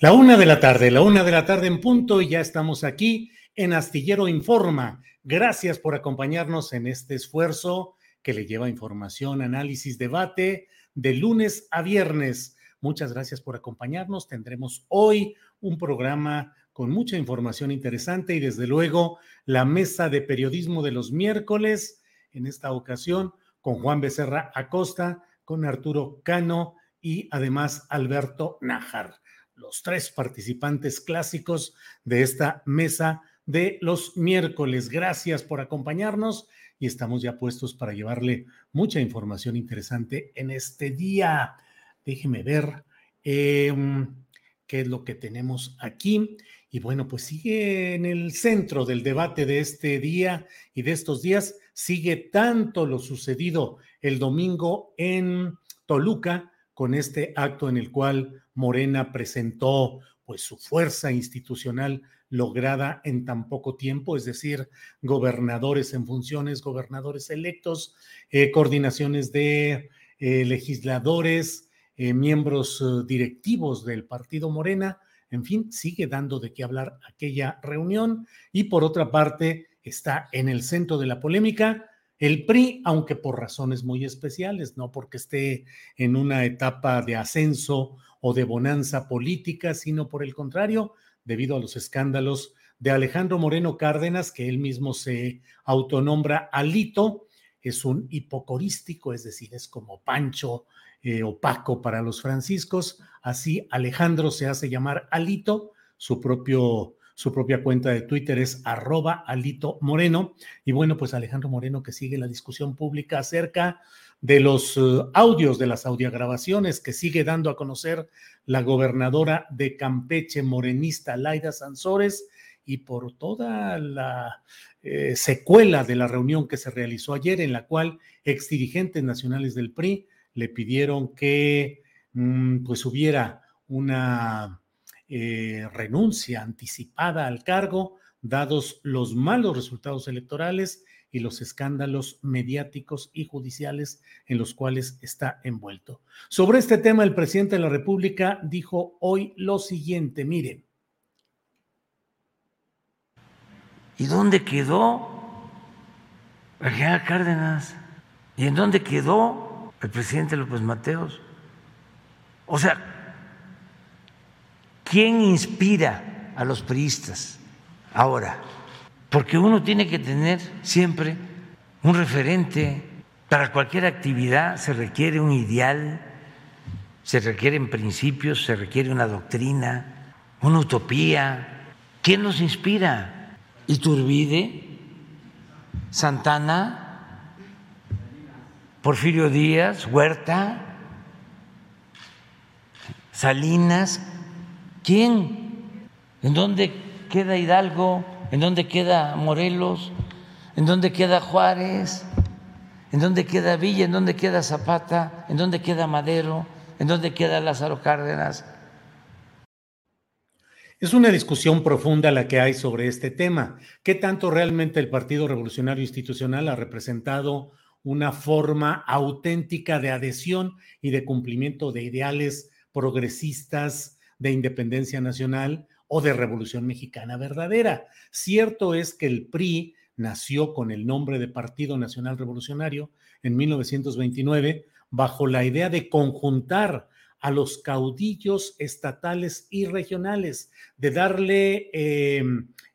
La una de la tarde, la una de la tarde en punto y ya estamos aquí en Astillero Informa. Gracias por acompañarnos en este esfuerzo que le lleva información, análisis, debate de lunes a viernes. Muchas gracias por acompañarnos. Tendremos hoy un programa con mucha información interesante y desde luego la mesa de periodismo de los miércoles, en esta ocasión con Juan Becerra Acosta, con Arturo Cano y además Alberto Nájar los tres participantes clásicos de esta mesa de los miércoles. Gracias por acompañarnos y estamos ya puestos para llevarle mucha información interesante en este día. Déjeme ver em, qué es lo que tenemos aquí. Y bueno, pues sigue en el centro del debate de este día y de estos días, sigue tanto lo sucedido el domingo en Toluca con este acto en el cual Morena presentó pues su fuerza institucional lograda en tan poco tiempo, es decir, gobernadores en funciones, gobernadores electos, eh, coordinaciones de eh, legisladores, eh, miembros directivos del partido Morena, en fin, sigue dando de qué hablar aquella reunión. Y por otra parte está en el centro de la polémica el PRI, aunque por razones muy especiales, no porque esté en una etapa de ascenso o de bonanza política, sino por el contrario, debido a los escándalos de Alejandro Moreno Cárdenas, que él mismo se autonombra Alito, es un hipocorístico, es decir, es como Pancho eh, opaco para los franciscos, así Alejandro se hace llamar Alito, su propio su propia cuenta de Twitter es arroba Alito Moreno. Y bueno, pues Alejandro Moreno que sigue la discusión pública acerca de los eh, audios, de las audiograbaciones que sigue dando a conocer la gobernadora de Campeche, morenista Laida Sansores, y por toda la eh, secuela de la reunión que se realizó ayer, en la cual exdirigentes nacionales del PRI le pidieron que mm, pues hubiera una eh, renuncia anticipada al cargo, dados los malos resultados electorales y los escándalos mediáticos y judiciales en los cuales está envuelto. Sobre este tema, el presidente de la República dijo hoy lo siguiente, miren. ¿Y dónde quedó el general Cárdenas? ¿Y en dónde quedó el presidente López Mateos? O sea, ¿quién inspira a los priistas ahora? porque uno tiene que tener siempre un referente. Para cualquier actividad se requiere un ideal, se requieren principios, se requiere una doctrina, una utopía. ¿Quién nos inspira? Iturbide, Santana, Porfirio Díaz, Huerta, Salinas. ¿Quién? ¿En dónde queda Hidalgo? ¿En dónde queda Morelos? ¿En dónde queda Juárez? ¿En dónde queda Villa? ¿En dónde queda Zapata? ¿En dónde queda Madero? ¿En dónde queda Lázaro Cárdenas? Es una discusión profunda la que hay sobre este tema. ¿Qué tanto realmente el Partido Revolucionario Institucional ha representado una forma auténtica de adhesión y de cumplimiento de ideales progresistas de independencia nacional o de revolución mexicana verdadera? Cierto es que el PRI nació con el nombre de Partido Nacional Revolucionario en 1929 bajo la idea de conjuntar a los caudillos estatales y regionales, de darle eh,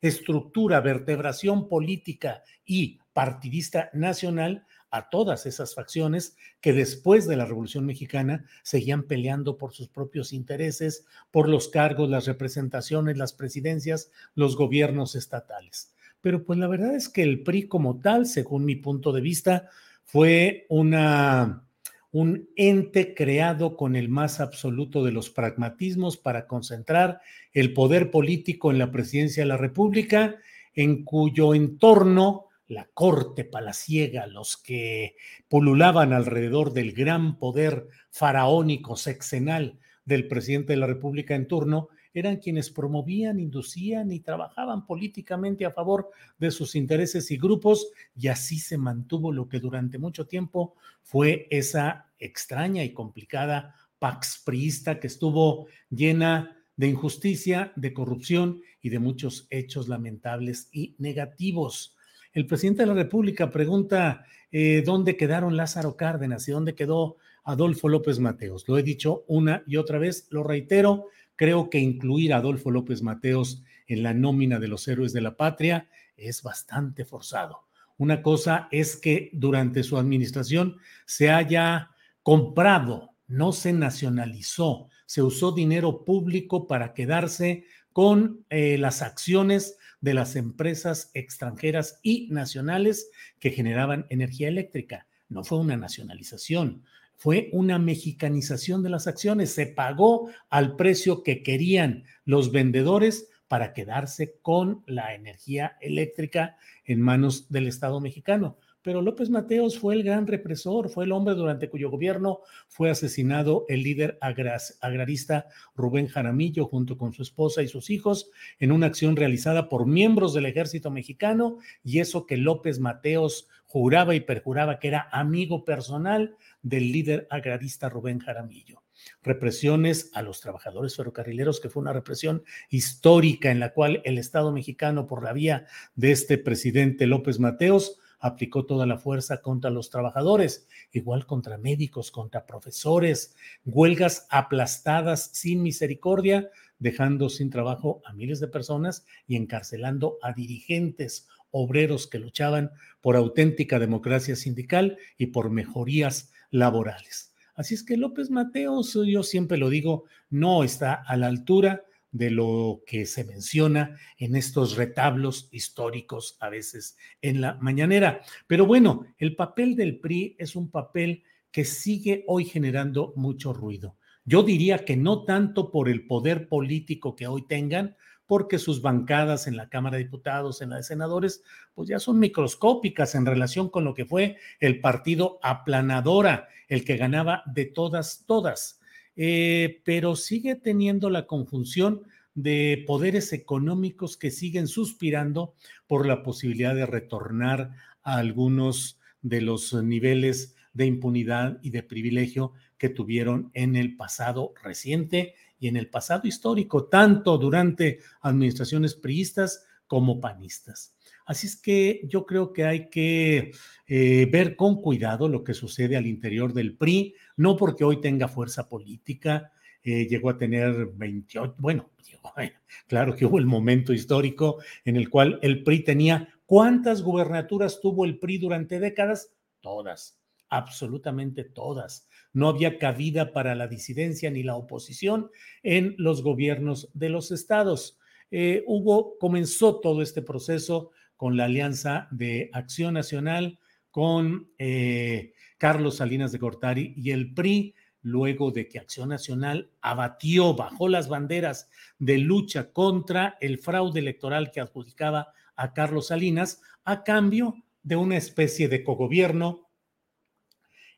estructura, vertebración política y partidista nacional a todas esas facciones que después de la Revolución Mexicana seguían peleando por sus propios intereses, por los cargos, las representaciones, las presidencias, los gobiernos estatales. Pero pues la verdad es que el PRI como tal, según mi punto de vista, fue una un ente creado con el más absoluto de los pragmatismos para concentrar el poder político en la presidencia de la República, en cuyo entorno la corte palaciega, los que pululaban alrededor del gran poder faraónico sexenal del presidente de la República en turno, eran quienes promovían, inducían y trabajaban políticamente a favor de sus intereses y grupos, y así se mantuvo lo que durante mucho tiempo fue esa extraña y complicada pax priista que estuvo llena de injusticia, de corrupción y de muchos hechos lamentables y negativos. El presidente de la República pregunta eh, dónde quedaron Lázaro Cárdenas y dónde quedó Adolfo López Mateos. Lo he dicho una y otra vez, lo reitero, Creo que incluir a Adolfo López Mateos en la nómina de los héroes de la patria es bastante forzado. Una cosa es que durante su administración se haya comprado, no se nacionalizó, se usó dinero público para quedarse con eh, las acciones de las empresas extranjeras y nacionales que generaban energía eléctrica. No fue una nacionalización, fue una mexicanización de las acciones. Se pagó al precio que querían los vendedores para quedarse con la energía eléctrica en manos del Estado mexicano. Pero López Mateos fue el gran represor, fue el hombre durante cuyo gobierno fue asesinado el líder agrarista Rubén Jaramillo junto con su esposa y sus hijos en una acción realizada por miembros del ejército mexicano y eso que López Mateos juraba y perjuraba que era amigo personal del líder agrarista Rubén Jaramillo. Represiones a los trabajadores ferrocarrileros, que fue una represión histórica en la cual el Estado mexicano, por la vía de este presidente López Mateos, aplicó toda la fuerza contra los trabajadores, igual contra médicos, contra profesores, huelgas aplastadas sin misericordia, dejando sin trabajo a miles de personas y encarcelando a dirigentes obreros que luchaban por auténtica democracia sindical y por mejorías laborales. Así es que López Mateos, yo siempre lo digo, no está a la altura de lo que se menciona en estos retablos históricos a veces en la mañanera. Pero bueno, el papel del PRI es un papel que sigue hoy generando mucho ruido. Yo diría que no tanto por el poder político que hoy tengan, porque sus bancadas en la Cámara de Diputados, en la de Senadores, pues ya son microscópicas en relación con lo que fue el partido aplanadora, el que ganaba de todas, todas. Eh, pero sigue teniendo la conjunción de poderes económicos que siguen suspirando por la posibilidad de retornar a algunos de los niveles de impunidad y de privilegio que tuvieron en el pasado reciente y en el pasado histórico, tanto durante administraciones priistas como panistas. Así es que yo creo que hay que eh, ver con cuidado lo que sucede al interior del PRI, no porque hoy tenga fuerza política, eh, llegó a tener 28, bueno, claro que hubo el momento histórico en el cual el PRI tenía, ¿cuántas gubernaturas tuvo el PRI durante décadas? Todas, absolutamente todas no había cabida para la disidencia ni la oposición en los gobiernos de los estados. Eh, hubo, comenzó todo este proceso con la alianza de Acción Nacional con eh, Carlos Salinas de Gortari y el PRI, luego de que Acción Nacional abatió, bajó las banderas de lucha contra el fraude electoral que adjudicaba a Carlos Salinas a cambio de una especie de cogobierno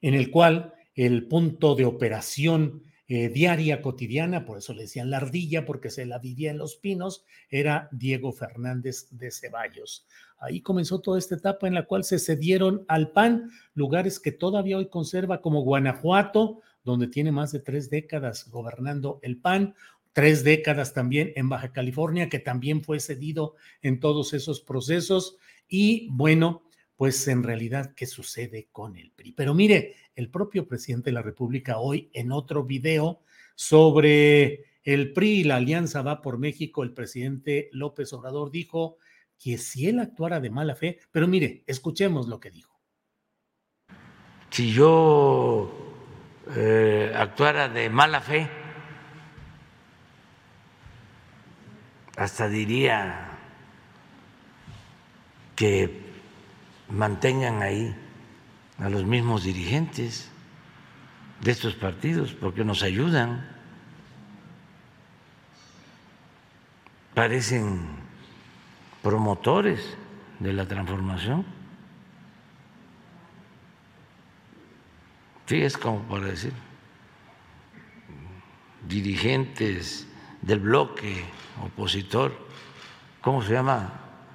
en el cual el punto de operación eh, diaria, cotidiana, por eso le decían la ardilla, porque se la vivía en los pinos, era Diego Fernández de Ceballos. Ahí comenzó toda esta etapa en la cual se cedieron al PAN lugares que todavía hoy conserva como Guanajuato, donde tiene más de tres décadas gobernando el PAN, tres décadas también en Baja California, que también fue cedido en todos esos procesos. Y bueno, pues en realidad, ¿qué sucede con el PRI? Pero mire, el propio presidente de la República hoy en otro video sobre el PRI y la alianza va por México, el presidente López Obrador dijo que si él actuara de mala fe, pero mire, escuchemos lo que dijo. Si yo eh, actuara de mala fe, hasta diría que mantengan ahí a los mismos dirigentes de estos partidos porque nos ayudan. Parecen promotores de la transformación. Sí, es como para decir, dirigentes del bloque opositor, ¿cómo se llama?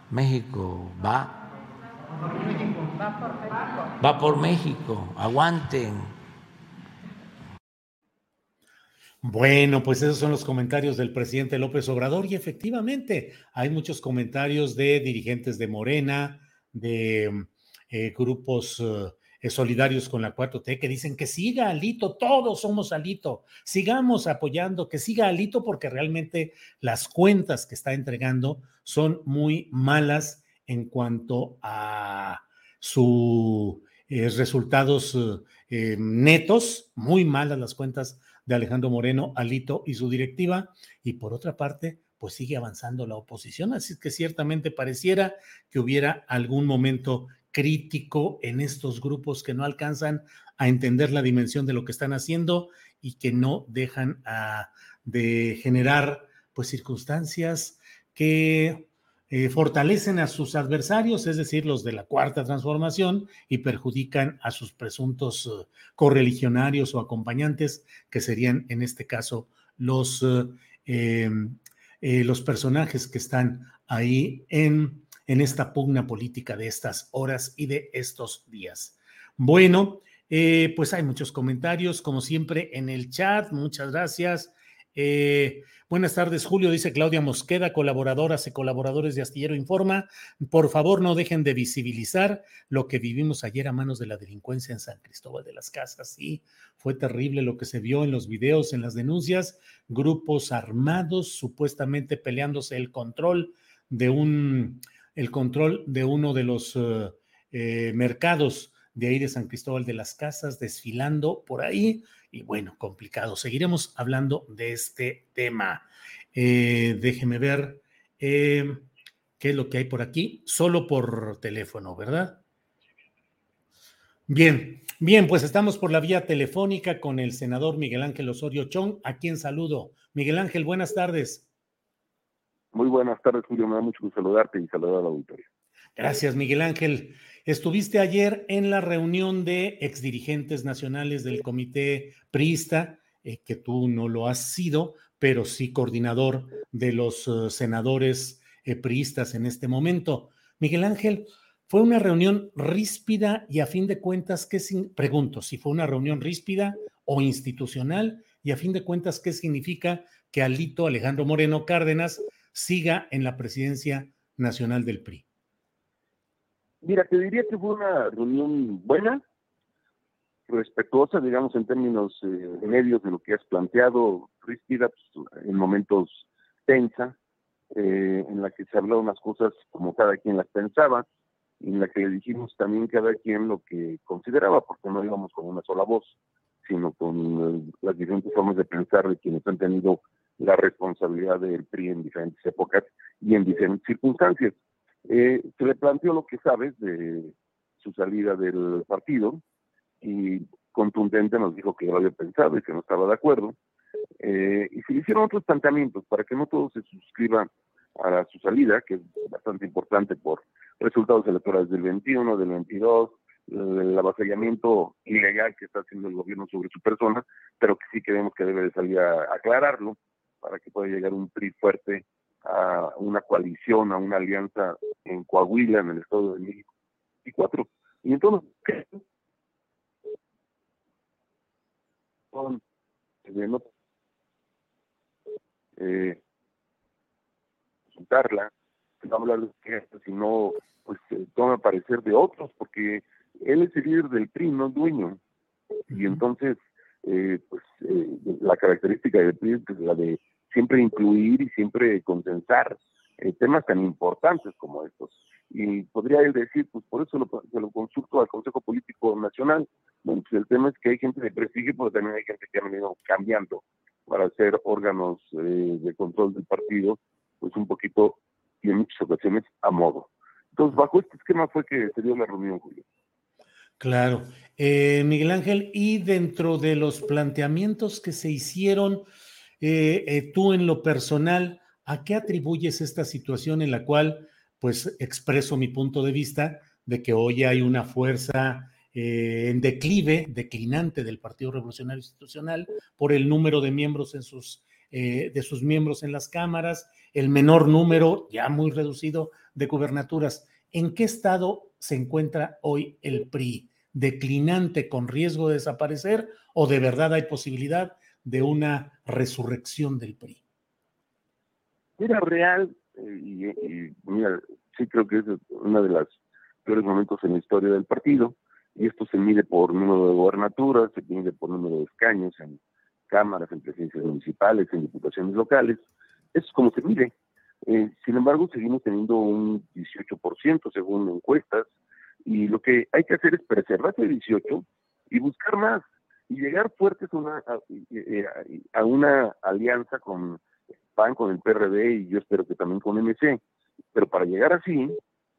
México va Va por México, aguanten. Bueno, pues esos son los comentarios del presidente López Obrador y efectivamente hay muchos comentarios de dirigentes de Morena, de eh, grupos eh, solidarios con la 4T que dicen que siga Alito, todos somos Alito, sigamos apoyando, que siga Alito porque realmente las cuentas que está entregando son muy malas en cuanto a sus eh, resultados eh, netos, muy malas las cuentas de Alejandro Moreno, Alito y su directiva, y por otra parte, pues sigue avanzando la oposición, así que ciertamente pareciera que hubiera algún momento crítico en estos grupos que no alcanzan a entender la dimensión de lo que están haciendo y que no dejan ah, de generar pues circunstancias que eh, fortalecen a sus adversarios, es decir, los de la cuarta transformación, y perjudican a sus presuntos eh, correligionarios o acompañantes, que serían en este caso los, eh, em, los personajes que están ahí en, en esta pugna política de estas horas y de estos días. Bueno, pues hay muchos comentarios, como siempre, en el chat. Muchas gracias. Eh, buenas tardes, Julio, dice Claudia Mosqueda, colaboradoras y colaboradores de Astillero Informa. Por favor, no dejen de visibilizar lo que vivimos ayer a manos de la delincuencia en San Cristóbal de las Casas. Sí, fue terrible lo que se vio en los videos, en las denuncias. Grupos armados supuestamente peleándose el control de un, el control de uno de los eh, eh, mercados de ahí de San Cristóbal de las Casas, desfilando por ahí y bueno, complicado. Seguiremos hablando de este tema. Eh, déjeme ver eh, qué es lo que hay por aquí, solo por teléfono, ¿verdad? Bien, bien, pues estamos por la vía telefónica con el senador Miguel Ángel Osorio Chong, a quien saludo. Miguel Ángel, buenas tardes. Muy buenas tardes, Julio. Me da mucho gusto saludarte y saludar a la auditoría. Gracias, Miguel Ángel. Estuviste ayer en la reunión de exdirigentes nacionales del comité priista, eh, que tú no lo has sido, pero sí coordinador de los eh, senadores eh, priistas en este momento. Miguel Ángel, fue una reunión ríspida y a fin de cuentas, ¿qué pregunto si fue una reunión ríspida o institucional y a fin de cuentas, ¿qué significa que Alito Alejandro Moreno Cárdenas siga en la presidencia nacional del PRI? Mira, te diría que fue una reunión buena, respetuosa, digamos, en términos eh, medios de lo que has planteado, ríspida, pues, en momentos tensa, eh, en la que se habló unas cosas como cada quien las pensaba, y en la que dijimos también cada quien lo que consideraba, porque no íbamos con una sola voz, sino con eh, las diferentes formas de pensar de quienes han tenido la responsabilidad del PRI en diferentes épocas y en diferentes circunstancias. Eh, se le planteó lo que sabes de su salida del partido y contundente nos dijo que lo había pensado y que no estaba de acuerdo. Eh, y se le hicieron otros planteamientos para que no todo se suscriba a su salida, que es bastante importante por resultados electorales del 21, del 22, el avasallamiento ilegal que está haciendo el gobierno sobre su persona, pero que sí creemos que debe de salir a aclararlo para que pueda llegar un PRI fuerte a una coalición, a una alianza en Coahuila, en el Estado de México. Y cuatro. Y entonces, ¿qué? Eh, consultarla, no hablar de sino pues eh, toma parecer de otros, porque él es el líder del PRI, no dueño. Y entonces, eh, pues eh, la característica del PRI es la de siempre incluir y siempre consensar eh, temas tan importantes como estos. Y podría decir, pues por eso lo, se lo consulto al Consejo Político Nacional. Bueno, pues el tema es que hay gente de prestigio, pero también hay gente que ha venido cambiando para ser órganos eh, de control del partido, pues un poquito y en muchas ocasiones a modo. Entonces, bajo este esquema fue que se dio la reunión, Julio. Claro. Eh, Miguel Ángel, y dentro de los planteamientos que se hicieron, eh, eh, tú en lo personal, ¿a qué atribuyes esta situación en la cual, pues, expreso mi punto de vista de que hoy hay una fuerza eh, en declive, declinante del Partido Revolucionario Institucional por el número de miembros en sus, de sus miembros en las cámaras, el menor número, ya muy reducido, de gubernaturas. ¿En qué estado se encuentra hoy el PRI? ¿Declinante con riesgo de desaparecer o de verdad hay posibilidad de una resurrección del PRI? Era real, eh, y, mira, sí creo que es uno de los peores momentos en la historia del partido, y esto se mide por número de gobernaturas, se mide por número de escaños en cámaras, en presidencias municipales, en diputaciones locales, eso es como se mide. Eh, sin embargo, seguimos teniendo un 18% según encuestas, y lo que hay que hacer es preservar ese 18 y buscar más y llegar fuertes una, a, una alianza con PAN, con el PRD y yo espero que también con MC. Pero para llegar así,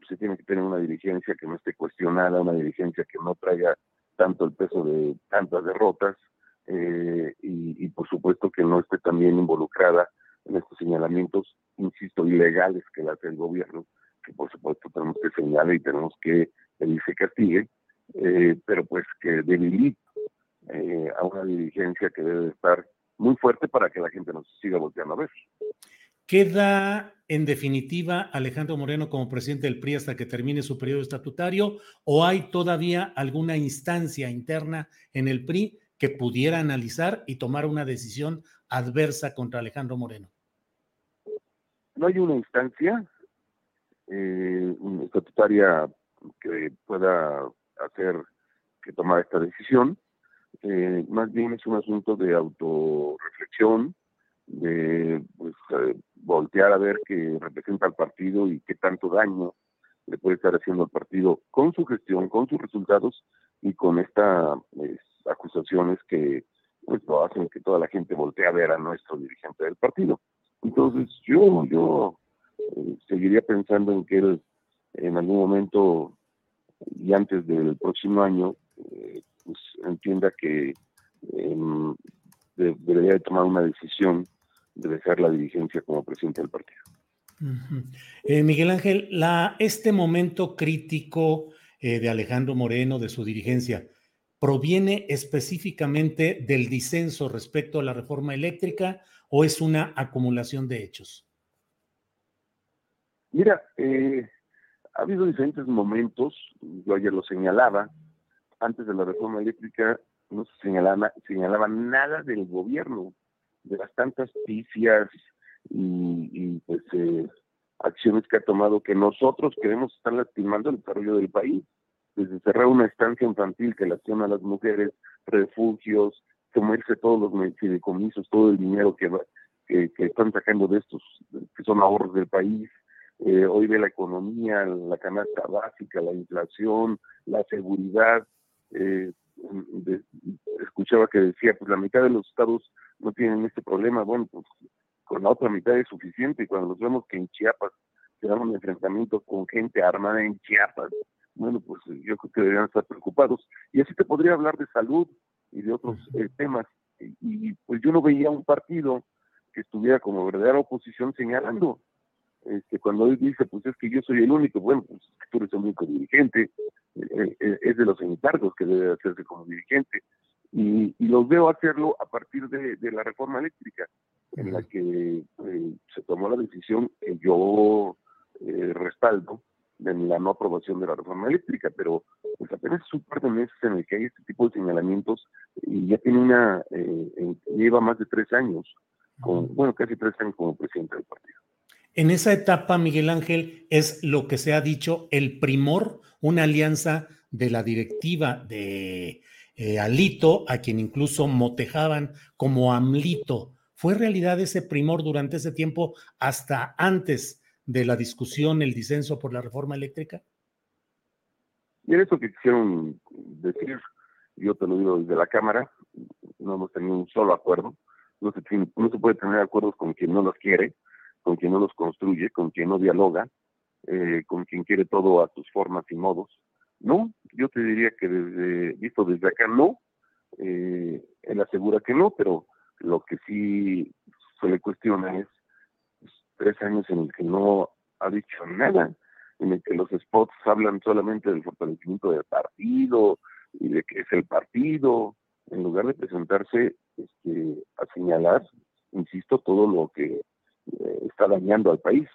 se tiene que tener una dirigencia que no esté cuestionada, una dirigencia que no traiga tanto el peso de tantas derrotas eh, y, por supuesto que no esté también involucrada en estos señalamientos, insisto, ilegales que hace el gobierno, que por supuesto tenemos que señalar y tenemos que pedir se castigue, eh, pero pues que debilite eh, a una dirigencia que debe estar muy fuerte para que la gente nos siga volteando a ver. ¿Queda en definitiva Alejandro Moreno como presidente del PRI hasta que termine su periodo estatutario o hay todavía alguna instancia interna en el PRI que pudiera analizar y tomar una decisión adversa contra Alejandro Moreno? No hay una instancia eh, estatutaria que pueda hacer que tomar esta decisión. Eh, más bien es un asunto de autorreflexión, de pues, eh, voltear a ver qué representa al partido y qué tanto daño le puede estar haciendo al partido con su gestión, con sus resultados y con estas pues, acusaciones que pues lo hacen que toda la gente voltee a ver a nuestro dirigente del partido. Entonces yo yo eh, seguiría pensando en que él en algún momento y antes del próximo año pues, entienda que em, debería de tomar una decisión de dejar la dirigencia como presidente del partido. Eh, Miguel Ángel, la, este momento crítico eh, de Alejandro Moreno, de su dirigencia, ¿proviene específicamente del disenso respecto a la reforma eléctrica o es una acumulación de hechos? Mira, eh, ha habido diferentes momentos, yo ayer lo señalaba, antes de la reforma eléctrica no se señalaba, señalaba nada del gobierno, de las tantas pifias y, pues eh, acciones que ha tomado que nosotros queremos estar lastimando el desarrollo del país, desde cerrar una estancia infantil que lastima a las mujeres, refugios, comerse todos los fideicomisos, todo el dinero que, que, que están sacando de estos, que son ahorros del país, eh, hoy ve la economía, la canasta básica, la inflación, la seguridad, eh, escuchaba que decía, pues la mitad de los estados no tienen este problema, bueno, pues con la otra mitad es suficiente y cuando nos vemos que en Chiapas se dan un enfrentamiento con gente armada en Chiapas, bueno, pues yo creo que deberían estar preocupados. Y así te podría hablar de salud y de otros eh, temas. Y, pues yo no veía un partido que estuviera como verdadera oposición señalando. Este, cuando él dice, pues es que yo soy el único, bueno, pues tú eres el único dirigente, eh, eh, es de los encargos que debe hacerse como dirigente. Y, y los veo hacerlo a partir de, la reforma eléctrica, en la que eh, se tomó la decisión que yo respaldo de la no aprobación de la reforma eléctrica, pero pues apenas es un par de meses en el que hay este tipo de señalamientos y ya tiene una, lleva más de tres años, con, bueno, casi tres años como presidente del partido. En esa etapa, Miguel Ángel, es lo que se ha dicho el primor, una alianza de la directiva de eh, Alito, a quien incluso motejaban como Amlito. ¿Fue realidad ese primor durante ese tiempo hasta antes de la discusión, el disenso por la reforma eléctrica? Y eso que quisieron decir, yo te lo digo desde la Cámara, no hemos tenido un solo acuerdo, no se, no se puede tener acuerdos con quien no los quiere, con quien no los construye, con quien no dialoga, eh, con quien quiere todo a sus formas y modos. No, yo te diría que desde, visto desde acá no, eh, él asegura que no, pero lo que sí se le cuestiona es pues, tres años en el que no ha dicho nada, en el que los spots hablan solamente del fortalecimiento del partido y de que es el partido, en lugar de presentarse este, a señalar, insisto, todo lo que eh, está dañando al país.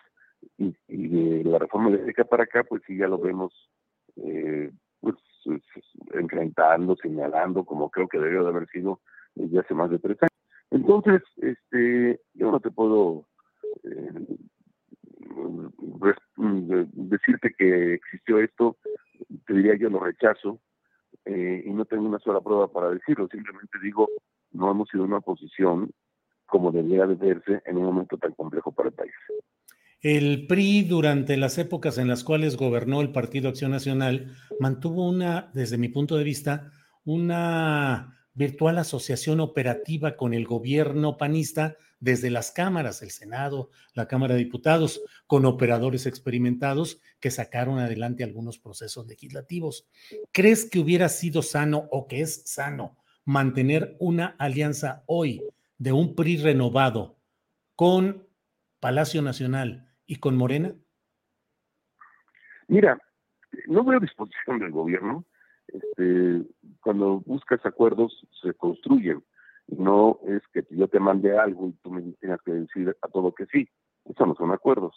Y, de la reforma eléctrica para acá, pues sí, ya lo vemos eh, pues, enfrentando, señalando, como creo que debió de haber sido desde hace más de tres años. Entonces, este, yo no te puedo eh, decirte que existió esto, te diría yo lo rechazo, eh, y no tengo una sola prueba para decirlo, simplemente digo, no hemos sido una oposición como debería de verse en un momento tan complejo para el país. El PRI, durante las épocas en las cuales gobernó el Partido Acción Nacional, mantuvo una, desde mi punto de vista, una virtual asociación operativa con el gobierno panista desde las cámaras, el Senado, la Cámara de Diputados, con operadores experimentados que sacaron adelante algunos procesos legislativos. ¿Crees que hubiera sido sano o que es sano mantener una alianza hoy de un PRI renovado con Palacio Nacional y con Morena? Mira, no veo disposición del gobierno. Este, cuando buscas acuerdos, se construyen. No es que yo te mande algo y tú me tengas que decir a todo que sí. Eso no son acuerdos.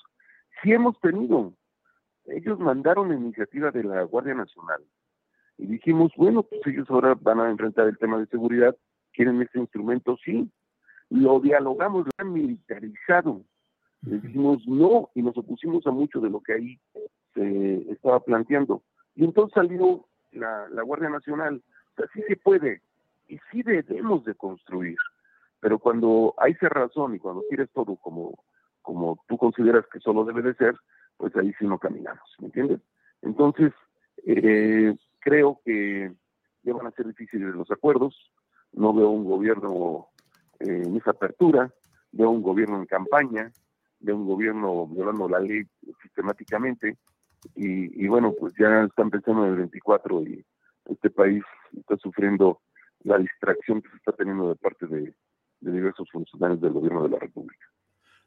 Sí hemos tenido. Ellos mandaron la iniciativa de la Guardia Nacional y dijimos, bueno, pues ellos ahora van a enfrentar el tema de seguridad, quieren este instrumento, sí, lo dialogamos, lo han militarizado. Le dijimos no y nos opusimos a mucho de lo que ahí se estaba planteando. Y entonces salió la, Guardia Nacional. O sea, sí se puede y sí debemos de construir. Pero cuando hay cerrazón y cuando quieres todo como, como tú consideras que solo debe de ser, pues ahí sí no caminamos, ¿me entiendes? Entonces, eh, creo que ya van a ser difíciles los acuerdos. No veo un gobierno en esa apertura, de un gobierno en campaña, de un gobierno violando la ley sistemáticamente, y, bueno, pues ya están pensando en el 24 y este país está sufriendo la distracción que se está teniendo de parte de, diversos funcionarios del gobierno de la República.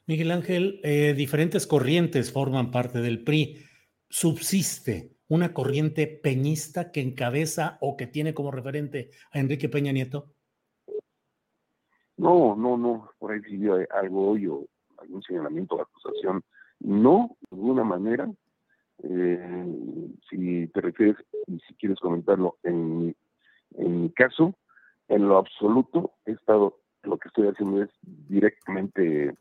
Miguel Ángel, eh, diferentes corrientes forman parte del PRI. ¿Subsiste una corriente peñista que encabeza o que tiene como referente a Enrique Peña Nieto? No, no, no, por ahí sí algo hoy o algún señalamiento o acusación. No, de ninguna manera. Eh, si te refieres y si quieres comentarlo en, mi caso, en lo absoluto he estado, lo que estoy haciendo es directamente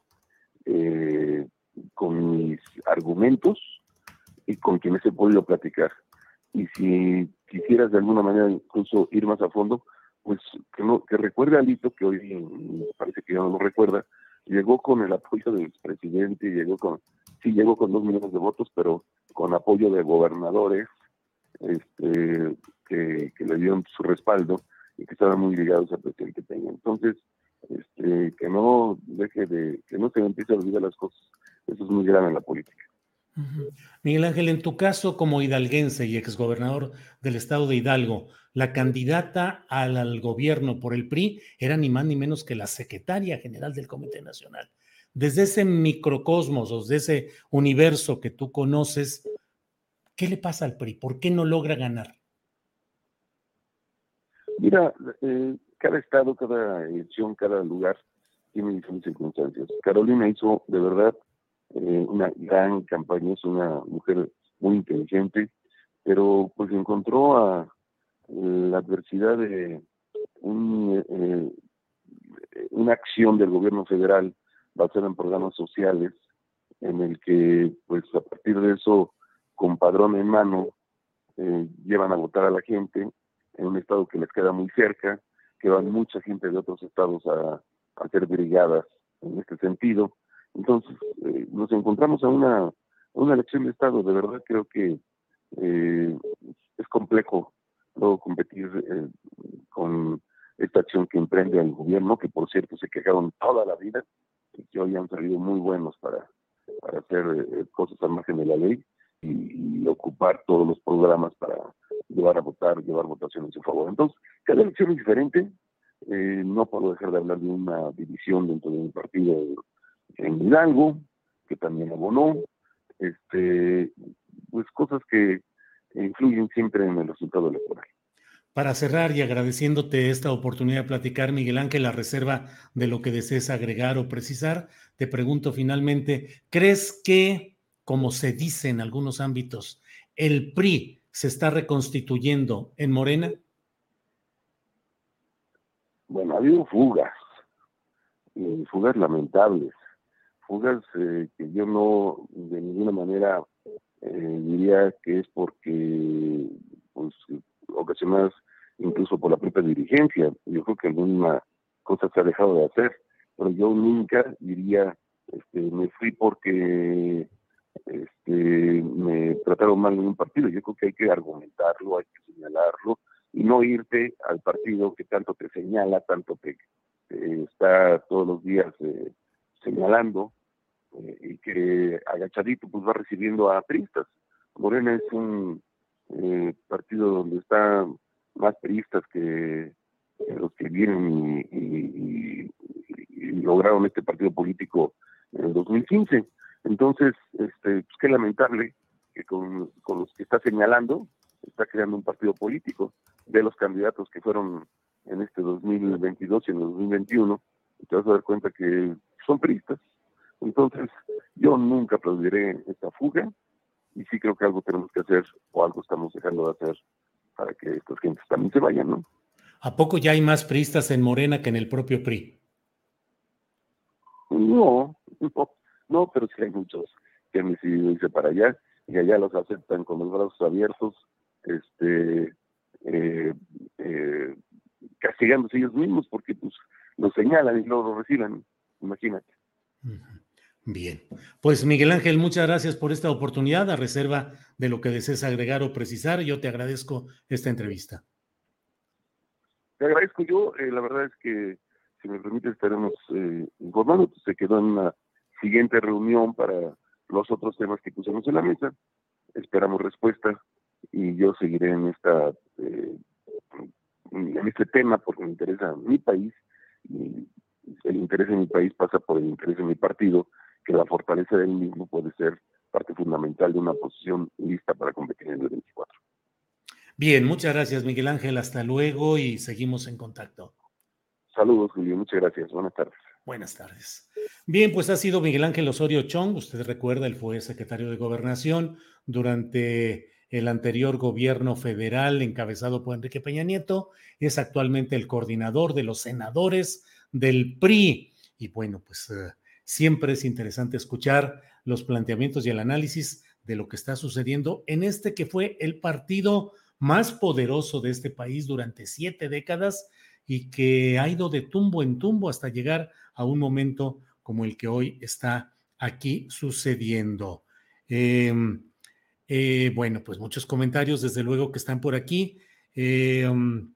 eh, con mis argumentos y con quienes he podido platicar. Y si quisieras de alguna manera incluso ir más a fondo, pues que no que recuerde a Lito, que hoy parece que ya no lo recuerda, llegó con el apoyo del presidente, llegó con, sí llegó con dos millones de votos, pero con apoyo de gobernadores este, que, le dieron su respaldo y que estaban muy ligados al presidente Peña. Entonces, este, que no deje de, que no se empiece a olvidar las cosas. Eso es muy grave en la política. Miguel Ángel, en tu caso como hidalguense y exgobernador del estado de Hidalgo, la candidata al, gobierno por el PRI era ni más ni menos que la secretaria general del Comité Nacional. desde ese microcosmos desde ese universo que tú conoces, ¿qué le pasa al PRI? ¿Por qué no logra ganar? Mira, eh, cada estado, cada elección, cada lugar tiene diferentes circunstancias. Carolina hizo de verdad eh, una gran campaña, es una mujer muy inteligente, pero pues encontró a la adversidad de un, eh, una acción del gobierno federal basada en programas sociales, en el que pues a partir de eso, con padrón en mano, eh, llevan a votar a la gente en un estado que les queda muy cerca, que van mucha gente de otros estados a, hacer brigadas en este sentido. Entonces, eh, nos encontramos a una, una elección de estado. De verdad creo que eh, es complejo luego competir eh, con esta acción que emprende el gobierno, que por cierto se quejaron toda la vida, y que hoy han salido muy buenos para, para hacer cosas al margen de la ley y, ocupar todos los programas para llevar a votar, llevar votaciones en su favor. Entonces, cada elección es diferente. Eh, no puedo dejar de hablar de una división dentro de un partido en Hidalgo, que también abonó. Este, pues cosas que influyen siempre en el resultado electoral. Para cerrar y agradeciéndote esta oportunidad de platicar, Miguel Ángel, la reserva de lo que desees agregar o precisar, te pregunto finalmente, ¿crees que, como se dice en algunos ámbitos, el PRI se está reconstituyendo en Morena? Bueno, ha habido fugas, fugas lamentables, fugas eh, que yo no de ninguna manera eh, diría que es porque pues, ocasionadas incluso por la propia dirigencia. Yo creo que alguna cosa se ha dejado de hacer, pero yo nunca diría, este, me fui porque este, me trataron mal en un partido. Yo creo que hay que argumentarlo, hay que señalarlo y no irte al partido que tanto te señala, tanto te, está todos los días eh, señalando eh, y que agachadito pues va recibiendo a pristas. Morena es un eh, partido donde está más priistas que, los que vienen y, lograron este partido político en el 2015. Entonces, este, pues qué lamentable que con, los que está señalando está creando un partido político de los candidatos que fueron en este 2022 y en el 2021. Y te vas a dar cuenta que son priistas. Entonces, yo nunca aplaudiré esta fuga y sí creo que algo tenemos que hacer o algo estamos dejando de hacer para que estas gentes también se vayan, ¿no? ¿A poco ya hay más priistas en Morena que en el propio PRI? No, no, no, pero sí hay muchos que han decidido irse para allá y allá los aceptan con los brazos abiertos, este, eh, eh, castigándose ellos mismos porque pues los señalan y luego lo reciben, imagínate. Bien, pues Miguel Ángel, muchas gracias por esta oportunidad. A reserva de lo que desees agregar o precisar, yo te agradezco esta entrevista. Te agradezco yo, eh, la verdad es que, si me permite, estaremos eh, informando. Pues, se quedó en una siguiente reunión para los otros temas que pusimos en la mesa. Esperamos respuesta y yo seguiré en esta eh, en este tema porque me interesa mi país y el interés en mi país pasa por el interés de mi partido que la fortaleza del mismo puede ser parte fundamental de una posición lista para competir en el 24. Bien, muchas gracias Miguel Ángel, hasta luego y seguimos en contacto. Saludos Julio, muchas gracias, buenas tardes. Buenas tardes. Bien, pues ha sido Miguel Ángel Osorio Chong, usted recuerda, él fue secretario de Gobernación durante el anterior gobierno federal encabezado por Enrique Peña Nieto, es actualmente el coordinador de los senadores del PRI. Y bueno, pues eh, Siempre es interesante escuchar los planteamientos y el análisis de lo que está sucediendo en este que fue el partido más poderoso de este país durante siete décadas y que ha ido de tumbo en tumbo hasta llegar a un momento como el que hoy está aquí sucediendo. Em, eh, bueno, pues muchos comentarios, desde luego que están por aquí. Em,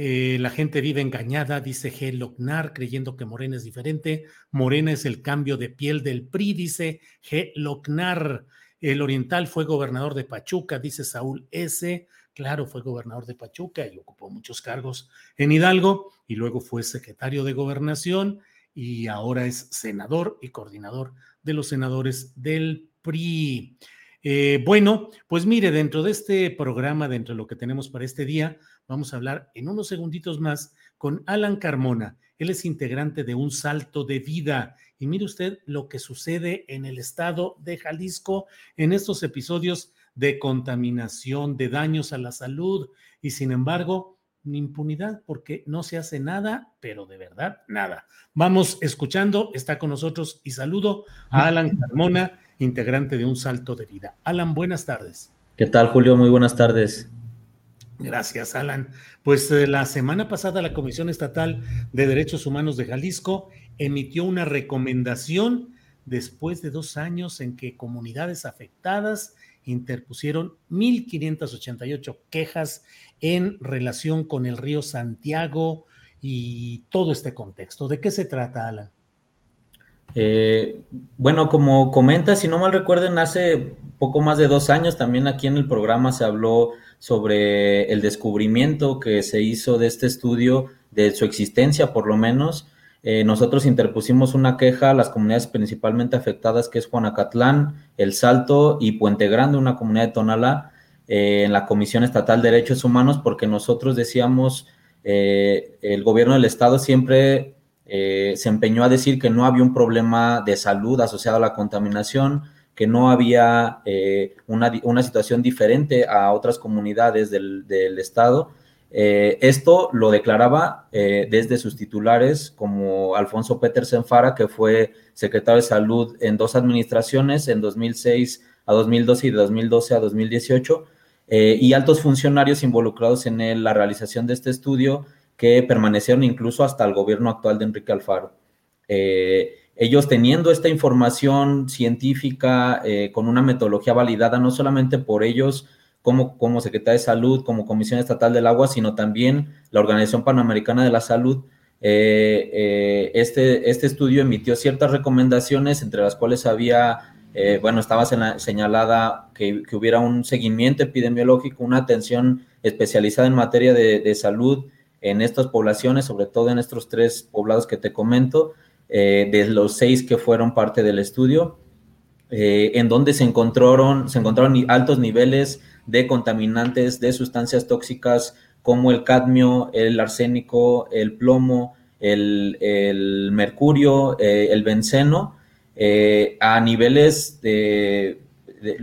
eh, la gente vive engañada, dice G. Lochnar, creyendo que Morena es diferente. Morena es el cambio de piel del PRI, dice G. Lochnar. El Oriental fue gobernador de Pachuca, dice Saúl S. Claro, fue gobernador de Pachuca y ocupó muchos cargos en Hidalgo y luego fue secretario de gobernación. y ahora es senador y coordinador de los senadores del PRI. Eh, bueno, pues mire, dentro de este programa, dentro de lo que tenemos para este día, vamos a hablar en unos segunditos más con Alan Carmona. Él es integrante de Un Salto de Vida. Y mire usted lo que sucede en el estado de Jalisco en estos episodios de contaminación, de daños a la salud. Y sin embargo, impunidad porque no se hace nada, pero de verdad nada. Vamos escuchando, está con nosotros y saludo a Alan Carmona, integrante de Un Salto de Vida. Alan, buenas tardes. ¿Qué tal, Julio? Muy buenas tardes. Gracias, Alan. Pues eh, la semana pasada la Comisión Estatal de Derechos Humanos de Jalisco emitió una recomendación después de dos años en que comunidades afectadas interpusieron 1.588 quejas en relación con el río Santiago y todo este contexto. ¿De qué se trata, Alan? Eh, bueno, como comenta, si no mal recuerden, hace poco más de dos años también aquí en el programa se habló sobre el descubrimiento que se hizo de este estudio, de su existencia por lo menos. Eh, nosotros interpusimos una queja a las comunidades principalmente afectadas, que es Juanacatlán, El Salto y Puente Grande, una comunidad de Tonalá, eh, en la Comisión Estatal de Derechos Humanos, porque nosotros decíamos, el gobierno del Estado siempre eh, se empeñó a decir que no había un problema de salud asociado a la contaminación, que no había eh, una, situación diferente a otras comunidades del, Estado. Eh, esto lo declaraba desde sus titulares, como Alfonso Petersen Fara, que fue secretario de Salud en dos administraciones, en 2006 a 2012 y de 2012 a 2018, y altos funcionarios involucrados en la realización de este estudio, que permanecieron incluso hasta el gobierno actual de Enrique Alfaro. Eh, ellos teniendo esta información científica eh, con una metodología validada no solamente por ellos como, como Secretaría de Salud, como Comisión Estatal del Agua, sino también la Organización Panamericana de la Salud, eh, este, este estudio emitió ciertas recomendaciones, entre las cuales había, bueno, estaba señalada que, que, hubiera un seguimiento epidemiológico, una atención especializada en materia de, de salud, en estas poblaciones, sobre todo en estos tres poblados que te comento, eh, de los seis que fueron parte del estudio, eh, en donde se encontraron, se encontraron altos niveles de contaminantes, de sustancias tóxicas como el cadmio, el arsénico, el plomo, el, mercurio, eh, el benceno, a niveles de,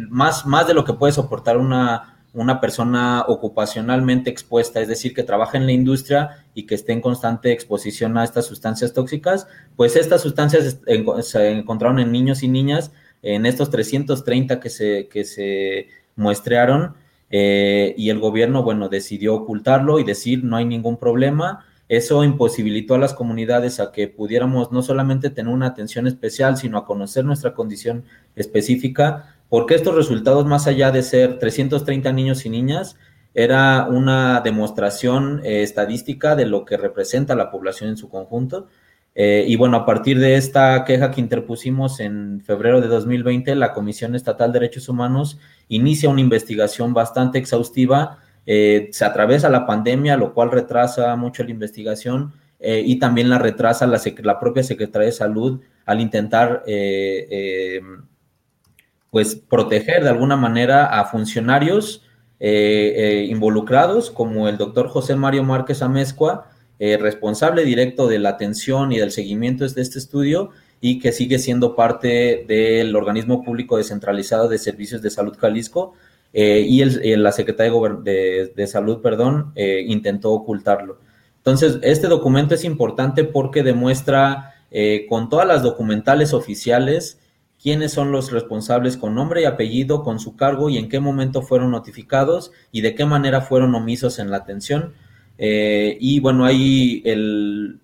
más, más de lo que puede soportar una, una persona ocupacionalmente expuesta, es decir, que trabaja en la industria y que esté en constante exposición a estas sustancias tóxicas, pues estas sustancias se encontraron en niños y niñas, en estos 330 que se, que se muestrearon, eh, y el gobierno, bueno, decidió ocultarlo y decir no hay ningún problema. Eso imposibilitó a las comunidades a que pudiéramos no solamente tener una atención especial, sino a conocer nuestra condición específica porque estos resultados, más allá de ser 330 niños y niñas, era una demostración eh, estadística de lo que representa la población en su conjunto. Eh, y bueno, a partir de esta queja que interpusimos en febrero de 2020, la Comisión Estatal de Derechos Humanos inicia una investigación bastante exhaustiva. Eh, se atraviesa la pandemia, lo cual retrasa mucho la investigación y también la retrasa la, la, propia Secretaría de Salud al intentar pues proteger de alguna manera a funcionarios eh, eh, involucrados, como el doctor José Mario Márquez Amezcua, eh, responsable directo de la atención y del seguimiento de este estudio y que sigue siendo parte del organismo público descentralizado de servicios de salud Jalisco y la Secretaría de, de, Salud, perdón, intentó ocultarlo. Entonces, este documento es importante porque demuestra con todas las documentales oficiales quiénes son los responsables con nombre y apellido, con su cargo y en qué momento fueron notificados y de qué manera fueron omisos en la atención. Eh, y bueno, ahí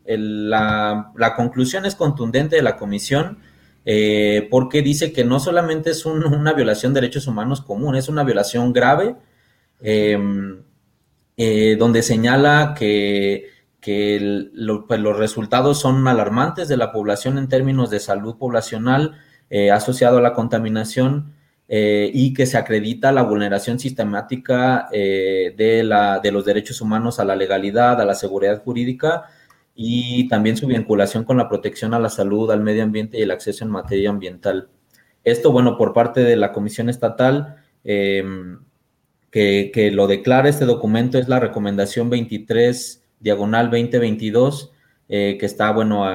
la, conclusión es contundente de la comisión eh, porque dice que no solamente es una violación de derechos humanos común, es una violación grave, em, eh, donde señala que, pues, los resultados son alarmantes de la población en términos de salud poblacional, eh, asociado a la contaminación eh, y que se acredita la vulneración sistemática eh, de, la, de los derechos humanos a la legalidad, a la seguridad jurídica y también su vinculación con la protección a la salud, al medio ambiente y el acceso en materia ambiental. Esto, bueno, por parte de la Comisión Estatal, em, que, lo declara este documento, es la recomendación 23, diagonal 2022, eh, que está, bueno,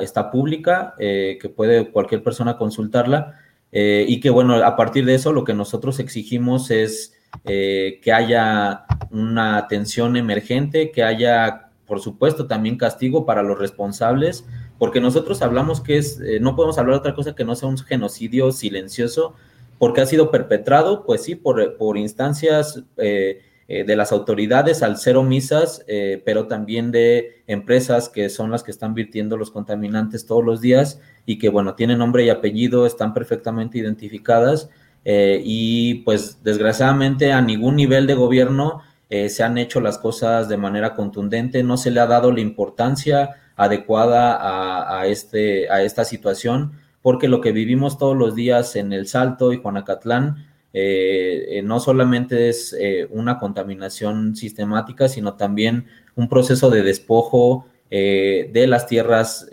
está pública, eh, que puede cualquier persona consultarla, eh, y que, bueno, a partir de eso lo que nosotros exigimos es que haya una atención emergente, que haya, por supuesto, también castigo para los responsables, porque nosotros hablamos que es, no podemos hablar de otra cosa que no sea un genocidio silencioso, porque ha sido perpetrado, pues sí, por, por instancias eh, eh, de las autoridades al ser omisas, eh, pero también de empresas que son las que están virtiendo los contaminantes todos los días y que, bueno, tienen nombre y apellido, están perfectamente identificadas y pues desgraciadamente a ningún nivel de gobierno se han hecho las cosas de manera contundente, no se le ha dado la importancia adecuada a, a, este, a esta situación porque lo que vivimos todos los días en El Salto y Juanacatlán eh, eh, no solamente es eh, una contaminación sistemática, sino también un proceso de despojo de las tierras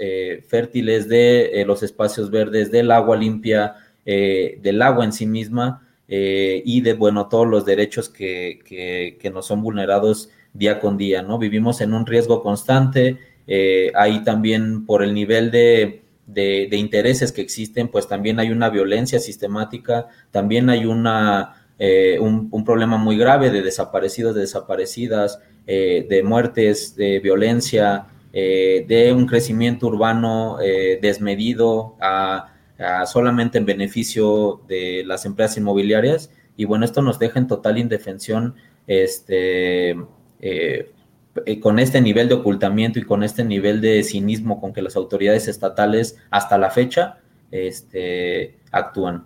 fértiles, de los espacios verdes, del agua limpia, del agua en sí misma y de, bueno, todos los derechos que, que, que, nos son vulnerados día con día, ¿no? Vivimos en un riesgo constante, ahí también por el nivel de de, intereses que existen, pues también hay una violencia sistemática, también hay una, eh, un, problema muy grave de desaparecidos, de desaparecidas, eh, de muertes, de violencia, eh, de un crecimiento urbano desmedido a, solamente en beneficio de las empresas inmobiliarias. Y bueno, esto nos deja en total indefensión este, eh, con este nivel de ocultamiento y con este nivel de cinismo con que las autoridades estatales hasta la fecha este, actúan.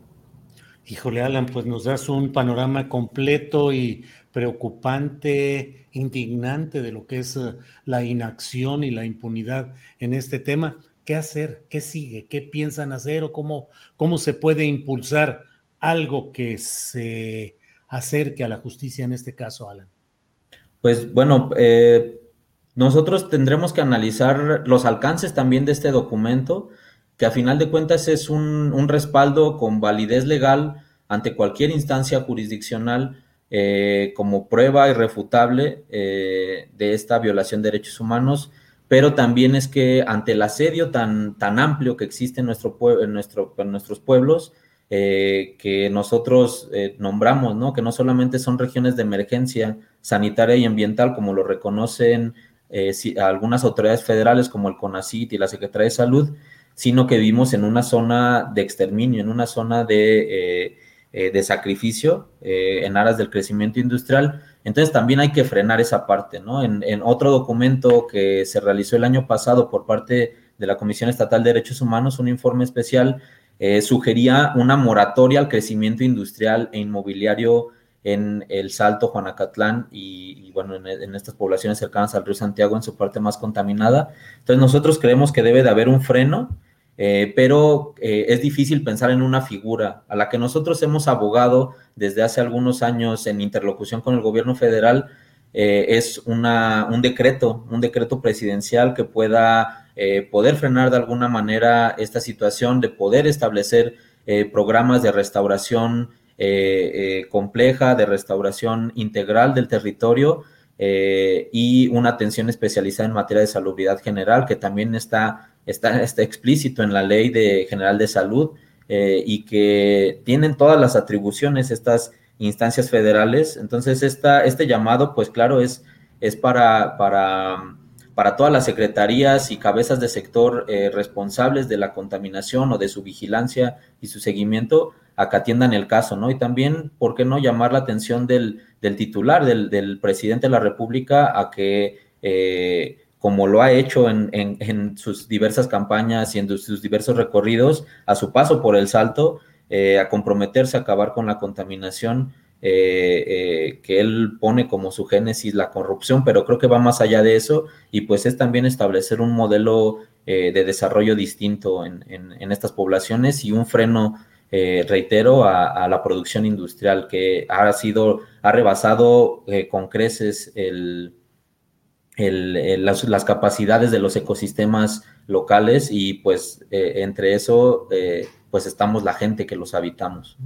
Híjole, Alan, pues nos das un panorama completo y preocupante, indignante de lo que es eh, la inacción y la impunidad en este tema. ¿Qué hacer? ¿Qué sigue? ¿Qué piensan hacer o cómo, cómo se puede impulsar algo que se acerque a la justicia en este caso, Alan? Pues bueno, eh, nosotros tendremos que analizar los alcances también de este documento, que a final de cuentas es un, respaldo con validez legal ante cualquier instancia jurisdiccional eh, como prueba irrefutable eh, de esta violación de derechos humanos, pero también es que ante el asedio tan, tan amplio que existe en, nuestro, en, nuestro, en nuestros pueblos, eh, que nosotros eh, nombramos, ¿no? Que no solamente son regiones de emergencia sanitaria y ambiental, como lo reconocen eh, algunas autoridades federales como el CONACIT y la Secretaría de Salud, sino que vivimos en una zona de exterminio, en una zona de, de sacrificio en aras del crecimiento industrial. Entonces también hay que frenar esa parte, ¿no? En otro documento que se realizó el año pasado por parte de la Comisión Estatal de Derechos Humanos, un informe especial eh, sugería una moratoria al crecimiento industrial e inmobiliario en el Salto, Juanacatlán y, bueno, en, estas poblaciones cercanas al río Santiago en su parte más contaminada. Entonces nosotros creemos que debe de haber un freno, eh, pero eh, es difícil pensar en una figura a la que nosotros hemos abogado desde hace algunos años en interlocución con el gobierno federal. es una, un decreto, un decreto presidencial que pueda eh, poder frenar de alguna manera esta situación, de poder establecer eh, programas de restauración eh, compleja, de restauración integral del territorio y una atención especializada en materia de salubridad general, que también está, está, está explícito en la ley de, general de salud y que tienen todas las atribuciones estas instancias federales. Entonces, esta, este llamado, pues claro, es, es para, para para todas las secretarías y cabezas de sector eh, responsables de la contaminación o de su vigilancia y su seguimiento a que atiendan el caso, ¿no? Y también, ¿por qué no llamar la atención del, titular, del, presidente de la República, a que, eh, como lo ha hecho en, sus diversas campañas y en sus diversos recorridos, a su paso por el salto, eh, a comprometerse a acabar con la contaminación eh, eh, que él pone como su génesis la corrupción, pero creo que va más allá de eso y pues es también establecer un modelo eh, de desarrollo distinto en, estas poblaciones y un freno, reitero, a, la producción industrial que ha sido, ha rebasado con creces las, capacidades de los ecosistemas locales y pues entre eso pues estamos la gente que los habitamos.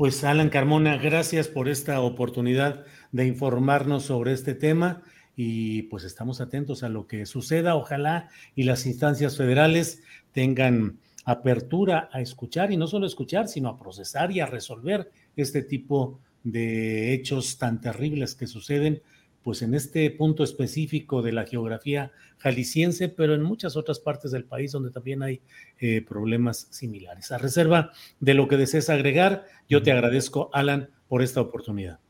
Pues Alan Carmona, gracias por esta oportunidad de informarnos sobre este tema y pues estamos atentos a lo que suceda. Ojalá y las instancias federales tengan apertura a escuchar y no solo escuchar, sino a procesar y a resolver este tipo de hechos tan terribles que suceden pues en este punto específico de la geografía jalisciense, pero en muchas otras partes del país donde también hay eh, problemas similares. A reserva de lo que desees agregar, yo te agradezco, Alan, por esta oportunidad.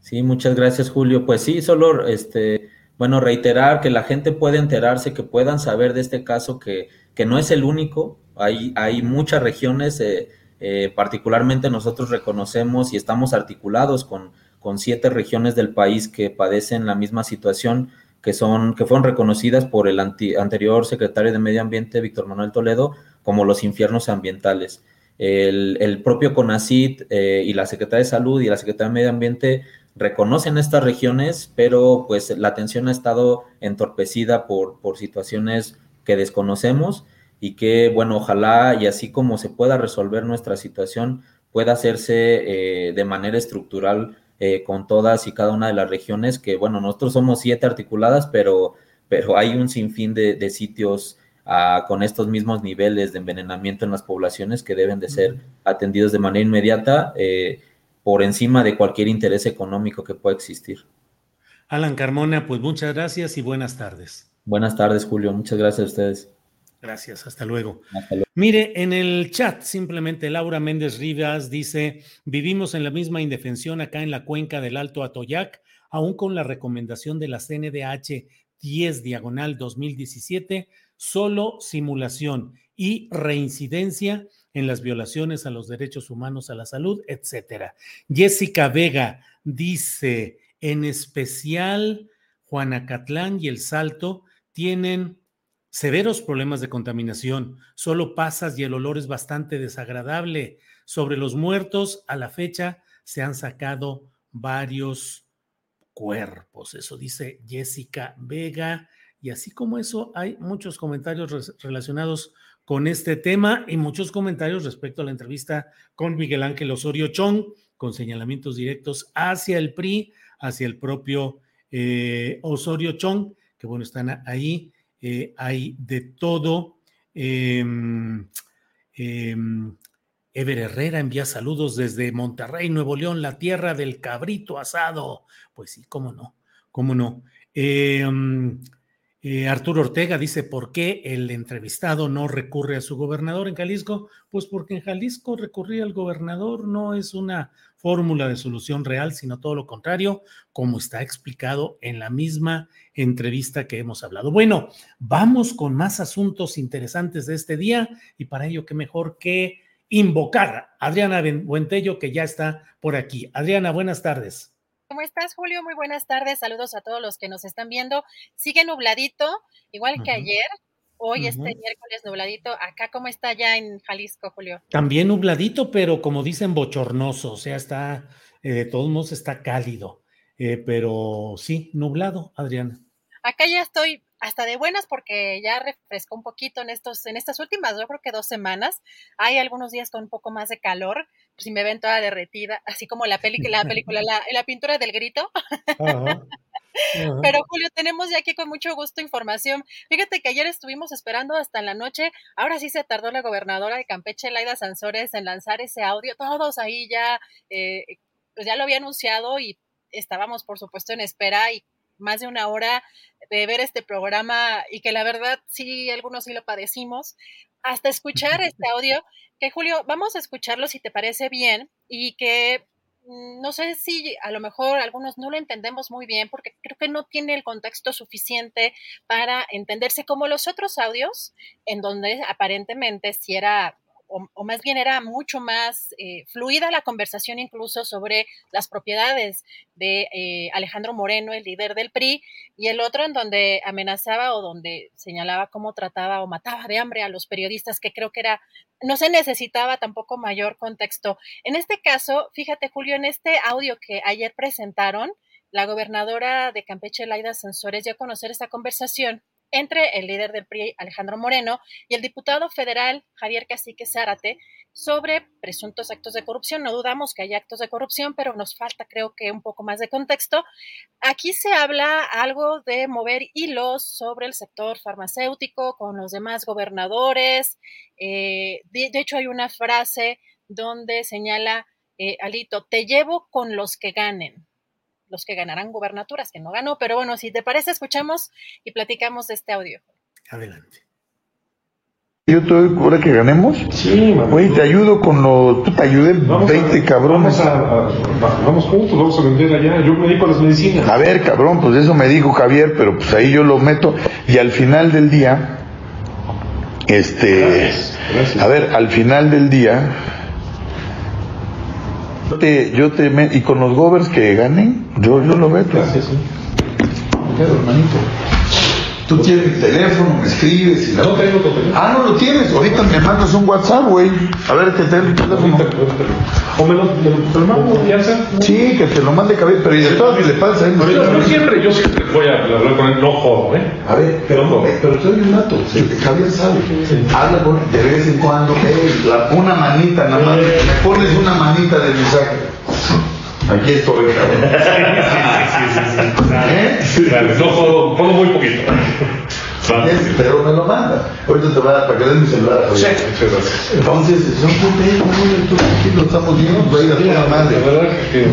Sí, muchas gracias, Julio. Pues sí, solo este, bueno, reiterar que la gente puede enterarse, que puedan saber de este caso, que, que no es el único. Hay, hay muchas regiones, eh, eh, particularmente nosotros reconocemos y estamos articulados con con siete regiones del país que padecen la misma situación, que, son, que fueron reconocidas por el anterior secretario de Medio Ambiente, Víctor Manuel Toledo, como los infiernos ambientales. El, propio CONACIT eh, y la Secretaría de Salud y la Secretaría de Medio Ambiente reconocen estas regiones, pero pues la atención ha estado entorpecida por, por situaciones que desconocemos y que, bueno, ojalá y así como se pueda resolver nuestra situación, pueda hacerse eh, de manera estructural eh, con todas y cada una de las regiones, que bueno, nosotros somos siete articuladas, pero, pero hay un sinfín de, sitios ah, con estos mismos niveles de envenenamiento en las poblaciones que deben de ser atendidos de manera inmediata eh, por encima de cualquier interés económico que pueda existir. Alan Carmona, pues muchas gracias y buenas tardes. Buenas tardes, Julio. Muchas gracias a ustedes. Gracias, hasta luego. Mire, en el chat simplemente Laura Méndez Rivas dice, vivimos en la misma indefensión acá en la cuenca del Alto Atoyac, aún con la recomendación de la CNDH 10 diagonal 2017, solo simulación y reincidencia en las violaciones a los derechos humanos, a la salud, etcétera. Jessica Vega dice, en especial Juanacatlán y El Salto tienen severos problemas de contaminación, solo pasas y el olor es bastante desagradable. Sobre los muertos, a la fecha se han sacado varios cuerpos, eso dice Jessica Vega. Y así como eso, hay muchos comentarios relacionados con este tema y muchos comentarios respecto a la entrevista con Miguel Ángel Osorio Chong, con señalamientos directos hacia el PRI, hacia el propio eh, Osorio Chong, que bueno, están ahí eh, hay de todo. Em, em, Ever Herrera envía saludos desde Monterrey, Nuevo León, la tierra del cabrito asado. Pues sí, cómo no, cómo no. Eh, Arturo Ortega dice, ¿por qué el entrevistado no recurre a su gobernador en Jalisco? Pues porque en Jalisco recurrir al gobernador no es una fórmula de solución real, sino todo lo contrario, como está explicado en la misma entrevista que hemos hablado. Bueno, vamos con más asuntos interesantes de este día y para ello, qué mejor que invocar a Adriana Buentello, que ya está por aquí. Adriana, buenas tardes. ¿Cómo estás, Julio? Muy buenas tardes. Saludos a todos los que nos están viendo. Sigue nubladito, igual que ayer. Hoy, este miércoles nubladito. Acá, ¿cómo está ya en Jalisco, Julio? También nubladito, pero como dicen, bochornoso. O sea, está, eh, de todos modos, está cálido. Eh, pero sí, nublado, Adriana. Acá ya estoy hasta de buenas porque ya refrescó un poquito en estos, en estas últimas, yo creo que dos semanas. Hay algunos días con un poco más de calor, si me ven toda derretida, así como la película, la película, la, la pintura del grito. Pero Julio, tenemos ya aquí con mucho gusto información. Fíjate que ayer estuvimos esperando hasta en la noche. Ahora sí se tardó la gobernadora de Campeche, Laida Sansores, en lanzar ese audio. Todos ahí ya, eh, pues ya lo había anunciado y estábamos, por supuesto, en espera y más de una hora de ver este programa y que la verdad sí, algunos sí lo padecimos, hasta escuchar este audio, que Julio, vamos a escucharlo si te parece bien y que mm, no sé si a lo mejor algunos no lo entendemos muy bien porque creo que no tiene el contexto suficiente para entenderse como los otros audios en donde aparentemente si era o, más bien era mucho más eh, fluida la conversación incluso sobre las propiedades de eh, Alejandro Moreno, el líder del PRI, y el otro en donde amenazaba o donde señalaba cómo trataba o mataba de hambre a los periodistas, que creo que era, no se necesitaba tampoco mayor contexto. En este caso, fíjate Julio, en este audio que ayer presentaron, la gobernadora de Campeche, Laida Sansores, dio a conocer esta conversación entre el líder del PRI, Alejandro Moreno, y el diputado federal Javier Cacique Zárate sobre presuntos actos de corrupción. No dudamos que hay actos de corrupción, pero nos falta, creo que, un poco más de contexto. Aquí se habla algo de mover hilos sobre el sector farmacéutico con los demás gobernadores. Eh, de, hecho, hay una frase donde señala eh, Alito, te llevo con los que ganen los que ganarán gubernaturas, que no ganó, pero bueno, si te parece, escuchamos y platicamos de este audio. Adelante. Yo te doy ahora que ganemos. Sí, Güey, te ayudo con lo. Tú te ayudé 20 cabrones. Vamos, juntos, vamos a vender allá. Yo me dedico a las medicinas. A ver, cabrón, pues eso me dijo Javier, pero pues ahí yo lo meto. Y al final del día. Este. A ver, al final del día yo te, yo te y con los govers que ganen, yo, yo lo hermanito. Tú tienes el teléfono, me escribes y la... No tengo tu teléfono. Ah, no lo tienes. Ahorita me mandas un WhatsApp, güey. A ver, que te el teléfono. O me lo, me mando, ya sé. Sí, que te lo mande cabeza, pero y de todas le pasa. Pero yo siempre, yo siempre voy a hablar con él, no jodo, ¿eh? A ver, pero, pero soy un dato. Javier sabe. Habla con de vez en cuando, una manita nada más. Me pones una manita de mensaje. Aquí estoy, cabrón. Sí, sí, sí, sí, sí. Dale, no jodo, jodo muy poquito. Pero me lo manda. Ahorita te voy a para que des mi celular. Sí. Entonces, son puteros, aquí lo estamos viendo, va a toda madre. La verdad que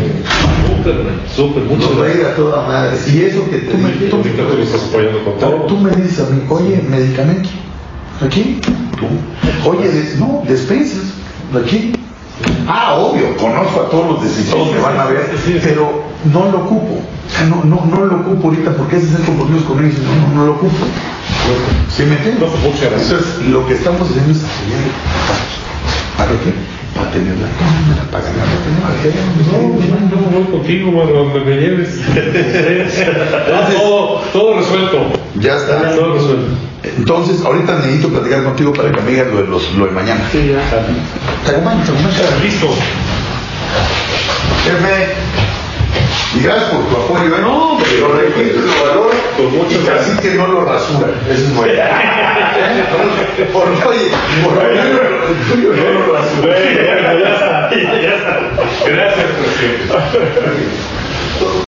súper, súper, mucho. Va a toda madre. Y eso que te me, tú, me estás apoyando con todo. Tú me dices a mí, oye, medicamento. ¿Aquí? Tú. Oye, no, despensas. ¿Aquí? Ah, obvio, conozco a todos los decisores que van a ver, pero no lo ocupo. O sea, no, no, no lo ocupo ahorita porque ese es el compromiso con ellos. No, no, no lo ocupo. ¿Sí me entiendes? Entonces, lo que estamos haciendo es. ¿Para qué? Para tener la cámara, para ganar la No, no, no, voy contigo, mano, donde me lleves. todo, todo resuelto. Ya está. Todo resuelto. Entonces, ahorita necesito platicar contigo para que me digas lo de, los, lo de mañana. Sí, ya. Te acompaño, te acompaño. Listo. Jefe, y gracias por tu apoyo, ¿eh? No, hombre. lo respeto y lo valoro. Con mucho y casi que no lo rasura. Eso es bueno. por, oye, por el tuyo no lo rasura. Ya está, ya está. Gracias, presidente.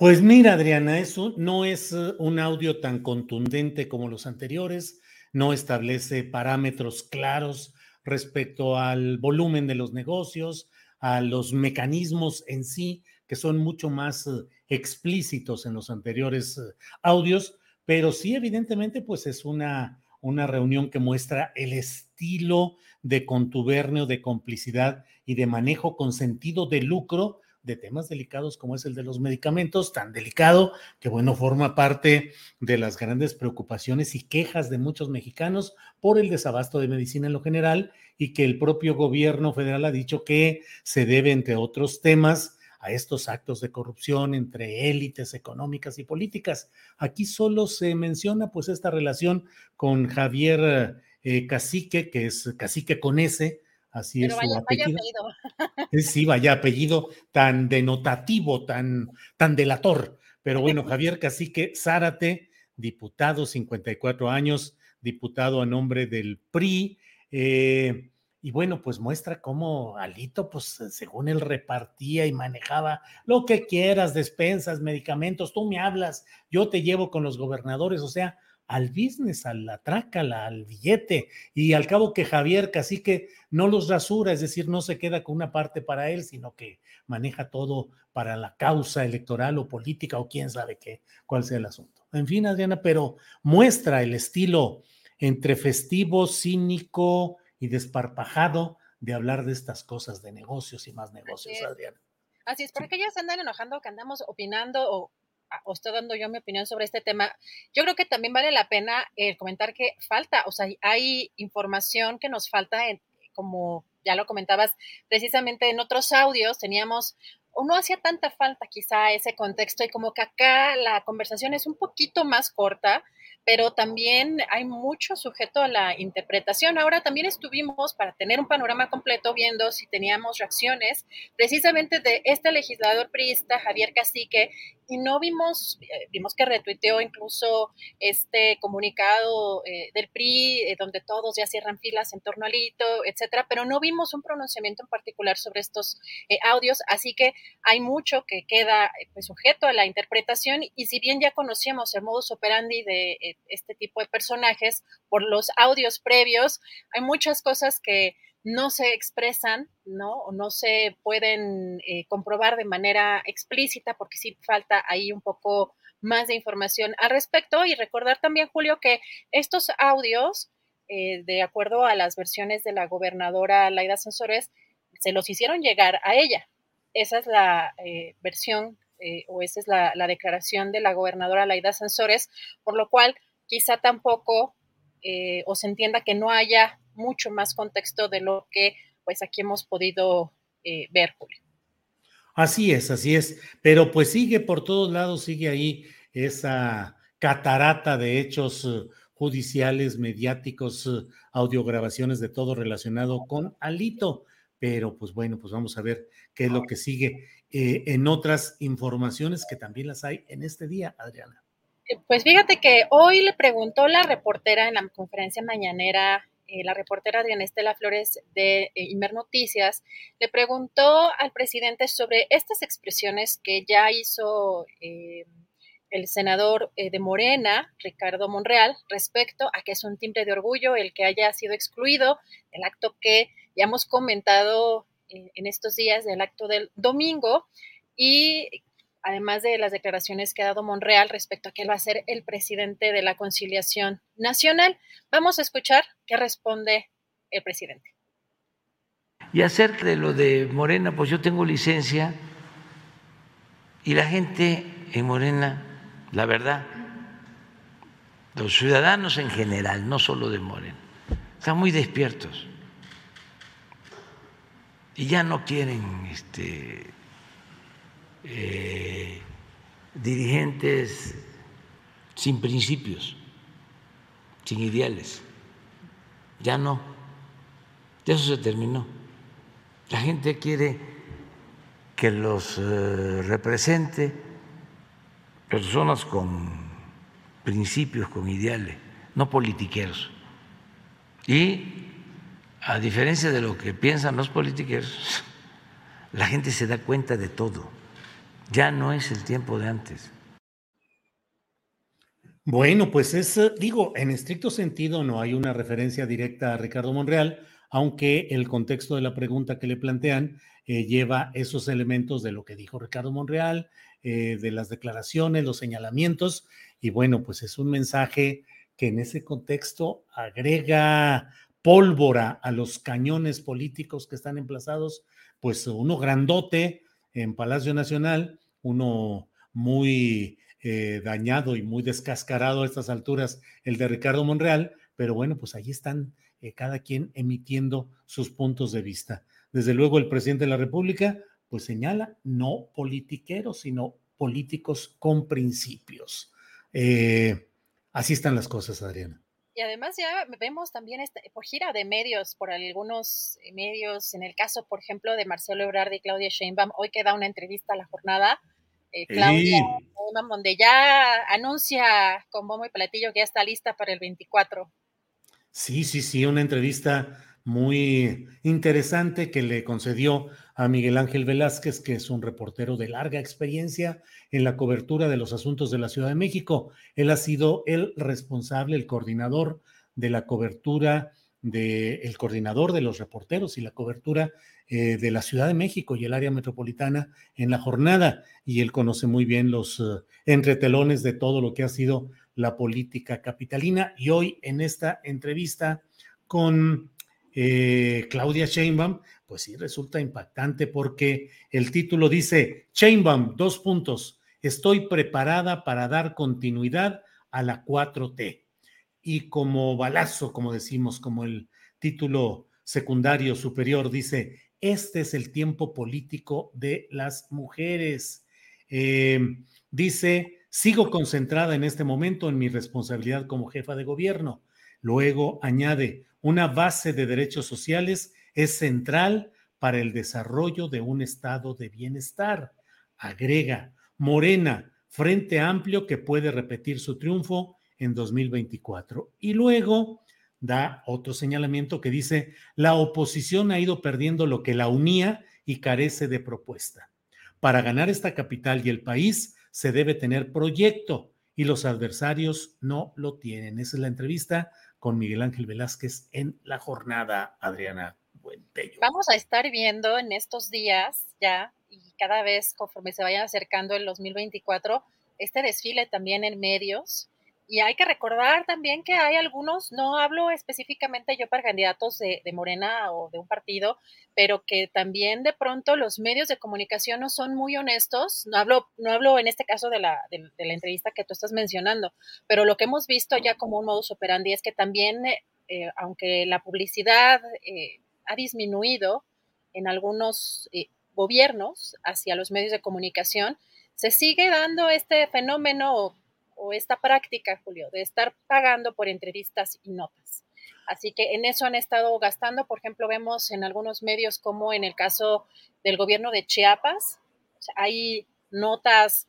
Pues mira, Adriana, eso no es eh, un audio tan contundente como los anteriores, no establece parámetros claros respecto al volumen de los negocios, a los mecanismos en sí, que son mucho más eh, explícitos en los anteriores eh, audios, pero sí, evidentemente, pues es una, una reunión que muestra el estilo de contubernio, de complicidad y de manejo con sentido de lucro de temas delicados como es el de los medicamentos, tan delicado que, bueno, forma parte de las grandes preocupaciones y quejas de muchos mexicanos por el desabasto de medicina en lo general y que el propio gobierno federal ha dicho que se debe, entre otros temas, a estos actos de corrupción entre élites económicas y políticas. Aquí solo se menciona pues esta relación con Javier eh, Cacique, que es Cacique con S, Así Pero es vaya, su apellido. vaya apellido. Sí, vaya apellido tan denotativo, tan, tan delator. Pero bueno, Javier Cacique Zárate, diputado, 54 años, diputado a nombre del PRI. Eh, y bueno, pues muestra cómo Alito, pues según él repartía y manejaba lo que quieras, despensas, medicamentos, tú me hablas, yo te llevo con los gobernadores, o sea, al business, a la trácala, al billete, y al cabo que Javier Cacique no los rasura, es decir, no se queda con una parte para él, sino que maneja todo para la causa electoral o política o quién sabe qué, cuál sea el asunto. En fin, Adriana, pero muestra el estilo entre festivo, cínico y desparpajado de hablar de estas cosas, de negocios y más negocios, Así. Adriana. Así es, porque ya se andan enojando que andamos opinando o, o estoy dando yo mi opinión sobre este tema. Yo creo que también vale la pena eh, comentar que falta, o sea, hay información que nos falta, en, como ya lo comentabas, precisamente en otros audios teníamos o no hacía tanta falta quizá ese contexto y como que acá la conversación es un poquito más corta, pero también hay mucho sujeto a la interpretación. Ahora también estuvimos, para tener un panorama completo, viendo si teníamos reacciones precisamente de este legislador priista, Javier Cacique, y no vimos, eh, vimos que retuiteó incluso este comunicado eh, del PRI, eh, donde todos ya cierran filas en torno al hito, etcétera, pero no vimos un pronunciamiento en particular sobre estos audios, así que hay mucho que queda pues, sujeto a la interpretación, y si bien ya conocíamos el modus operandi de este tipo de personajes por los audios previos, hay muchas cosas que no se expresan, ¿no? O no se pueden eh, comprobar de manera explícita porque sí falta ahí un poco más de información al respecto. Y recordar también, Julio, que estos audios, eh, de acuerdo a las versiones de la gobernadora Laida Sansores, se los hicieron llegar a ella. Esa es la eh, versión o esa es la, la, declaración de la gobernadora Laida Sansores, por lo cual quizá tampoco o se entienda que no haya mucho más contexto de lo que pues aquí hemos podido eh, ver, Julio. Así es, así es, pero pues sigue por todos lados, sigue ahí esa catarata de hechos eh, judiciales, mediáticos, eh, audiograbaciones de todo relacionado con Alito. Pero pues bueno, pues vamos a ver qué es lo que sigue en otras informaciones que también las hay en este día, Adriana. Pues fíjate que hoy le preguntó la reportera en la conferencia mañanera eh, la reportera Adriana Estela Flores de eh, Imer Noticias, le preguntó al presidente sobre estas expresiones que ya hizo eh, el senador de Morena, Ricardo Monreal, respecto a que es un timbre de orgullo el que haya sido excluido, el acto que ya hemos comentado en estos días del acto del domingo, y además de las declaraciones que ha dado Monreal respecto a que él va a ser el presidente de la conciliación nacional. Vamos a escuchar qué responde el presidente. Y acerca de lo de Morena, pues yo tengo licencia y la gente en Morena, la verdad, los ciudadanos en general, no solo de Morena, están muy despiertos y ya no quieren este, eh, dirigentes sin principios, sin ideales. Ya no, ya eso se terminó. La gente quiere que los eh, represente personas con principios, con ideales, no politiqueros. Y a diferencia de lo que piensan los politiqueros, la gente se da cuenta de todo. Ya no es el tiempo de antes. Bueno, pues es, eh, digo, en estricto sentido no hay una referencia directa a Ricardo Monreal, aunque el contexto de la pregunta que le plantean eh, lleva esos elementos de lo que dijo Ricardo Monreal, eh, de las declaraciones, los señalamientos, y bueno, pues es un mensaje que en ese contexto agrega pólvora a los cañones políticos que están emplazados, pues uno grandote en Palacio Nacional uno muy eh, dañado y muy descascarado a estas alturas, el de Ricardo Monreal, pero bueno, pues ahí están eh, cada quien emitiendo sus puntos de vista. Desde luego el presidente de la República pues señala no politiqueros, sino políticos con principios. Eh, así están las cosas, Adriana. Y además ya vemos también este, por gira de medios, por algunos medios, en el caso, por ejemplo, de Marcelo Ebrard y Claudia Sheinbaum, hoy queda una entrevista a la jornada, eh, Claudia donde ya anuncia con bombo y platillo que ya está lista para el 24. Sí, sí, sí, una entrevista muy interesante que le concedió a Miguel Ángel Velázquez, que es un reportero de larga experiencia en la cobertura de los asuntos de la Ciudad de México. Él ha sido el responsable, el coordinador de la cobertura, de, el coordinador de los reporteros y la cobertura eh, de la Ciudad de México y el área metropolitana en la jornada. Y él conoce muy bien los uh, entretelones de todo lo que ha sido la política capitalina. Y hoy en esta entrevista con eh, Claudia Sheinbaum, pues sí resulta impactante porque el título dice, Sheinbaum, dos puntos, estoy preparada para dar continuidad a la 4T. Y como balazo, como decimos, como el título secundario superior dice, este es el tiempo político de las mujeres. Eh, dice, Sigo concentrada en este momento en mi responsabilidad como jefa de gobierno. Luego añade, una base de derechos sociales es central para el desarrollo de un estado de bienestar. Agrega, Morena, Frente Amplio que puede repetir su triunfo en 2024. Y luego da otro señalamiento que dice, la oposición ha ido perdiendo lo que la unía y carece de propuesta. Para ganar esta capital y el país se debe tener proyecto y los adversarios no lo tienen. Esa es la entrevista con Miguel Ángel Velázquez en la jornada, Adriana Buentello. Vamos a estar viendo en estos días ya y cada vez conforme se vayan acercando el 2024 este desfile también en medios y hay que recordar también que hay algunos, no hablo específicamente yo para candidatos de, Morena o de un partido, pero que también de pronto los medios de comunicación no son muy honestos. No hablo, no hablo en este caso de la, de, la entrevista que tú estás mencionando, pero lo que hemos visto ya como un modus operandi es que también, eh, eh, aunque la publicidad eh, ha disminuido en algunos gobiernos hacia los medios de comunicación, se sigue dando este fenómeno o esta práctica, Julio, de estar pagando por entrevistas y notas. Así que en eso han estado gastando. Por ejemplo, vemos en algunos medios como en el caso del gobierno de Chiapas, hay notas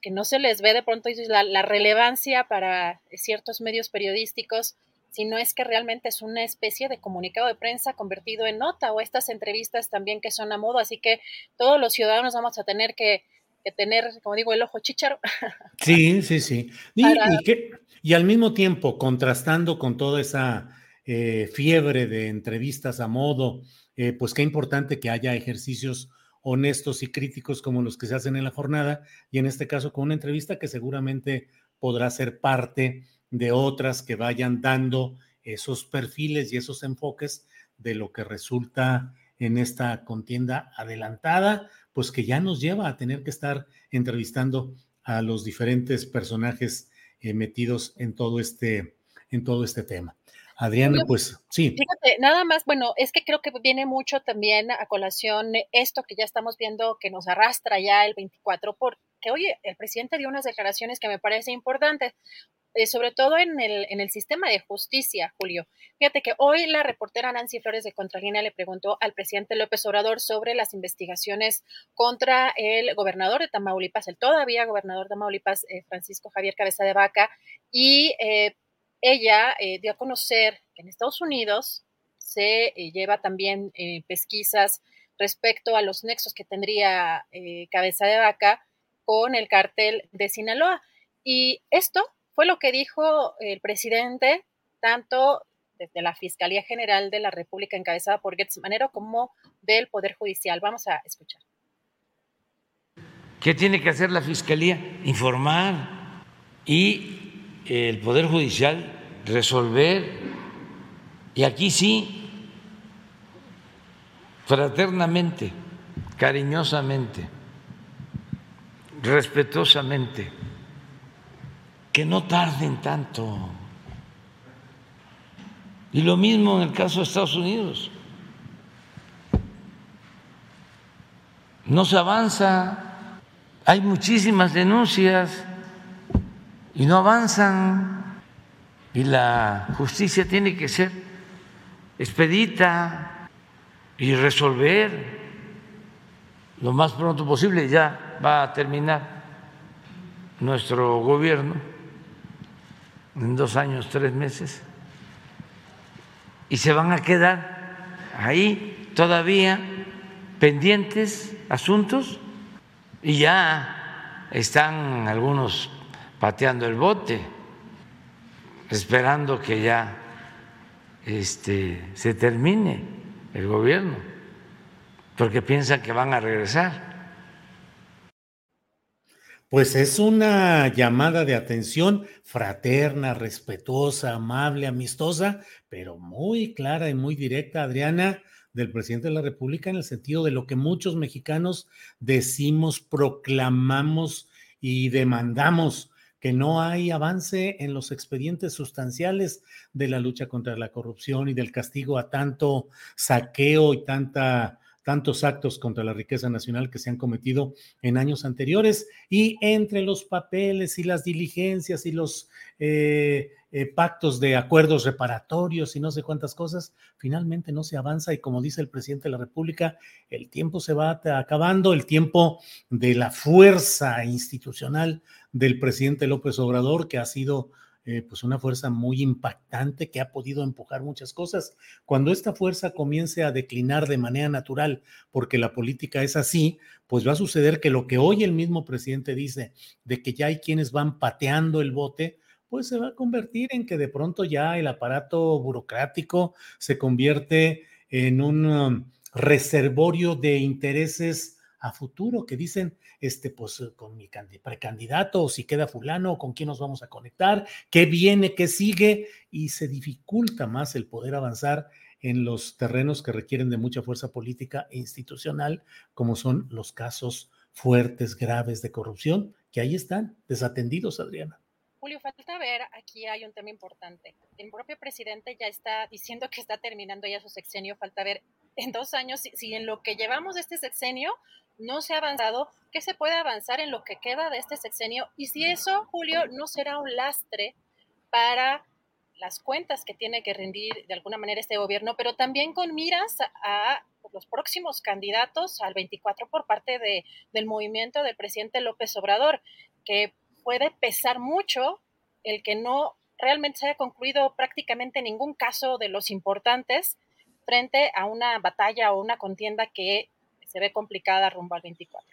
que no se les ve de pronto la, la relevancia para ciertos medios periodísticos, sino es que realmente es una especie de comunicado de prensa convertido en nota o estas entrevistas también que son a modo. Así que todos los ciudadanos vamos a tener que que tener, como digo, el ojo chícharo. Sí, sí, sí. Y, al mismo tiempo, contrastando con toda esa eh, fiebre de entrevistas a modo, eh, pues qué importante que haya ejercicios honestos y críticos como los que se hacen en la jornada, y en este caso con una entrevista que seguramente podrá ser parte de otras que vayan dando esos perfiles y esos enfoques de lo que resulta en esta contienda adelantada, pues que ya nos lleva a tener que estar entrevistando a los diferentes personajes eh, metidos en todo este, en todo este tema. Adriana, pues sí. Fíjate, nada más, bueno, es que creo que viene mucho también a colación esto que ya estamos viendo que nos arrastra ya el 24, porque, oye, el presidente dio unas declaraciones que me parecen importantes. Eh, sobre todo en el, en el sistema de justicia, Julio. Fíjate que hoy la reportera Nancy Flores de Contralínea le preguntó al presidente López Obrador sobre las investigaciones contra el gobernador de Tamaulipas, el todavía gobernador de Tamaulipas, eh, Francisco Javier Cabeza de Vaca, y eh, ella dio a conocer que en Estados Unidos se lleva también pesquisas respecto a los nexos que tendría Cabeza de Vaca con el cártel de Sinaloa. Y esto fue lo que dijo el presidente, tanto desde la Fiscalía General de la República encabezada por Gertz Manero como del Poder Judicial. Vamos a escuchar. ¿Qué tiene que hacer la Fiscalía? Informar y el Poder Judicial resolver. Y aquí sí, fraternamente, cariñosamente, respetuosamente que no tarden tanto. Y lo mismo en el caso de Estados Unidos. No se avanza, hay muchísimas denuncias y no avanzan. Y la justicia tiene que ser expedita y resolver lo más pronto posible. Ya va a terminar nuestro gobierno en dos años, tres meses, y se van a quedar ahí todavía pendientes asuntos y ya están algunos pateando el bote, esperando que ya este, se termine el gobierno, porque piensan que van a regresar. Pues es una llamada de atención fraterna, respetuosa, amable, amistosa, pero muy clara y muy directa, Adriana, del presidente de la República en el sentido de lo que muchos mexicanos decimos, proclamamos y demandamos, que no hay avance en los expedientes sustanciales de la lucha contra la corrupción y del castigo a tanto saqueo y tanta tantos actos contra la riqueza nacional que se han cometido en años anteriores. Y entre los papeles y las diligencias y los eh, eh, pactos de acuerdos reparatorios y no sé cuántas cosas, finalmente no se avanza y como dice el presidente de la República, el tiempo se va acabando, el tiempo de la fuerza institucional del presidente López Obrador, que ha sido eh, pues una fuerza muy impactante que ha podido empujar muchas cosas. Cuando esta fuerza comience a declinar de manera natural, porque la política es así, pues va a suceder que lo que hoy el mismo presidente dice de que ya hay quienes van pateando el bote, pues se va a convertir en que de pronto ya el aparato burocrático se convierte en un um, reservorio de intereses a futuro que dicen, este, pues eh, con mi precandidato, o si queda fulano, con quién nos vamos a conectar, qué viene, qué sigue, y se dificulta más el poder avanzar en los terrenos que requieren de mucha fuerza política e institucional, como son los casos fuertes, graves de corrupción, que ahí están, desatendidos, Adriana. Julio, falta ver, aquí hay un tema importante. El propio presidente ya está diciendo que está terminando ya su sexenio, falta ver en dos años si, en lo que llevamos de este sexenio no se ha avanzado, ¿qué se puede avanzar en lo que queda de este sexenio? Y si eso, Julio, no será un lastre para las cuentas que tiene que rendir de alguna manera este gobierno, pero también con miras a, los próximos candidatos al 24 por parte de, del movimiento del presidente López Obrador, que puede pesar mucho el que no realmente se haya concluido prácticamente ningún caso de los importantes frente a una batalla o una contienda que se ve complicada rumbo al 24.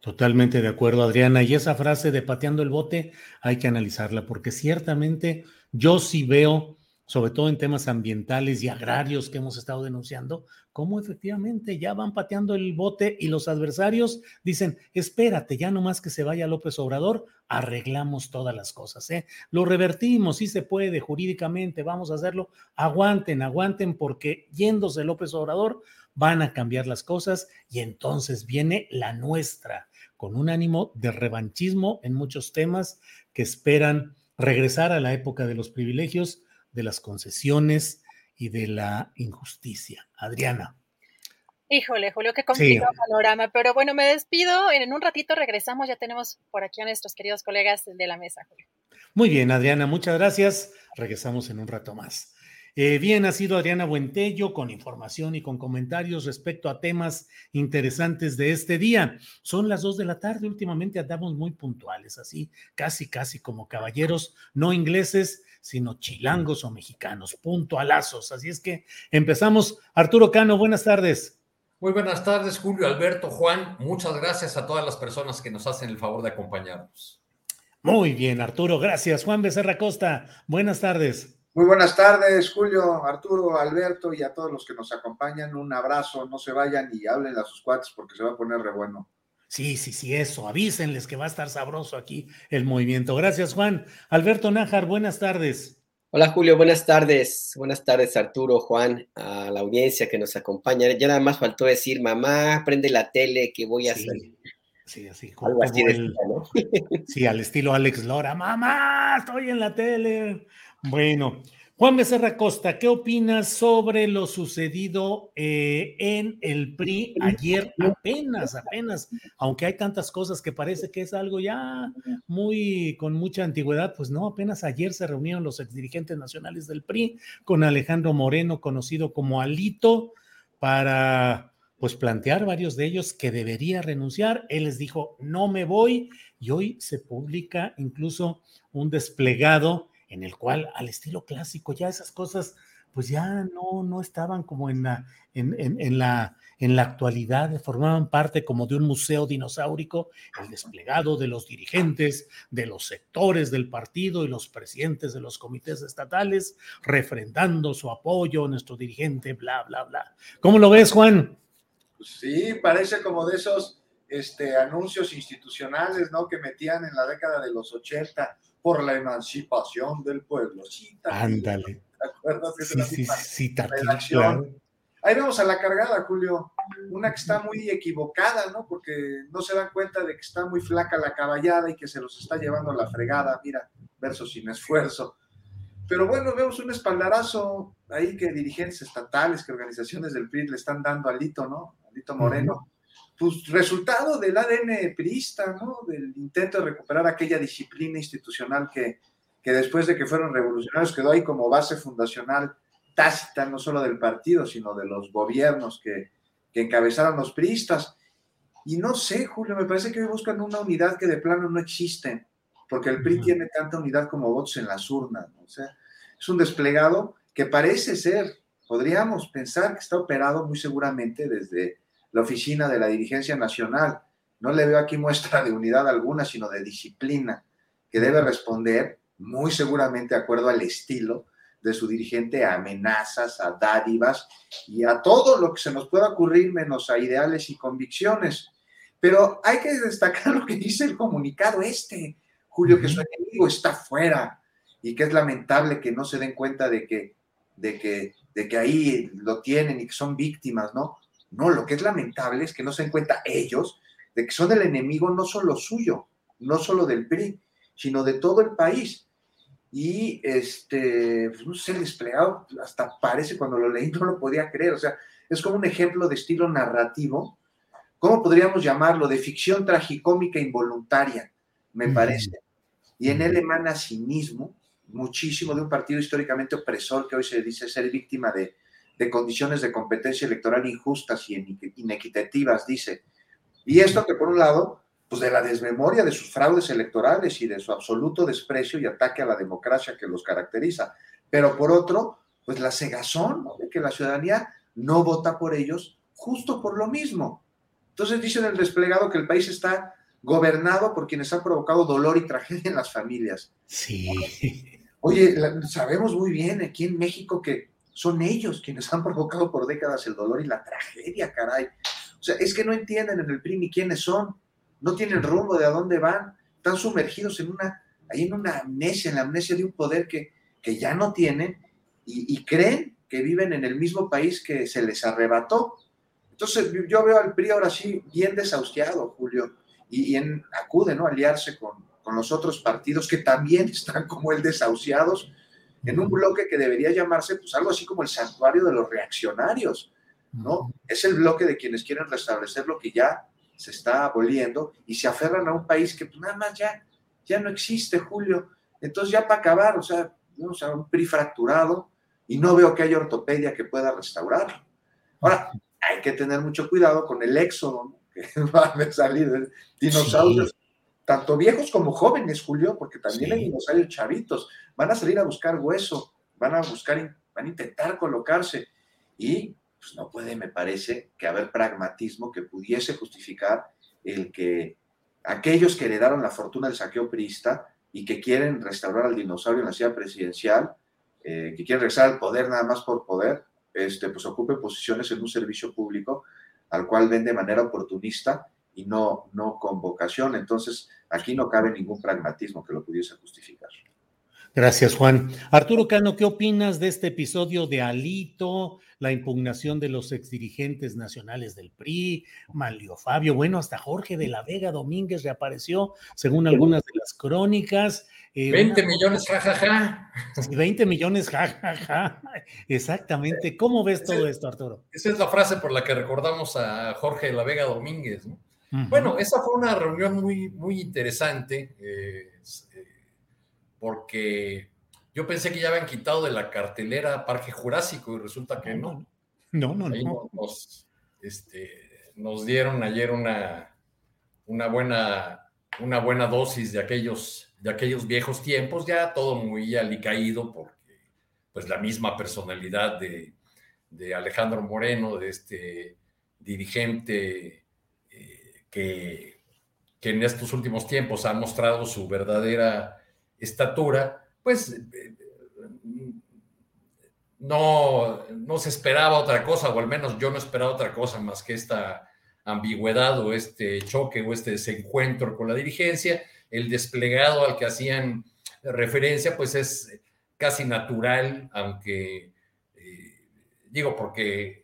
Totalmente de acuerdo, Adriana. Y esa frase de pateando el bote hay que analizarla porque ciertamente yo sí veo sobre todo en temas ambientales y agrarios que hemos estado denunciando, cómo efectivamente ya van pateando el bote y los adversarios dicen, espérate, ya no más que se vaya López Obrador, arreglamos todas las cosas, ¿eh? Lo revertimos, sí se puede jurídicamente, vamos a hacerlo, aguanten, aguanten, porque yéndose López Obrador van a cambiar las cosas y entonces viene la nuestra, con un ánimo de revanchismo en muchos temas que esperan regresar a la época de los privilegios de las concesiones y de la injusticia. Adriana. Híjole, Julio, qué complicado panorama. Pero bueno, me despido. En un ratito regresamos. Ya tenemos por aquí a nuestros queridos colegas de la mesa, Julio. Muy bien, Adriana, muchas gracias. Regresamos en un rato más. Eh, bien, ha sido Adriana Buentello con información y con comentarios respecto a temas interesantes de este día. Son las dos de la tarde, últimamente andamos muy puntuales, así, casi, casi como caballeros, no ingleses, sino chilangos o mexicanos, puntualazos. Así es que empezamos. Arturo Cano, buenas tardes. Muy buenas tardes, Julio, Alberto, Juan. Muchas gracias a todas las personas que nos hacen el favor de acompañarnos. Muy bien, Arturo, gracias. Juan Becerra Costa, buenas tardes. Muy buenas tardes, Julio, Arturo, Alberto y a todos los que nos acompañan. Un abrazo, no se vayan y hablen a sus cuates porque se va a poner re bueno. Sí, sí, sí, eso. Avísenles que va a estar sabroso aquí el movimiento. Gracias, Juan. Alberto Nájar, buenas tardes. Hola, Julio, buenas tardes. Buenas tardes, Arturo, Juan, a la audiencia que nos acompaña. Ya nada más faltó decir, mamá, prende la tele que voy a sí, salir. Sí, así. Algo así el, ¿no? sí, al estilo Alex Lora. Mamá, estoy en la tele. Bueno, Juan Becerra Costa, ¿qué opinas sobre lo sucedido eh, en el PRI ayer? Apenas, apenas, aunque hay tantas cosas que parece que es algo ya muy con mucha antigüedad, pues no, apenas ayer se reunieron los exdirigentes nacionales del PRI con Alejandro Moreno, conocido como Alito, para pues plantear varios de ellos que debería renunciar. Él les dijo, no me voy, y hoy se publica incluso un desplegado en el cual al estilo clásico ya esas cosas pues ya no, no estaban como en la, en, en, la, en la actualidad, formaban parte como de un museo dinosaurico, el desplegado de los dirigentes, de los sectores del partido y los presidentes de los comités estatales, refrendando su apoyo a nuestro dirigente, bla, bla, bla. ¿Cómo lo ves, Juan? Pues sí, parece como de esos este, anuncios institucionales, ¿no? Que metían en la década de los 80 por la emancipación del pueblo. Ándale. ¿Te acuerdas? Sí, sí, sí, redacción. Ahí vamos a la cargada, Julio. Una que está muy equivocada, ¿no? Porque no se dan cuenta de que está muy flaca la caballada y que se los está llevando a la fregada. Mira, verso sin esfuerzo. Pero bueno, vemos un espaldarazo ahí que dirigentes estatales, que organizaciones del PRI le están dando a Lito, ¿no? A Lito Moreno. Pues resultado del ADN priista, ¿no? Del intento de recuperar aquella disciplina institucional que, que después de que fueron revolucionarios quedó ahí como base fundacional tácita, no solo del partido, sino de los gobiernos que, que encabezaron los priistas. Y no sé, Julio, me parece que hoy buscan una unidad que de plano no existe, porque el PRI tiene tanta unidad como votos en las urnas. O sea, es un desplegado que parece ser, podríamos pensar que está operado muy seguramente desde la oficina de la dirigencia nacional. No le veo aquí muestra de unidad alguna, sino de disciplina, que debe responder muy seguramente de acuerdo al estilo de su dirigente a amenazas, a dádivas y a todo lo que se nos pueda ocurrir menos a ideales y convicciones. Pero hay que destacar lo que dice el comunicado este, Julio, que su enemigo está fuera y que es lamentable que no se den cuenta de que, de que, de que ahí lo tienen y que son víctimas, ¿no? No, lo que es lamentable es que no se den cuenta ellos de que son el enemigo no solo suyo, no solo del PRI, sino de todo el país. Y este, pues, no sé, el desplegado hasta parece cuando lo leí no lo podía creer, o sea, es como un ejemplo de estilo narrativo, ¿cómo podríamos llamarlo? De ficción tragicómica involuntaria, me parece. Y en él emana cinismo, muchísimo de un partido históricamente opresor que hoy se dice ser víctima de, de condiciones de competencia electoral injustas y inequitativas, dice. Y esto que por un lado pues de la desmemoria de sus fraudes electorales y de su absoluto desprecio y ataque a la democracia que los caracteriza. Pero por otro, pues la cegazón de que la ciudadanía no vota por ellos justo por lo mismo. Entonces dicen el desplegado que el país está gobernado por quienes han provocado dolor y tragedia en las familias. Sí. Oye, sabemos muy bien aquí en México que son ellos quienes han provocado por décadas el dolor y la tragedia, caray. O sea, es que no entienden en el PRI ni quiénes son no tienen rumbo de a dónde van, están sumergidos en una, ahí en una amnesia, en la amnesia de un poder que, que ya no tienen y, creen que viven en el mismo país que se les arrebató. Entonces yo veo al PRI ahora sí bien desahuciado, Julio, y, en, acude ¿no? a aliarse con, con los otros partidos que también están como el desahuciados en un bloque que debería llamarse pues algo así como el santuario de los reaccionarios, ¿no? Es el bloque de quienes quieren restablecer lo que ya se está aboliendo y se aferran a un país que pues, nada más ya, ya no existe, Julio. Entonces ya para acabar, o sea, o sea, un PRI fracturado y no veo que haya ortopedia que pueda restaurarlo. Ahora, hay que tener mucho cuidado con el éxodo que va a salir dinosaurios, tanto viejos como jóvenes, Julio, porque también hay dinosaurios chavitos. Van a salir a buscar hueso, van a buscar, van a intentar colocarse y pues no puede, me parece, que haber pragmatismo que pudiese justificar el que aquellos que heredaron la fortuna del saqueo priista y que quieren restaurar al dinosaurio en la ciudad presidencial, eh, que quieren regresar al poder nada más por poder, este, pues ocupen posiciones en un servicio público al cual ven de manera oportunista y no, no con vocación. Entonces, aquí no cabe ningún pragmatismo que lo pudiese justificar. Gracias, Juan. Arturo Cano, ¿qué opinas de este episodio de Alito, la impugnación de los exdirigentes nacionales del PRI, Malio Fabio, bueno, hasta Jorge de la Vega Domínguez reapareció, según algunas de las crónicas. 20 eh, millones, jajaja. Ja, 20 millones, jajaja. Ja, ja. Exactamente. ¿Cómo ves todo esto, Arturo? Esa es la frase por la que recordamos a Jorge de la Vega Domínguez. ¿no? Uh -huh. Bueno, esa fue una reunión muy, muy interesante. Eh, porque yo pensé que ya habían quitado de la cartelera Parque Jurásico y resulta que no. No, no, Ahí no. Nos, este, nos dieron ayer una, una, buena, una buena dosis de aquellos, de aquellos viejos tiempos, ya todo muy alicaído porque pues la misma personalidad de, de Alejandro Moreno, de este dirigente eh, que, que en estos últimos tiempos ha mostrado su verdadera estatura, pues no, no se esperaba otra cosa, o al menos yo no esperaba otra cosa más que esta ambigüedad o este choque o este desencuentro con la dirigencia. El desplegado al que hacían referencia, pues es casi natural, aunque eh, digo, porque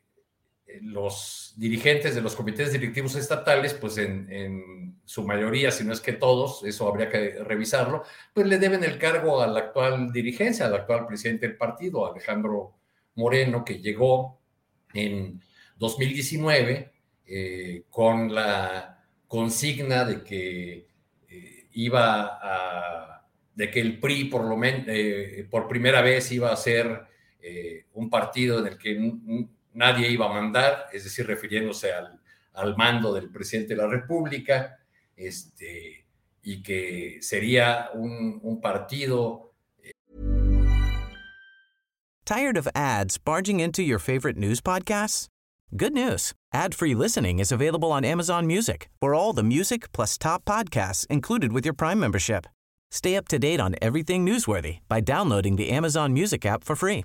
los dirigentes de los comités directivos estatales, pues en, su mayoría, si no es que todos, eso habría que revisarlo, pues le deben el cargo a la actual dirigencia, al actual presidente del partido, Alejandro Moreno, que llegó en 2019 eh, con la consigna de que eh, iba a, de que el PRI por lo menos eh, por primera vez iba a ser un partido en el que nadie iba a mandar, es decir, refiriéndose al, al mando del presidente de la República, este, y que sería un, un partido. Eh. Tired of ads barging into your favorite news podcasts? Good news. Ad-free listening is available on Amazon Music for all the music plus top podcasts included with your Prime membership. Stay up to date on everything newsworthy by downloading the Amazon Music app for free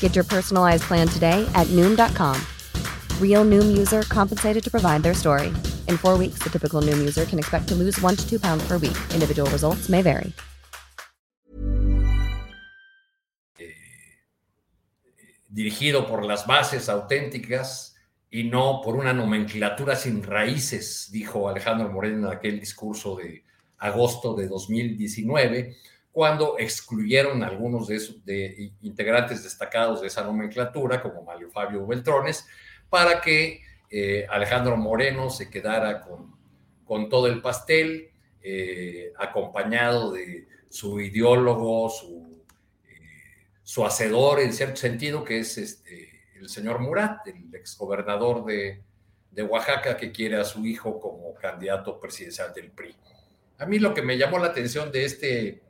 Get your personalized plan today at noom.com. Real noom user compensated to provide their story. In four weeks, the typical noom user can expect to lose one to two pounds per week. Individual results may vary. Eh, dirigido por las bases auténticas y no por una nomenclatura sin raíces, dijo Alejandro Moreno en aquel discurso de agosto de 2019 cuando excluyeron a algunos de, integrantes destacados de esa nomenclatura, como Mario Fabio Beltrones, para que eh, Alejandro Moreno se quedara con, con todo el pastel, eh, acompañado de su ideólogo, su, eh, su, hacedor en cierto sentido, que es este, el señor Murat, el exgobernador de, de Oaxaca, que quiere a su hijo como candidato presidencial del PRI. A mí lo que me llamó la atención de este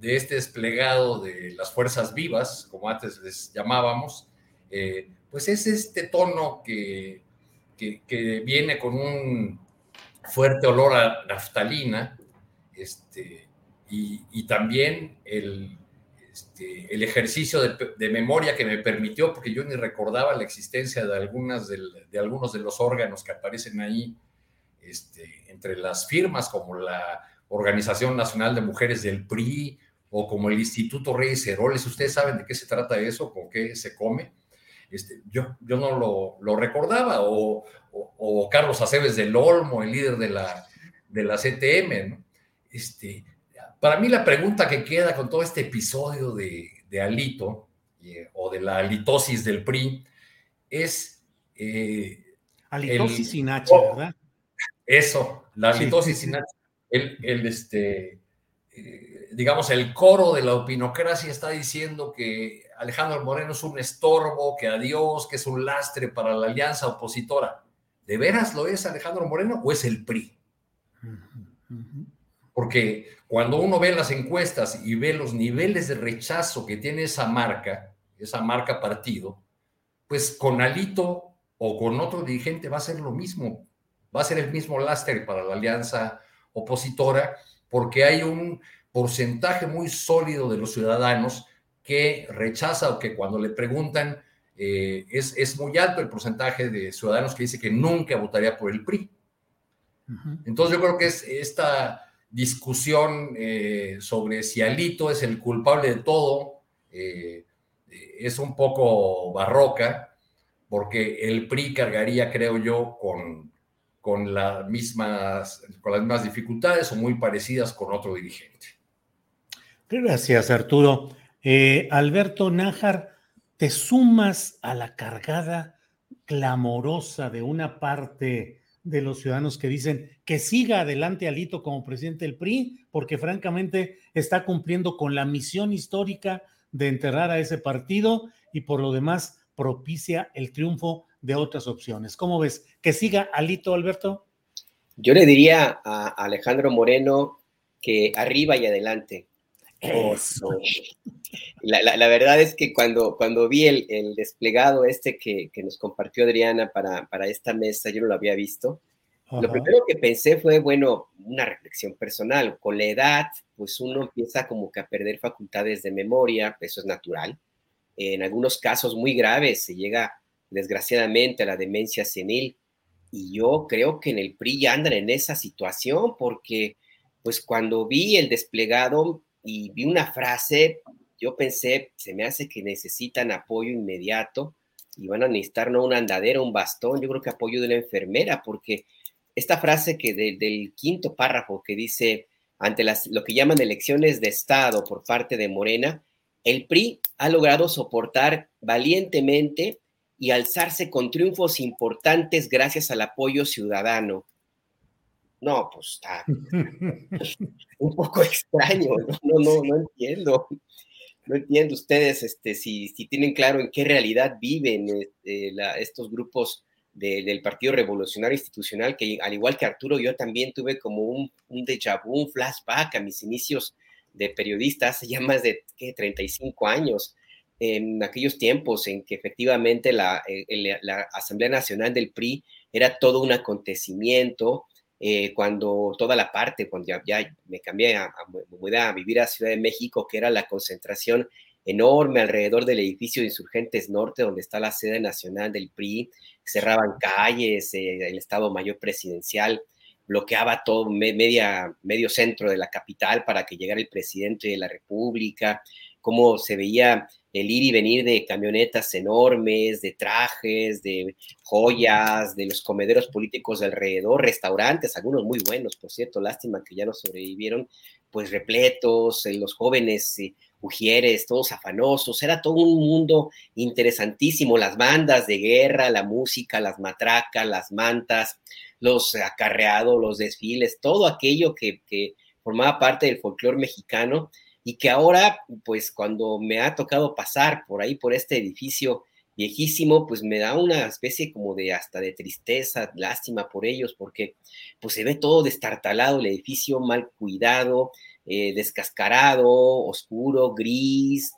de este desplegado de las fuerzas vivas, como antes les llamábamos, eh, pues es este tono que, que, viene con un fuerte olor a naftalina, este, y, también el, este, el ejercicio de, memoria que me permitió, porque yo ni recordaba la existencia de, algunas de algunos de los órganos que aparecen ahí, este, entre las firmas como la Organización Nacional de Mujeres del PRI, o como el Instituto Reyes Heroles. ¿Ustedes saben de qué se trata eso? ¿Con qué se come? Este, yo, yo no lo, lo recordaba. O, o, Carlos Aceves del Olmo, el líder de la, de la CTM. ¿no? Este, para mí la pregunta que queda con todo este episodio de, de Alito o de la alitosis del PRI es... Eh, alitosis sin H, ¿verdad? Eso, la alitosis sin H. El, el, este, eh, digamos, el coro de la opinocracia está diciendo que Alejandro Moreno es un estorbo, que adiós, que es un lastre para la alianza opositora. ¿De veras lo es Alejandro Moreno o es el PRI? Porque cuando uno ve las encuestas y ve los niveles de rechazo que tiene esa marca, esa marca partido, pues con Alito o con otro dirigente va a ser lo mismo, va a ser el mismo lastre para la alianza opositora porque hay un porcentaje muy sólido de los ciudadanos que rechaza o que cuando le preguntan, eh, es, es, muy alto el porcentaje de ciudadanos que dice que nunca votaría por el PRI. Entonces yo creo que es esta discusión eh, sobre si Alito es el culpable de todo eh, es un poco barroca, porque el PRI cargaría, creo yo, con con, las mismas, con las mismas dificultades o muy parecidas con otro dirigente. Gracias, Arturo. Eh, Alberto Nájar, ¿te sumas a la cargada clamorosa de una parte de los ciudadanos que dicen que siga adelante Alito como presidente del PRI, porque francamente está cumpliendo con la misión histórica de enterrar a ese partido y por lo demás propicia el triunfo de otras opciones. ¿Cómo ves? ¿Que siga Alito, Alberto? Yo le diría a Alejandro Moreno que arriba y adelante. La, verdad es que cuando, cuando vi el, desplegado este que, nos compartió Adriana para, para, esta mesa, yo no lo había visto. Lo primero que pensé fue, bueno, una reflexión personal. Con la edad, pues uno empieza como que a perder facultades de memoria, eso es natural. En algunos casos muy graves se llega desgraciadamente a la demencia senil. Y yo creo que en el PRI ya andan en esa situación porque pues cuando vi el desplegado y vi una frase, yo pensé, se me hace que necesitan apoyo inmediato y van a necesitar no una andadera, un bastón, yo creo que apoyo de la enfermera, porque esta frase que del quinto párrafo que dice, ante las, lo que llaman elecciones de Estado por parte de Morena, el PRI ha logrado soportar valientemente y alzarse con triunfos importantes gracias al apoyo ciudadano. No, pues está un poco extraño, no, no, no entiendo. No entiendo ustedes este, si, si tienen claro en qué realidad viven este, estos grupos del Partido Revolucionario Institucional, que al igual que Arturo, yo también tuve como un, un déjà vu, un flashback a mis inicios de periodista hace ya más de ¿qué? 35 años, en aquellos tiempos en que efectivamente la, la Asamblea Nacional del PRI era todo un acontecimiento, eh, cuando toda la parte, cuando ya, me cambié a, a, a vivir a Ciudad de México, que era la concentración enorme alrededor del edificio de Insurgentes Norte, donde está la sede nacional del PRI, cerraban calles, eh, el Estado Mayor Presidencial bloqueaba todo media, medio centro de la capital para que llegara el presidente de la República, cómo se veía el ir y venir de camionetas enormes, de trajes, de joyas, de los comederos políticos alrededor, restaurantes, algunos muy buenos, por cierto, lástima que ya no sobrevivieron, pues repletos, eh, los jóvenes eh, ujieres, todos afanosos, era todo un mundo interesantísimo, las bandas de guerra, la música, las matracas, las mantas, los acarreados, los desfiles, todo aquello que, que formaba parte del folclore mexicano y que ahora, pues cuando me ha tocado pasar por ahí, por este edificio viejísimo, pues me da una especie como de hasta de tristeza, lástima por ellos, porque pues se ve todo destartalado, el edificio mal cuidado, eh, descascarado, oscuro, gris,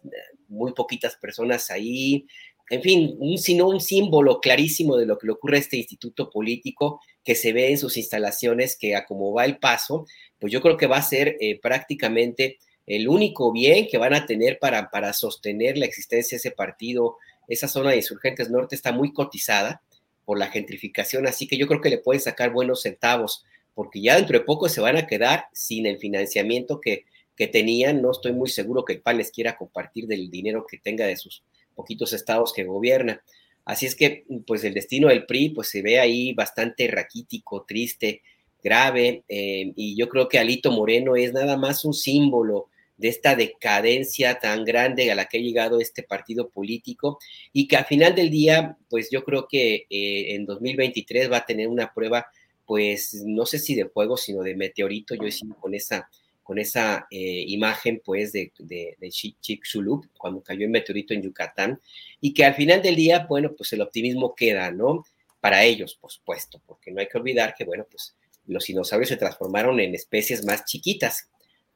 muy poquitas personas ahí, en fin, un, sino un símbolo clarísimo de lo que le ocurre a este instituto político que se ve en sus instalaciones, que a como va el paso, pues yo creo que va a ser eh, prácticamente el único bien que van a tener para, para sostener la existencia de ese partido, esa zona de insurgentes norte está muy cotizada por la gentrificación, así que yo creo que le pueden sacar buenos centavos, porque ya dentro de poco se van a quedar sin el financiamiento que, que tenían. No estoy muy seguro que el PAN les quiera compartir del dinero que tenga de sus poquitos estados que gobierna. Así es que, pues el destino del PRI, pues se ve ahí bastante raquítico, triste, grave, eh, y yo creo que Alito Moreno es nada más un símbolo de esta decadencia tan grande a la que ha llegado este partido político y que al final del día, pues yo creo que eh, en 2023 va a tener una prueba, pues no sé si de fuego, sino de meteorito, yo decía con esa, con esa eh, imagen pues de, de, de Chicxulub, cuando cayó el meteorito en Yucatán, y que al final del día, bueno, pues el optimismo queda, ¿no? Para ellos, por supuesto, porque no hay que olvidar que, bueno, pues los dinosaurios se transformaron en especies más chiquitas,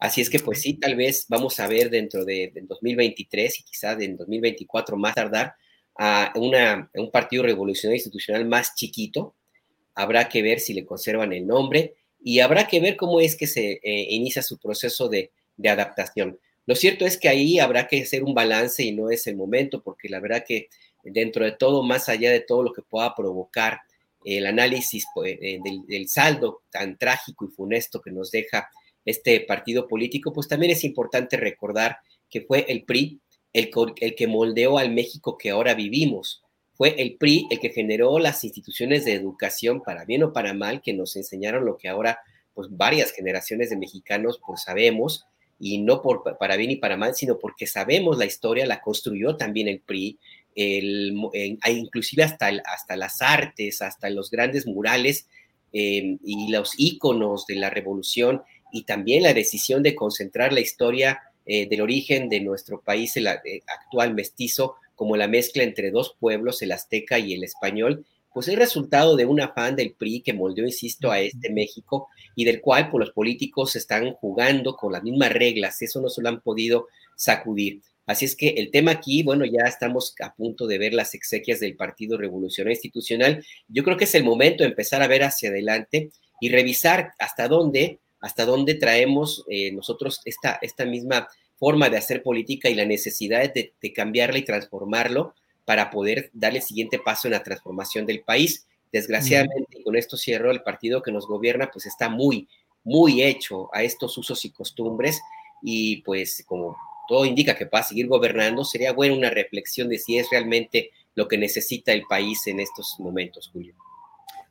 Así es que pues sí, tal vez vamos a ver dentro de, 2023 y quizás en 2024 más tardar a, una, un partido revolucionario institucional más chiquito. Habrá que ver si le conservan el nombre y habrá que ver cómo es que se eh, inicia su proceso de, adaptación. Lo cierto es que ahí habrá que hacer un balance y no es el momento, porque la verdad que dentro de todo, más allá de todo lo que pueda provocar el análisis pues, eh, del, del, saldo tan trágico y funesto que nos deja este partido político, pues también es importante recordar que fue el PRI el, el, que moldeó al México que ahora vivimos. Fue el PRI el que generó las instituciones de educación, para bien o para mal, que nos enseñaron lo que ahora, pues varias generaciones de mexicanos, pues sabemos, y no por, para bien y para mal, sino porque sabemos la historia, la construyó también el PRI, el, inclusive hasta, hasta las artes, hasta los grandes murales eh, y los íconos de la revolución y también la decisión de concentrar la historia eh, del origen de nuestro país, el eh, actual mestizo, como la mezcla entre dos pueblos, el azteca y el español, pues es resultado de un afán del PRI que moldeó, insisto, a este México y del cual pues, los políticos están jugando con las mismas reglas, eso no se lo han podido sacudir. Así es que el tema aquí, bueno, ya estamos a punto de ver las exequias del Partido Revolucionario Institucional. Yo creo que es el momento de empezar a ver hacia adelante y revisar hasta dónde, hasta dónde traemos eh, nosotros esta, esta misma forma de hacer política y la necesidad de, de cambiarla y transformarlo para poder darle el siguiente paso en la transformación del país. Desgraciadamente, y con esto cierro, el partido que nos gobierna pues está muy, muy hecho a estos usos y costumbres y pues como todo indica que va a seguir gobernando, sería buena una reflexión de si es realmente lo que necesita el país en estos momentos, Julio.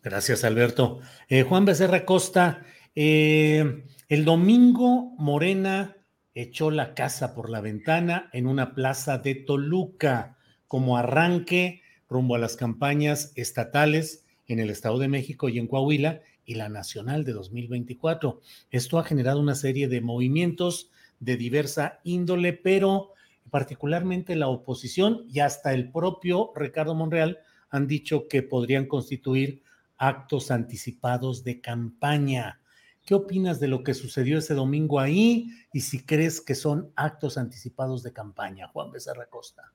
Gracias, Alberto. Eh, Juan Becerra Costa, eh, el domingo Morena echó la casa por la ventana en una plaza de Toluca como arranque rumbo a las campañas estatales en el Estado de México y en Coahuila y la nacional de 2024. Esto ha generado una serie de movimientos de diversa índole, pero particularmente la oposición y hasta el propio Ricardo Monreal han dicho que podrían constituir actos anticipados de campaña. ¿Qué opinas de lo que sucedió ese domingo ahí y si crees que son actos anticipados de campaña, Juan Becerra Costa?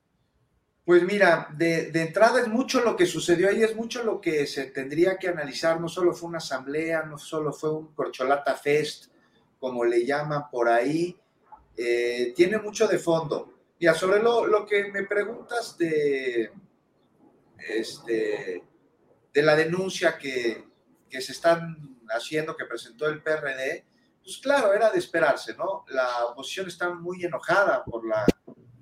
Pues mira, de, entrada es mucho lo que sucedió ahí, es mucho lo que se tendría que analizar. No solo fue una asamblea, no solo fue un corcholata fest, como le llaman por ahí, eh, tiene mucho de fondo. Ya, sobre lo, lo, que me preguntas de, este, de la denuncia que, que se están haciendo, que presentó el PRD, pues claro, era de esperarse, ¿no? La oposición está muy enojada por la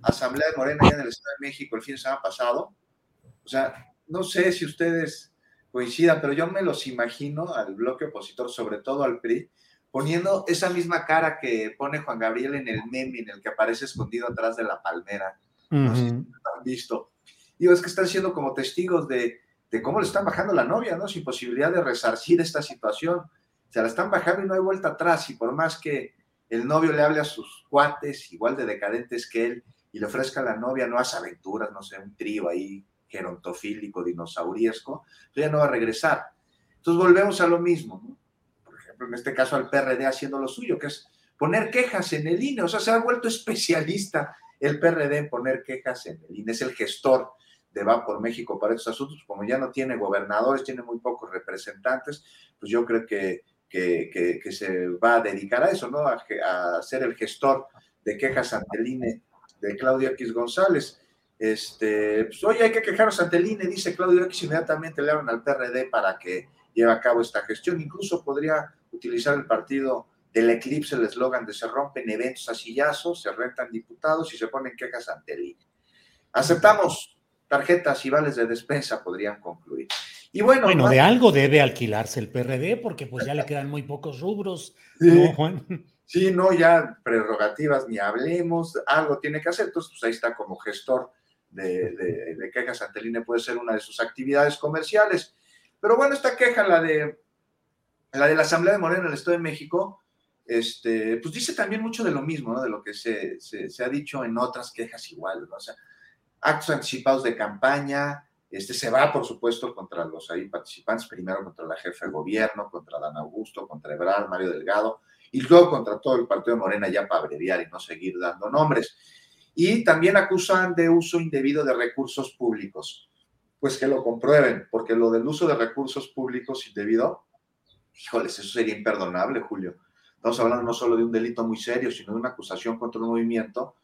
Asamblea de Morena en el Estado de México el fin de semana pasado. O sea, no sé si ustedes coincidan, pero yo me los imagino al bloque opositor, sobre todo al PRI, poniendo esa misma cara que pone Juan Gabriel en el meme en el que aparece escondido atrás de la palmera. No sé si lo han visto. Digo, es que están siendo como testigos de, de, cómo le están bajando la novia, ¿no? Sin posibilidad de resarcir esta situación. Se la están bajando y no hay vuelta atrás. Y por más que el novio le hable a sus cuates, igual de decadentes que él, y le ofrezca a la novia nuevas aventuras, no sé, un trío ahí gerontofílico, dinosauriesco, pues ya no va a regresar. Entonces volvemos a lo mismo, ¿no? en este caso al PRD haciendo lo suyo, que es poner quejas en el INE. O sea, se ha vuelto especialista el PRD en poner quejas en el INE. Es el gestor de Va por México para estos asuntos. Como ya no tiene gobernadores, tiene muy pocos representantes, pues yo creo que, que, que, se va a dedicar a eso, ¿no? A, a, ser el gestor de quejas ante el INE de Claudio X González. Este, pues, oye, hay que quejarnos ante el INE, dice Claudio X, inmediatamente le hablan al PRD para que lleve a cabo esta gestión. Incluso podría utilizar el partido del eclipse, el eslogan de se rompen eventos a sillazos, se rentan diputados y se ponen quejas ante el INE. Aceptamos tarjetas y vales de despensa, podrían concluir. Y bueno, bueno de algo debe alquilarse el PRD, porque pues ya le quedan muy pocos rubros, ¿no, Juan? Sí, no, ya prerrogativas ni hablemos, algo tiene que hacer, entonces pues ahí está como gestor de, de, de quejas ante el INE, puede ser una de sus actividades comerciales. Pero bueno, esta queja, la de la de la Asamblea de Morena en el Estado de México, este, pues dice también mucho de lo mismo, ¿no? De lo que se, se, se ha dicho en otras quejas igual, ¿no? O sea, actos anticipados de campaña, este, se va, por supuesto, contra los ahí participantes, primero contra la jefa de gobierno, contra Dan Augusto, contra Ebrard, Mario Delgado, y luego contra todo el partido de Morena, ya para abreviar y no seguir dando nombres. Y también acusan de uso indebido de recursos públicos. Pues que lo comprueben, porque lo del uso de recursos públicos indebido híjoles, eso sería imperdonable, Julio. Estamos hablando no solo de un delito muy serio, sino de una acusación contra un movimiento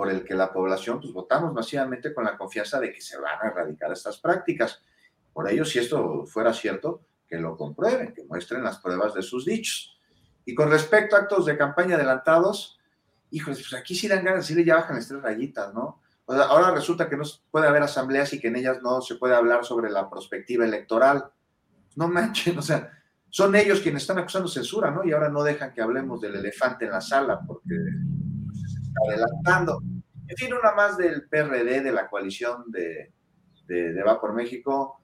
por el que la población, pues votamos masivamente con la confianza de que se van a erradicar estas prácticas. Por ello, si esto fuera cierto, que lo comprueben, que muestren las pruebas de sus dichos. Y con respecto a actos de campaña adelantados, híjoles, pues aquí sí dan ganas, sí le ya bajan las tres rayitas, ¿no? Ahora resulta que no puede haber asambleas y que en ellas no se puede hablar sobre la perspectiva electoral. No manchen, o sea, son ellos quienes están acusando censura, ¿no? Y ahora no dejan que hablemos del elefante en la sala porque adelantando. En fin, una más del PRD, de la coalición de, de, de, Va por México,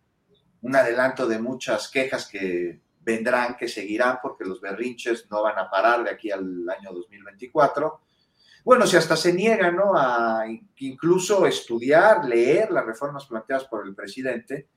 un adelanto de muchas quejas que vendrán, que seguirán, porque los berrinches no van a parar de aquí al año 2024. Bueno, si hasta se niegan, ¿no? A incluso estudiar, leer las reformas planteadas por el presidente,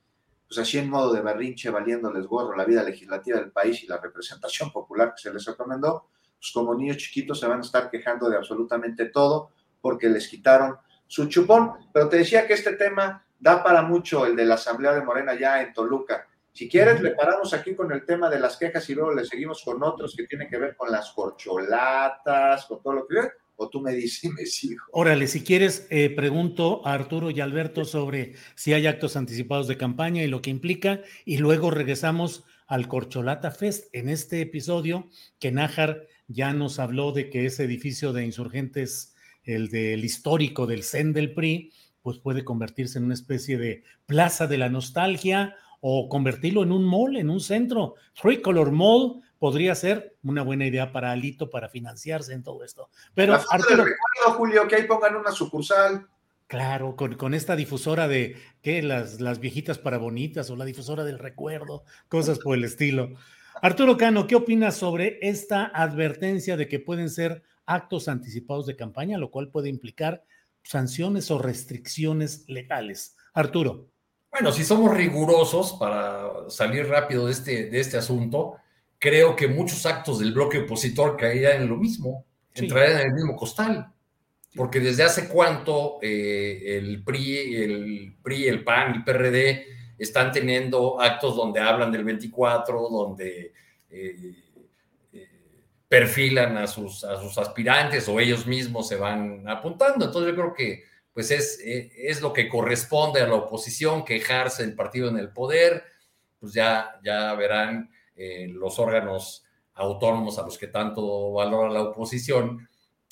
pues así en modo de berrinche, valiéndoles gorro la vida legislativa del país y la representación popular que se les recomendó, pues como niños chiquitos se van a estar quejando de absolutamente todo, porque les quitaron su chupón. Pero te decía que este tema da para mucho, el de la Asamblea de Morena ya en Toluca. Si quieres, le paramos aquí con el tema de las quejas y luego le seguimos con otros que tienen que ver con las corcholatas, con todo lo que o tú me dices, me sigo. Órale, si quieres, eh, pregunto a Arturo y Alberto sobre si hay actos anticipados de campaña y lo que implica, y luego regresamos al Corcholata Fest en este episodio que Nájar ya nos habló de que ese edificio de insurgentes, el del histórico del CEN del PRI, pues puede convertirse en una especie de plaza de la nostalgia o convertirlo en un mall, en un centro. Tricolor Mall podría ser una buena idea para Alito para financiarse en todo esto. Pero Arturo, recuerdo, Julio, que ahí pongan una sucursal. Claro, con, esta difusora de ¿qué? Las, las viejitas para bonitas o la difusora del recuerdo, cosas por el estilo. Arturo Cano, ¿qué opinas sobre esta advertencia de que pueden ser actos anticipados de campaña, lo cual puede implicar sanciones o restricciones legales? Arturo. Bueno, si somos rigurosos para salir rápido de este, de este asunto, creo que muchos actos del bloque opositor caerían en lo mismo, entrarían en el mismo costal. Porque desde hace cuánto eh, el PRI, el PRI, el PAN, el PRD están teniendo actos donde hablan del 24, donde eh, eh, perfilan a sus, a sus aspirantes o ellos mismos se van apuntando. Entonces yo creo que pues es, es lo que corresponde a la oposición, quejarse del partido en el poder, pues ya, ya verán eh, los órganos autónomos a los que tanto valora la oposición,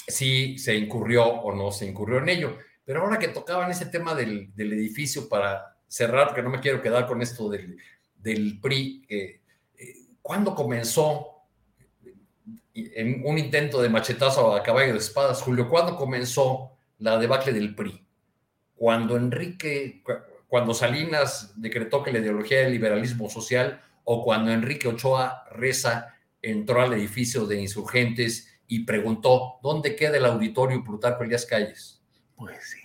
si se incurrió o no se incurrió en ello. Pero ahora que tocaban ese tema del, edificio para cerrar, que no me quiero quedar con esto del, del PRI, eh, ¿cuándo comenzó en un intento de machetazo a caballo de espadas, Julio, ¿cuándo comenzó la debacle del PRI? Cuando Enrique, cuando Salinas decretó que la ideología del liberalismo social o cuando Enrique Ochoa Reza entró al edificio de insurgentes y preguntó, ¿dónde queda el auditorio Plutarco Elías Calles? Pues sí,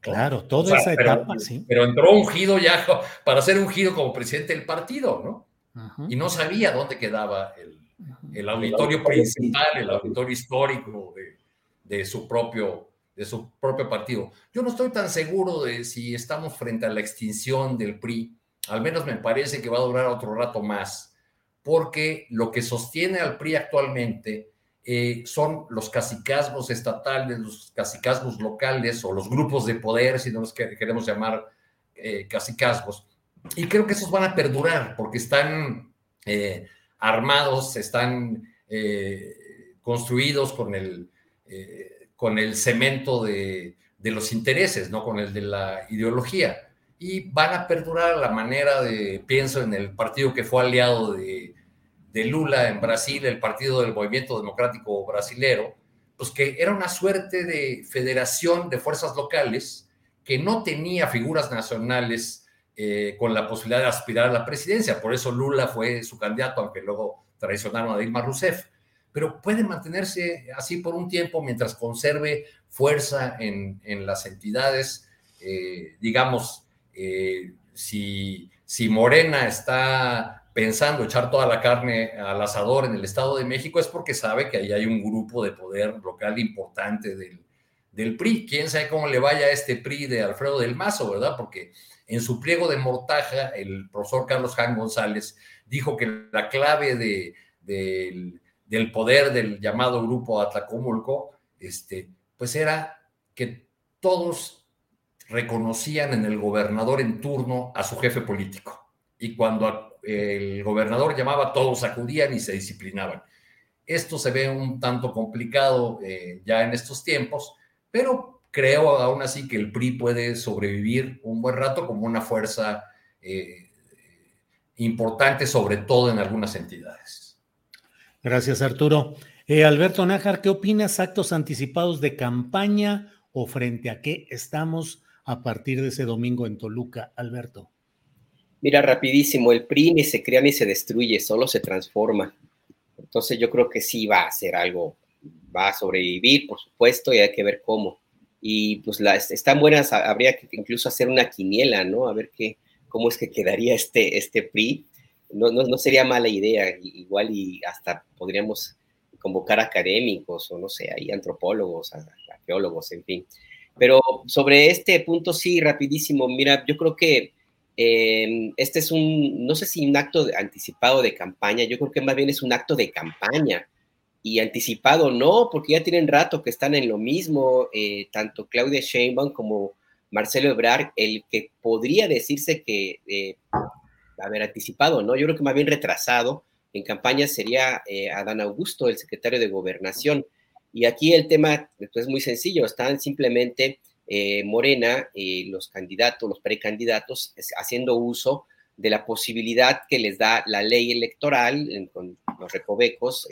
claro, toda esa etapa, sí. Pero entró ungido ya para ser ungido como presidente del partido, ¿no? Y no sabía dónde quedaba el, auditorio principal, el auditorio histórico de, su propio, de su propio partido. Yo no estoy tan seguro de si estamos frente a la extinción del PRI al menos me parece que va a durar otro rato más, porque lo que sostiene al PRI actualmente eh, son los cacicazgos estatales, los cacicazgos locales o los grupos de poder, si no los queremos llamar eh, cacicazgos. Y creo que esos van a perdurar porque están eh, armados, están construidos con el, con el cemento de, de los intereses, no con el de la ideología y van a perdurar la manera de, pienso en el partido que fue aliado de, Lula en Brasil, el Partido del Movimiento Democrático Brasilero, pues que era una suerte de federación de fuerzas locales que no tenía figuras nacionales eh, con la posibilidad de aspirar a la presidencia. Por eso Lula fue su candidato, aunque luego traicionaron a Dilma Rousseff. Pero puede mantenerse así por un tiempo mientras conserve fuerza en, las entidades, eh, digamos, eh, si, si Morena está pensando echar toda la carne al asador en el Estado de México es porque sabe que ahí hay un grupo de poder local importante del, del PRI. ¿Quién sabe cómo le vaya a este PRI de Alfredo del Mazo, verdad? Porque en su pliego de mortaja, el profesor Carlos Jan González dijo que la clave de, del poder del llamado grupo Atlacomulco, este, pues era que todos reconocían en el gobernador en turno a su jefe político. Y cuando el gobernador llamaba, todos acudían y se disciplinaban. Esto se ve un tanto complicado eh, ya en estos tiempos, pero creo aún así que el PRI puede sobrevivir un buen rato como una fuerza eh, importante, sobre todo en algunas entidades. Gracias, Arturo. Eh, Alberto Nájar, ¿qué opinas? ¿Actos anticipados de campaña o frente a qué estamos a partir de ese domingo en Toluca, Alberto? Mira, rapidísimo, el PRI ni se crea ni se destruye, solo se transforma. Entonces yo creo que sí va a ser algo, va a sobrevivir, por supuesto, y hay que ver cómo. Y pues las están buenas, habría que incluso hacer una quiniela, ¿no? A ver qué, cómo es que quedaría este, este PRI. No, no, no sería mala idea, igual y hasta podríamos convocar académicos o no sé, hay antropólogos, arqueólogos, en fin. Pero sobre este punto sí, rapidísimo, mira, yo creo que eh, este es un, no sé si un acto anticipado de campaña, yo creo que más bien es un acto de campaña y anticipado no, porque ya tienen rato que están en lo mismo, eh, tanto Claudia Sheinbaum como Marcelo Ebrard, el que podría decirse que, eh, a ver, anticipado, ¿no? Yo creo que más bien retrasado en campaña sería eh, Adán Augusto, el secretario de Gobernación. Y aquí el tema pues, es muy sencillo, están simplemente eh, Morena y los candidatos, los precandidatos, haciendo uso de la posibilidad que les da la ley electoral con los recovecos,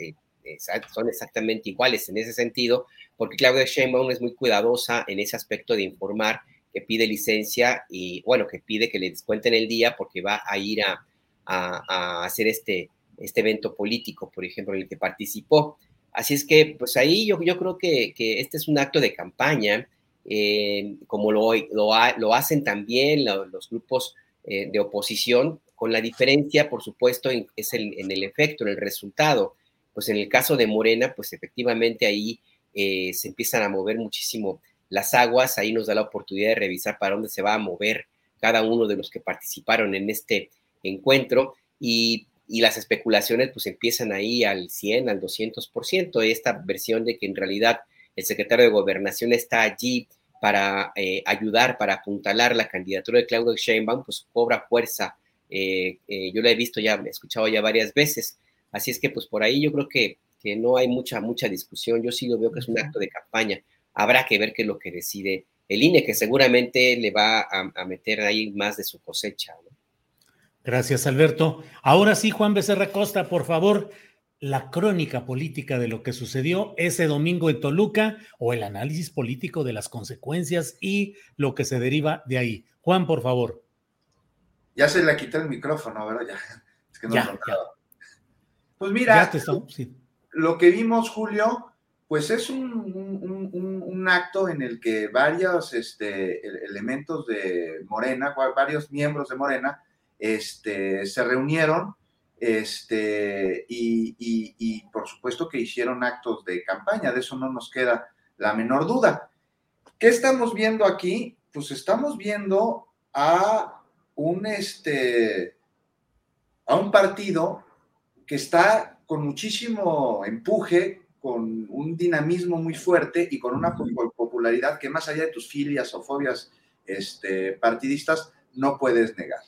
son exactamente iguales en ese sentido, porque Claudia Sheinbaum es muy cuidadosa en ese aspecto de informar que pide licencia y, bueno, que pide que le descuenten el día porque va a ir a, hacer este, este evento político, por ejemplo, en el que participó. Así es que, pues ahí yo, yo creo que este es un acto de campaña, eh, como lo, lo, hacen también los grupos eh, de oposición, con la diferencia, por supuesto, en, es el, en el efecto, en el resultado. Pues en el caso de Morena, pues efectivamente ahí eh, se empiezan a mover muchísimo las aguas, ahí nos da la oportunidad de revisar para dónde se va a mover cada uno de los que participaron en este encuentro y, las especulaciones pues empiezan ahí al 100, al 200%, esta versión de que en realidad el secretario de Gobernación está allí para eh, ayudar, para apuntalar la candidatura de Claudio Sheinbaum, pues cobra fuerza. Eh, eh, yo la he visto ya, he escuchado ya varias veces. Así es que pues por ahí yo creo que, que no hay mucha, mucha discusión. Yo sí lo veo que es un acto de campaña habrá que ver qué es lo que decide el INE, que seguramente le va a, meter ahí más de su cosecha. Gracias, Alberto. Ahora sí, Juan Becerra Costa, por favor, la crónica política de lo que sucedió ese domingo en Toluca o el análisis político de las consecuencias y lo que se deriva de ahí. Juan, por favor. Ya se le quitó el micrófono, ¿verdad? Ya. Es que no ya, Pues mira, lo que vimos, Julio, pues es un, acto en el que varios este, elementos de Morena, varios miembros de Morena, este, se reunieron este, y, por supuesto que hicieron actos de campaña, de eso no nos queda la menor duda. ¿Qué estamos viendo aquí? Pues estamos viendo a un, este, a un partido que está con muchísimo empuje, con un dinamismo muy fuerte y con una popularidad que más allá de tus filias o fobias este, partidistas no puedes negar.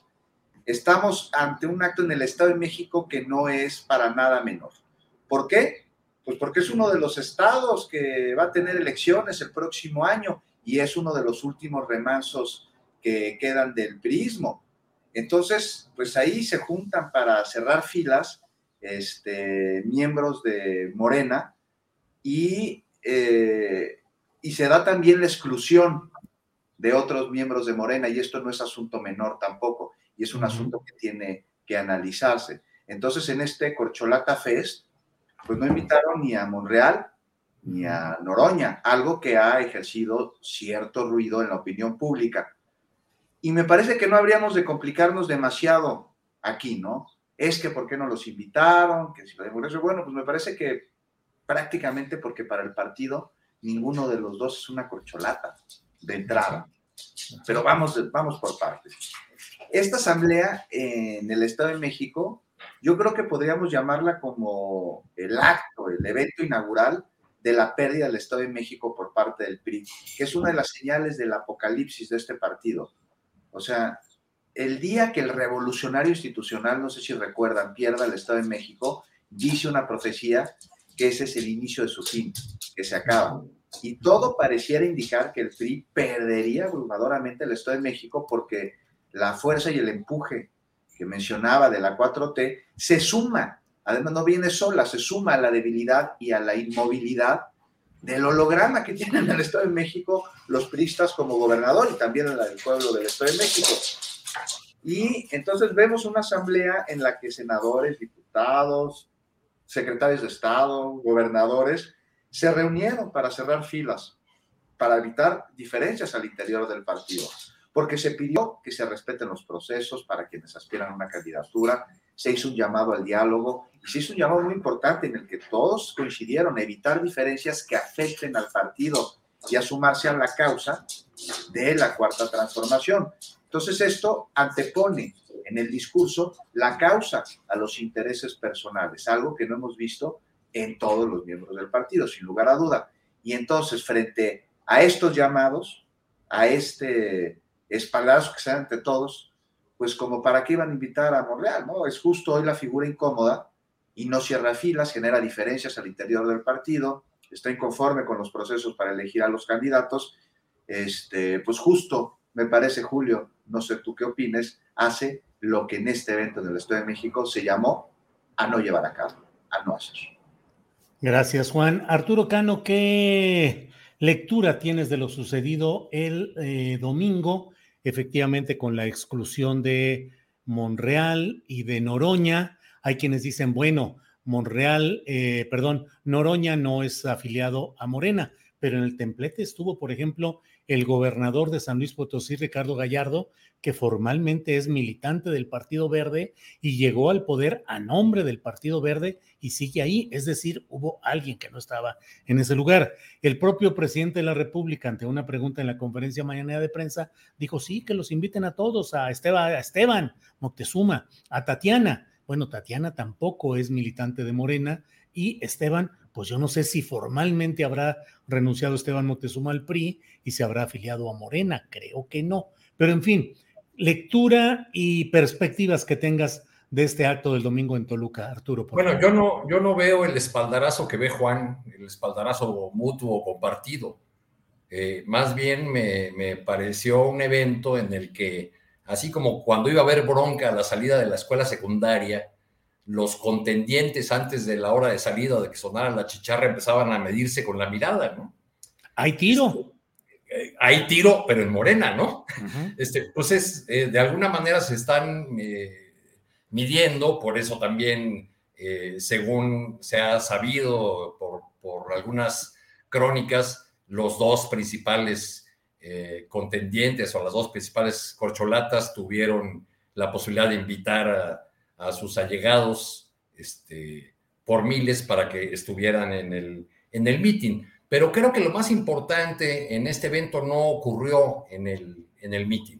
Estamos ante un acto en el Estado de México que no es para nada menor. ¿Por qué? Pues porque es uno de los estados que va a tener elecciones el próximo año y es uno de los últimos remansos que quedan del prismo. Entonces, pues ahí se juntan para cerrar filas este, miembros de Morena, eh, y se da también la exclusión de otros miembros de Morena, y esto no es asunto menor tampoco, y es un asunto que tiene que analizarse. Entonces, en este Corcholata Fest, pues no invitaron ni a Monreal ni a Noroña, algo que ha ejercido cierto ruido en la opinión pública. Y me parece que no habríamos de complicarnos demasiado aquí, ¿no? Es que por qué no los invitaron, que si lo bueno, pues me parece que prácticamente porque para el partido ninguno de los dos es una corcholata de entrada. Pero vamos, vamos por partes. Esta asamblea en el Estado de México, yo creo que podríamos llamarla como el acto, el evento inaugural de la pérdida del Estado de México por parte del PRI, que es una de las señales del apocalipsis de este partido. O sea, el día que el revolucionario institucional, no sé si recuerdan, pierda el Estado de México, dice una profecía que ese es el inicio de su fin, que se acaba. Y todo pareciera indicar que el PRI perdería abrumadoramente el Estado de México porque la fuerza y el empuje que mencionaba de la 4T se suma, además no viene sola, se suma a la debilidad y a la inmovilidad del holograma que tienen en el Estado de México los priistas como gobernador y también en el pueblo del Estado de México. Y entonces vemos una asamblea en la que senadores, diputados, secretarios de Estado, gobernadores, se reunieron para cerrar filas, para evitar diferencias al interior del partido, porque se pidió que se respeten los procesos para quienes aspiran a una candidatura, se hizo un llamado al diálogo y se hizo un llamado muy importante en el que todos coincidieron evitar diferencias que afecten al partido y a sumarse a la causa de la cuarta transformación. Entonces esto antepone en el discurso la causa a los intereses personales, algo que no hemos visto en todos los miembros del partido, sin lugar a duda. Y entonces, frente a estos llamados, a este espaldazo que se da entre todos, pues como para qué iban a invitar a Monreal, ¿no? Es justo hoy la figura incómoda y no cierra filas, genera diferencias al interior del partido, está inconforme con los procesos para elegir a los candidatos, este, pues justo, me parece, Julio, no sé tú qué opines, hace lo que en este evento en el Estado de México se llamó a no llevar a cabo, a no hacer. Gracias, Juan. Arturo Cano, ¿qué lectura tienes de lo sucedido el eh, domingo, efectivamente con la exclusión de Monreal y de Noroña? Hay quienes dicen, bueno, Monreal, eh, perdón, Noroña no es afiliado a Morena, pero en el templete estuvo, por ejemplo, el gobernador de San Luis Potosí, Ricardo Gallardo, que formalmente es militante del Partido Verde y llegó al poder a nombre del Partido Verde y sigue ahí. Es decir, hubo alguien que no estaba en ese lugar. El propio presidente de la República, ante una pregunta en la conferencia mañana de prensa, dijo, sí, que los inviten a todos, a Esteban, a Esteban Moctezuma, a Tatiana. Bueno, Tatiana tampoco es militante de Morena y Esteban pues yo no sé si formalmente habrá renunciado Esteban Moctezuma al PRI y se habrá afiliado a Morena, creo que no. Pero en fin, lectura y perspectivas que tengas de este acto del domingo en Toluca, Arturo. bueno, yo no, yo no veo el espaldarazo que ve Juan, el espaldarazo mutuo compartido. Eh, más bien me, me, pareció un evento en el que, así como cuando iba a haber bronca a la salida de la escuela secundaria, los contendientes antes de la hora de salida de que sonara la chicharra empezaban a medirse con la mirada, ¿no? Hay tiro. Eh, hay tiro, pero en morena, ¿no? este, entonces, eh, de alguna manera se están eh, midiendo, por eso también, según se ha sabido por, por, algunas crónicas, los dos principales contendientes o las dos principales corcholatas tuvieron la posibilidad de invitar a a sus allegados este, por miles para que estuvieran en el, en el meeting. Pero creo que lo más importante en este evento no ocurrió en el, en el meeting,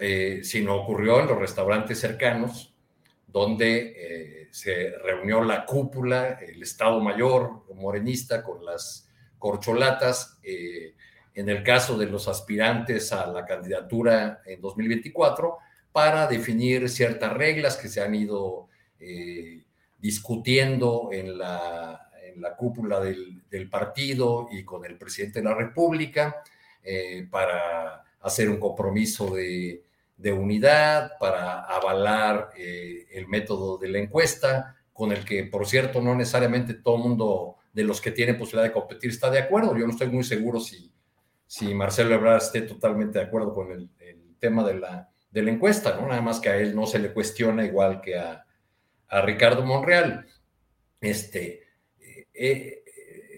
eh, sino ocurrió en los restaurantes cercanos, donde eh, se reunió la cúpula, el Estado Mayor morenista con las corcholatas. Eh, en el caso de los aspirantes a la candidatura en 2024, para definir ciertas reglas que se han ido eh, discutiendo en la, cúpula del, partido y con el presidente de la República, eh, para hacer un compromiso de, unidad, para avalar eh, el método de la encuesta, con el que, por cierto, no necesariamente todo el mundo de los que tienen posibilidad de competir está de acuerdo. Yo no estoy muy seguro si, si Marcelo Ebrard esté totalmente de acuerdo con el tema de la de la encuesta, ¿no? Nada más que a él no se le cuestiona igual que a, Ricardo Monreal. Este, eh,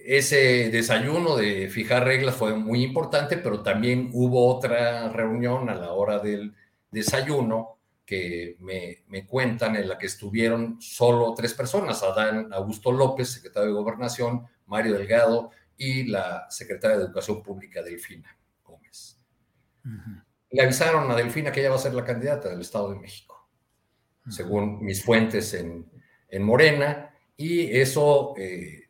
ese desayuno de fijar reglas fue muy importante, pero también hubo otra reunión a la hora del desayuno que me, me, cuentan en la que estuvieron solo tres personas, Adán Augusto López, secretario de Gobernación, Mario Delgado y la secretaria de Educación Pública, Delfina Gómez le avisaron a Delfina que ella va a ser la candidata del Estado de México, según mis fuentes en, en Morena, y eso, eh,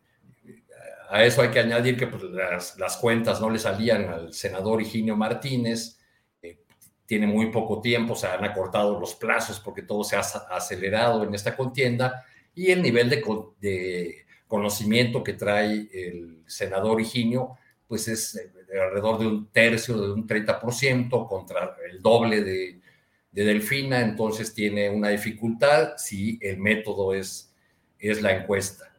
a eso hay que añadir que pues, las, las, cuentas no le salían al senador Higinio Martínez, eh, tiene muy poco tiempo, se han acortado los plazos porque todo se ha acelerado en esta contienda, y el nivel de, de conocimiento que trae el senador Higinio, pues es eh, alrededor de un tercio, de un 30% contra el doble de, Delfina, entonces tiene una dificultad si el método es, es la encuesta.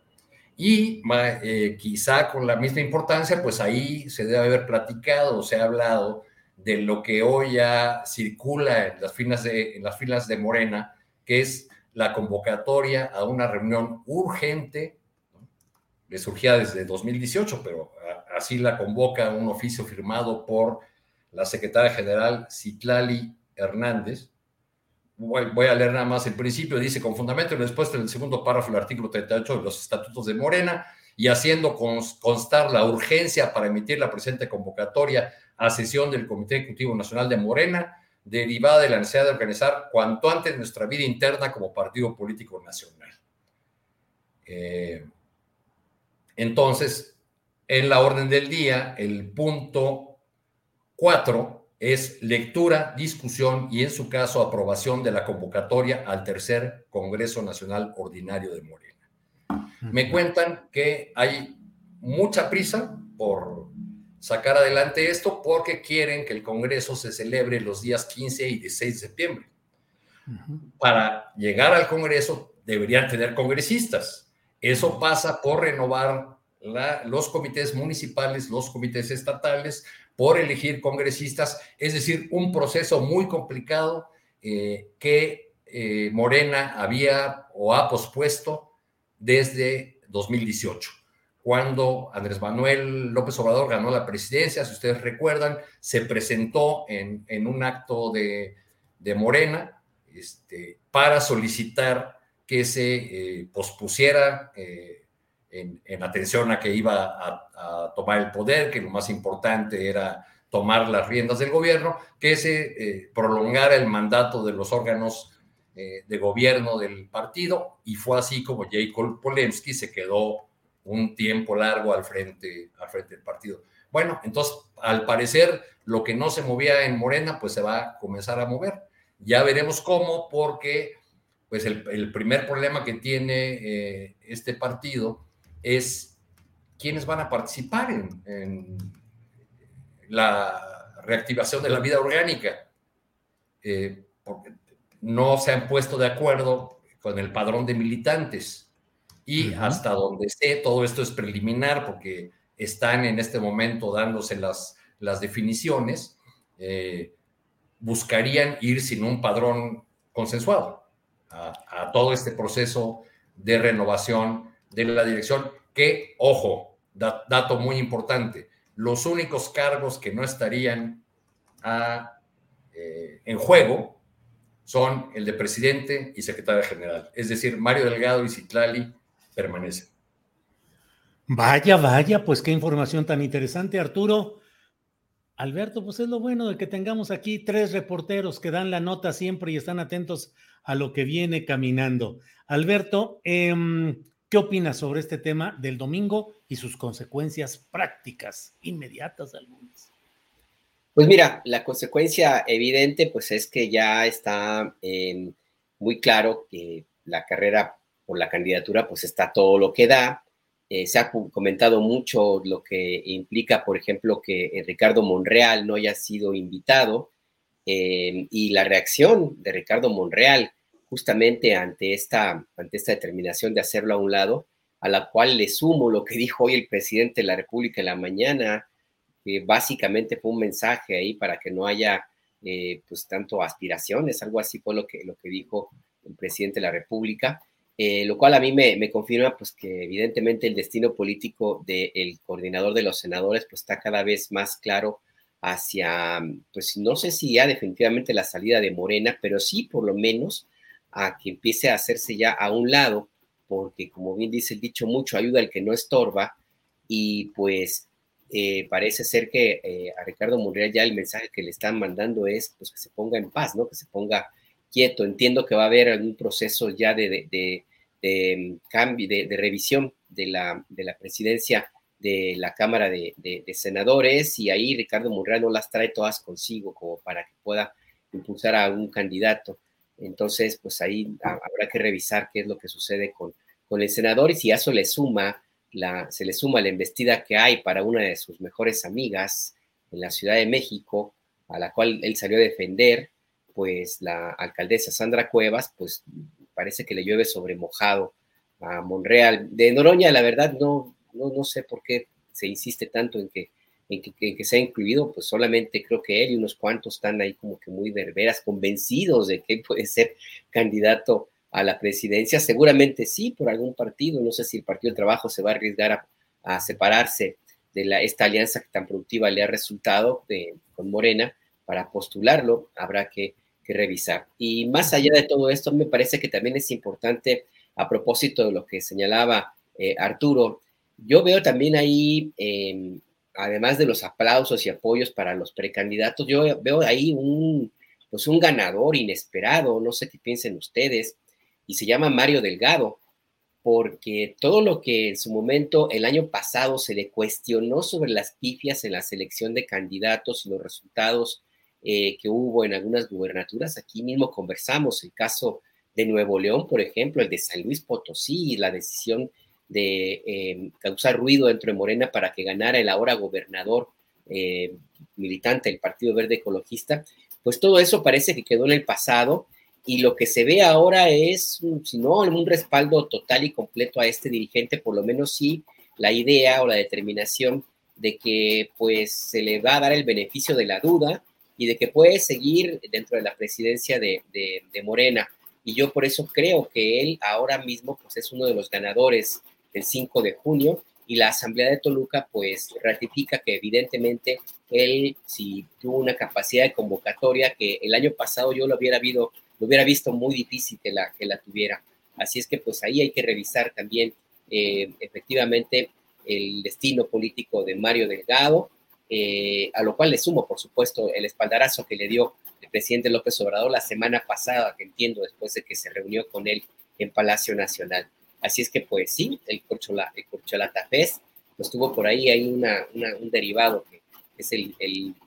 Y eh, quizá con la misma importancia, pues ahí se debe haber platicado, se ha hablado de lo que hoy ya circula en las filas de, en las filas de Morena, que es la convocatoria a una reunión urgente, le surgía desde 2018, pero así la convoca un oficio firmado por la secretaria general Citlali Hernández, voy, a leer nada más el principio, dice, con fundamento en respuesta en el segundo párrafo del artículo 38 de los estatutos de Morena y haciendo constar la urgencia para emitir la presente convocatoria a sesión del Comité Ejecutivo Nacional de Morena, derivada de la necesidad de organizar cuanto antes nuestra vida interna como partido político nacional. Eh, entonces, en la orden del día, el punto 4 es lectura, discusión y, en su caso, aprobación de la convocatoria al tercer Congreso Nacional Ordinario de Morena. Me cuentan que hay mucha prisa por sacar adelante esto porque quieren que el Congreso se celebre los días 15 y 16 de septiembre. Para llegar al Congreso deberían tener congresistas. Eso pasa por renovar los comités municipales, los comités estatales, por elegir congresistas, es decir, un proceso muy complicado eh, que eh, Morena había o ha pospuesto desde 2018, cuando Andrés Manuel López Obrador ganó la presidencia, si ustedes recuerdan, se presentó en, un acto de, Morena este, para solicitar que se eh, pospusiera en, atención a que iba a, tomar el poder, que lo más importante era tomar las riendas del gobierno, que se eh, prolongara el mandato de los órganos eh, de gobierno del partido, y fue así como Jacob Polemski se quedó un tiempo largo al frente, al frente del partido. Bueno, entonces, al parecer, lo que no se movía en Morena, pues se va a comenzar a mover. Ya veremos cómo, porque pues el, primer problema que tiene eh, este partido es quiénes van a participar en, la reactivación de la vida orgánica. Eh, porque no se han puesto de acuerdo con el padrón de militantes. Y hasta donde esté, todo esto es preliminar porque están en este momento dándose las, las definiciones, eh, buscarían ir sin un padrón consensuado a todo este proceso de renovación de la dirección, que, ojo, dato muy importante, los únicos cargos que no estarían eh, en juego son el de presidente y secretario general. Es decir, Mario Delgado y Citlali permanecen. Vaya, vaya, pues qué información tan interesante, Arturo. Alberto, pues es lo bueno de que tengamos aquí tres reporteros que dan la nota siempre y están atentos a lo que viene caminando. Alberto, eh, ¿Qué opinas sobre este tema del domingo y sus consecuencias prácticas, inmediatas algunas? Pues mira, la consecuencia evidente pues es que ya está em, muy claro que la carrera por la candidatura pues está todo lo que da. Eh, se ha comentado mucho lo que implica, por ejemplo, que eh, Ricardo Monreal no haya sido invitado em, y la reacción de Ricardo Monreal justamente ante esta, ante esta determinación de hacerlo a un lado, a la cual le sumo lo que dijo hoy el presidente de la República en la mañana, que básicamente fue un mensaje ahí para que no haya eh, pues tanto aspiraciones, algo así fue lo que, lo que dijo el presidente de la República, eh, lo cual a mí me, confirma pues que evidentemente el destino político del coordinador de los senadores pues está cada vez más claro hacia, pues no sé si ya definitivamente la salida de Morena, pero sí por lo menos a que empiece a hacerse ya a un lado, porque como bien dice el dicho, mucho ayuda al que no estorba, y pues eh, parece ser que eh, a Ricardo Monreal ya el mensaje que le están mandando es pues que se ponga en paz, ¿no? Que se ponga quieto. Entiendo que va a haber algún proceso ya de, de, mm, cambio, de, revisión de la, de la presidencia de la Cámara de, Senadores y ahí Ricardo Monreal no las trae todas consigo como para que pueda impulsar a un candidato. Entonces, pues ahí habrá que revisar qué es lo que sucede con, el senador y si a eso le suma la, se le suma la embestida que hay para una de sus mejores amigas en la Ciudad de México, a la cual él salió a defender, pues la alcaldesa Sandra Cuevas, pues parece que le llueve sobre mojado a Monreal. De Noroña, la verdad, no, no, no sé por qué se insiste tanto en que en que, se ha incluido, pues solamente creo que él y unos cuantos están ahí como que muy verberas, convencidos de que puede ser candidato a la presidencia. Seguramente sí, por algún partido. No sé si el Partido del Trabajo se va a arriesgar a, separarse de la, esta alianza que tan productiva le ha resultado con Morena para postularlo. Habrá que, que revisar. Y más allá de todo esto, me parece que también es importante, a propósito de lo que señalaba eh, Arturo, yo veo también ahí, em, además de los aplausos y apoyos para los precandidatos, yo veo ahí un, pues un ganador inesperado, no sé qué piensen ustedes, y se llama Mario Delgado, porque todo lo que en su momento el año pasado se le cuestionó sobre las pifias en la selección de candidatos y los resultados eh, que hubo en algunas gubernaturas, aquí mismo conversamos el caso de Nuevo León, por ejemplo, el de San Luis Potosí, la decisión de eh, causar ruido dentro de Morena para que ganara el ahora gobernador eh, militante del Partido Verde Ecologista, pues todo eso parece que quedó en el pasado y lo que se ve ahora es, si no un respaldo total y completo a este dirigente, por lo menos sí la idea o la determinación de que pues se le va a dar el beneficio de la duda y de que puede seguir dentro de la presidencia de, de Morena. Y yo por eso creo que él ahora mismo pues es uno de los ganadores el 5 de junio y la Asamblea de Toluca pues ratifica que evidentemente él si tuvo una capacidad de convocatoria que el año pasado yo lo hubiera, lo hubiera visto muy difícil que la, que la tuviera. Así es que pues ahí hay que revisar también eh, efectivamente el destino político de Mario Delgado, eh, a lo cual le sumo, por supuesto, el espaldarazo que le dio el presidente López Obrador la semana pasada, que entiendo después de que se reunió con él en Palacio Nacional. Así es que, pues sí, el, corchola, el corcholata Fest, pues tuvo por ahí, hay una, un derivado que es el,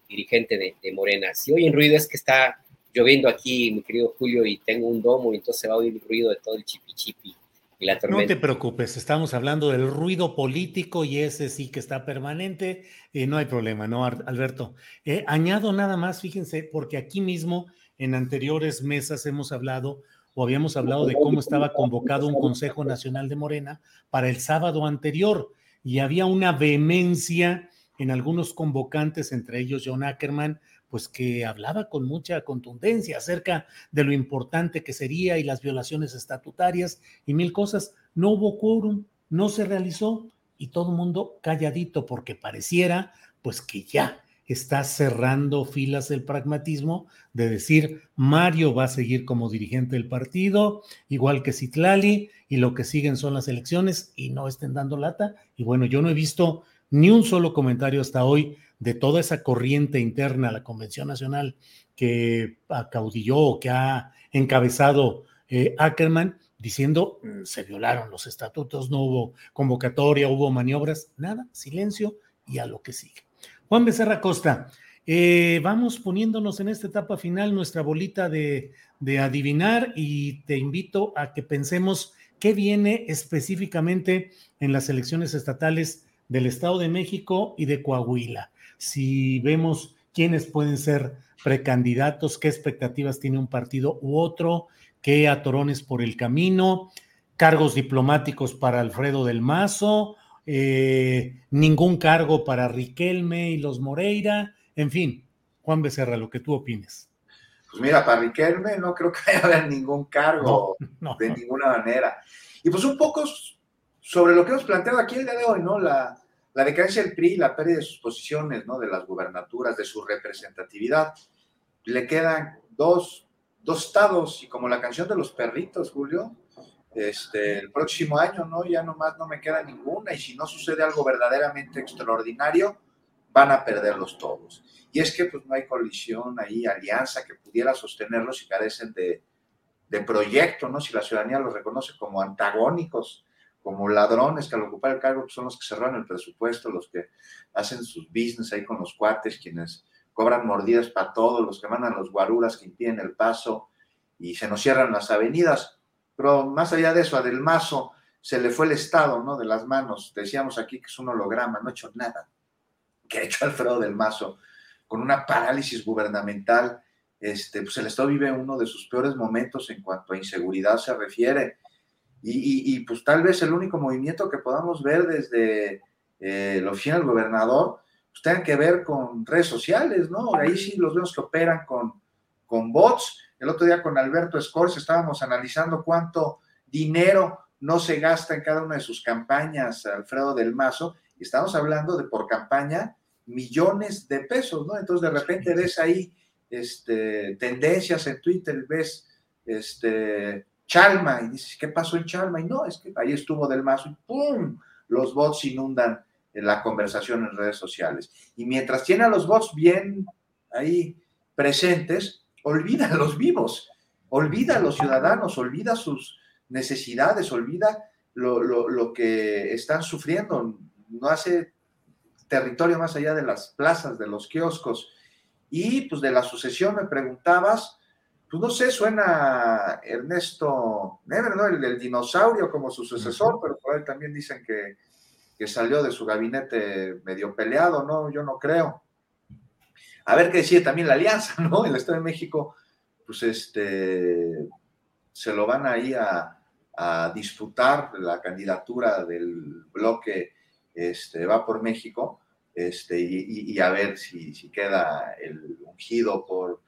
dirigente de, Morena. Si oyen ruido es que está lloviendo aquí, mi querido Julio, y tengo un domo, y entonces se va a oír el ruido de todo el chipi chipi y la tormenta. No te preocupes, estamos hablando del ruido político y ese sí que está permanente, y no hay problema, ¿no, Alberto? Eh, añado nada más, fíjense, porque aquí mismo en anteriores mesas hemos hablado o habíamos hablado de cómo estaba convocado un Consejo Nacional de Morena para el sábado anterior y había una vehemencia en algunos convocantes, entre ellos John Ackerman, pues que hablaba con mucha contundencia acerca de lo importante que sería y las violaciones estatutarias y mil cosas. No hubo quórum, no se realizó y todo el mundo calladito porque pareciera pues que ya está cerrando filas del pragmatismo de decir Mario va a seguir como dirigente del partido, igual que Citlali, y lo que siguen son las elecciones y no estén dando lata. Y bueno, yo no he visto ni un solo comentario hasta hoy de toda esa corriente interna a la Convención Nacional que acaudilló o que ha encabezado eh, Ackerman diciendo mm, se violaron los estatutos, no hubo convocatoria, hubo maniobras, nada, silencio y a lo que sigue. Juan Becerra Costa, eh, vamos poniéndonos en esta etapa final nuestra bolita de, de adivinar y te invito a que pensemos qué viene específicamente en las elecciones estatales del Estado de México y de Coahuila. Si vemos quiénes pueden ser precandidatos, qué expectativas tiene un partido u otro, qué atorones por el camino, cargos diplomáticos para Alfredo del Mazo, eh, ningún cargo para Riquelme y los Moreira, en fin, Juan Becerra, lo que tú opines. Pues mira, para Riquelme no creo que haya ningún cargo de ninguna manera. Y pues un poco sobre lo que hemos planteado aquí el día de hoy, ¿no? La, la decadencia del PRI, la pérdida de sus posiciones, ¿no? De las gubernaturas, de su representatividad. Le quedan dos, dos estados y como la canción de los perritos, Julio, este, el próximo año, ¿no? Ya nomás no me queda ninguna y si no sucede algo verdaderamente extraordinario, van a perderlos todos. Y es que pues no hay colisión ahí, alianza que pudiera sostenerlos y carecen de, de proyecto, ¿no? Si la ciudadanía los reconoce como antagónicos, como ladrones que al ocupar el cargo pues, son los que cerran el presupuesto, los que hacen sus business ahí con los cuates, quienes cobran mordidas para todos, los que mandan los guaruras que impiden el paso y se nos cierran las avenidas pero más allá de eso, a Del Mazo se le fue el Estado, ¿no? De las manos. Decíamos aquí que es un holograma, no ha hecho nada. ¿Qué ha hecho Alfredo Del Mazo? Con una parálisis gubernamental, este, pues el Estado vive uno de sus peores momentos en cuanto a inseguridad se refiere. Y, pues tal vez el único movimiento que podamos ver desde eh, la oficina del gobernador, pues tengan que ver con redes sociales, ¿no? Ahí sí los vemos que operan con, con bots el otro día con Alberto Escorce estábamos analizando cuánto dinero no se gasta en cada una de sus campañas, Alfredo del Mazo, y estamos hablando de por campaña millones de pesos, ¿no? Entonces de repente ves ahí este, tendencias en Twitter, ves este, Chalma y dices, ¿qué pasó en Chalma? Y no, es que ahí estuvo Del Mazo y ¡pum! Los bots inundan la conversación en redes sociales. Y mientras tiene a los bots bien ahí presentes, olvida a los vivos, olvida a los ciudadanos, olvida sus necesidades, olvida lo, lo que están sufriendo, no hace territorio más allá de las plazas, de los kioscos. Y pues de la sucesión me preguntabas, pues no sé, suena Ernesto Never, ¿no? El, dinosaurio como su sucesor, pero por ahí también dicen que, que, salió de su gabinete medio peleado, ¿no? Yo no creo. A ver qué decide también la alianza, ¿no? El Estado de México, pues este, se lo van ahí a, a disputar la candidatura del bloque este, va por México este, y, a ver si, si, queda el ungido por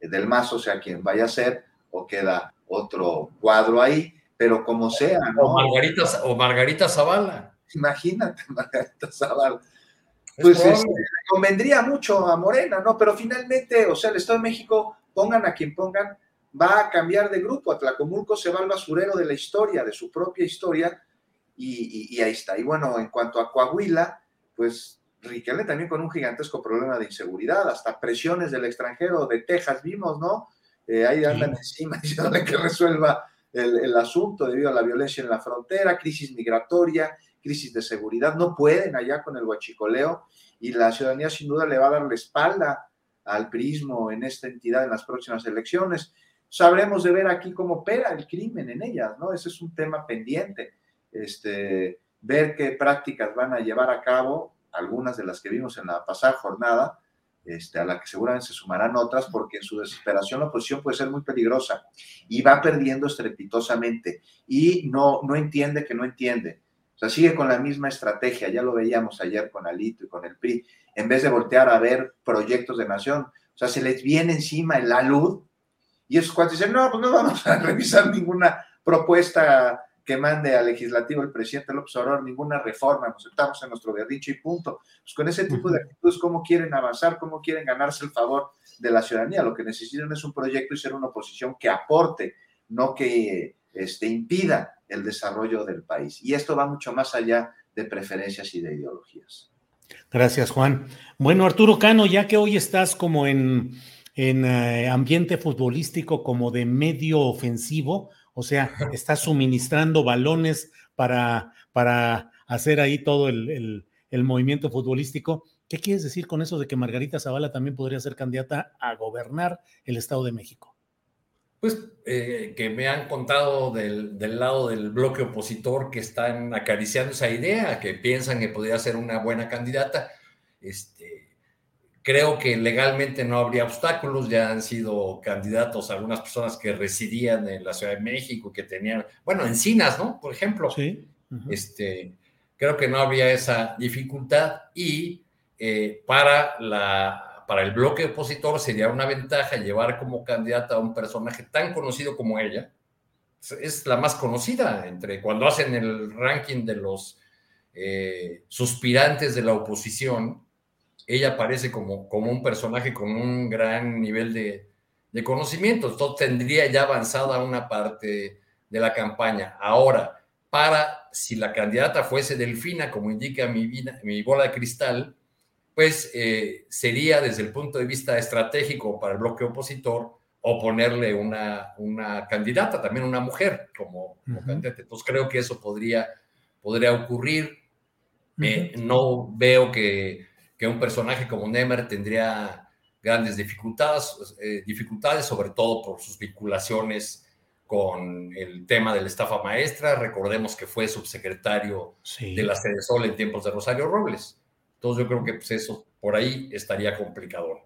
Del Mazo, sea quien vaya a ser, o queda otro cuadro ahí, pero como sea. ¿no? O, Margarita, o Margarita Zavala. Imagínate, Margarita Zavala. Pues este, convendría mucho a Morena, ¿no? Pero finalmente, o sea, el Estado de México, pongan a quien pongan, va a cambiar de grupo. Atlacomulco se va al basurero de la historia, de su propia historia, y, ahí está. Y bueno, en cuanto a Coahuila, pues Riquelme también con un gigantesco problema de inseguridad, hasta presiones del extranjero, de Texas vimos, ¿no? Eh, ahí andan encima diciendo que resuelva el, el, asunto debido a la violencia en la frontera, crisis migratoria, crisis de seguridad, no pueden allá con el huachicoleo y la ciudadanía sin duda le va a dar la espalda al prismo en esta entidad en las próximas elecciones. Sabremos de ver aquí cómo opera el crimen en ellas, ¿no? Ese es un tema pendiente este, ver qué prácticas van a llevar a cabo, algunas de las que vimos en la pasada jornada, este, a la que seguramente se sumarán otras, porque en su desesperación la oposición puede ser muy peligrosa y va perdiendo estrepitosamente y no, no entiende que no entiende. Sea, sigue con la misma estrategia, ya lo veíamos ayer con Alito y con el PRI, en vez de voltear a ver proyectos de nación. O sea, se les viene encima el alud y esos cuantos dicen, no, pues no vamos a revisar ninguna propuesta que mande al legislativo el presidente López Obrador ninguna reforma, nos sentamos en nuestro berrinche y punto. Pues con ese tipo de actitudes, ¿cómo quieren avanzar? ¿Cómo quieren ganarse el favor de la ciudadanía? Lo que necesitan es un proyecto y ser una oposición que aporte, no que este, impida el desarrollo del país. Y esto va mucho más allá de preferencias y de ideologías. Gracias, Juan. Bueno, Arturo Cano, ya que hoy estás como en, en eh, ambiente futbolístico, como de medio ofensivo, o sea, está suministrando balones para, para hacer ahí todo el, movimiento futbolístico. ¿Qué quieres decir con eso de que Margarita Zavala también podría ser candidata a gobernar el Estado de México? Pues eh, que me han contado del, del, lado del bloque opositor que están acariciando esa idea, que piensan que podría ser una buena candidata. Este, Creo que legalmente no habría obstáculos, ya han sido candidatos algunas personas que residían en la Ciudad de México, que tenían, bueno, encinas, ¿no? Por ejemplo. Sí. este, creo que no habría esa dificultad y eh, para, la, para el bloque opositor sería una ventaja llevar como candidata a un personaje tan conocido como ella. Es la más conocida entre cuando hacen el ranking de los eh, suspirantes de la oposición ella aparece como, como un personaje con un gran nivel de, de conocimiento. Entonces tendría ya avanzada una parte de la campaña. Ahora, para si la candidata fuese Delfina, como indica mi, mi bola de cristal, pues eh, sería desde el punto de vista estratégico para el bloque opositor oponerle una, una candidata, también una mujer como, candidata. Entonces creo que eso podría, podría ocurrir. Eh, no veo que que un personaje como Nemer tendría grandes dificultades, eh, dificultades, sobre todo por sus vinculaciones con el tema de la estafa maestra. Recordemos que fue subsecretario de la Sede Sol en tiempos de Rosario Robles. Entonces yo creo que pues, eso por ahí estaría complicado.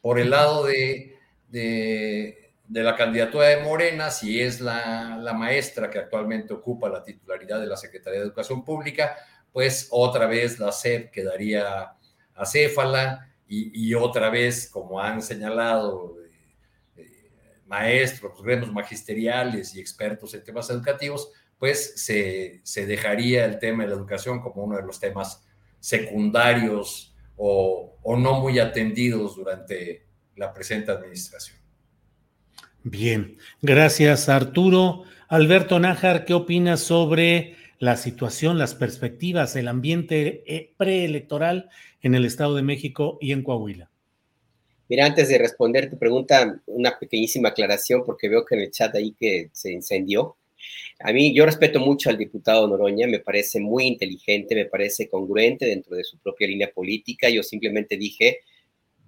Por el lado de, de, la candidatura de Morena, si es la, la maestra que actualmente ocupa la titularidad de la Secretaría de Educación Pública, pues otra vez la SEP quedaría acéfala y, otra vez, como han señalado eh, eh, maestros, gremios magisteriales y expertos en temas educativos, pues se, dejaría el tema de la educación como uno de los temas secundarios o, no muy atendidos durante, la presente administración. Bien, gracias Arturo. Alberto Nájar, ¿qué opinas sobre la situación, las perspectivas, el ambiente eh, preelectoral en el Estado de México y en Coahuila? Mira, antes de responder tu pregunta, una pequeñísima aclaración, porque veo que en el chat ahí que se incendió. A mí, yo respeto mucho al diputado Noroña, me parece muy inteligente, me parece congruente dentro de su propia línea política. Yo simplemente dije,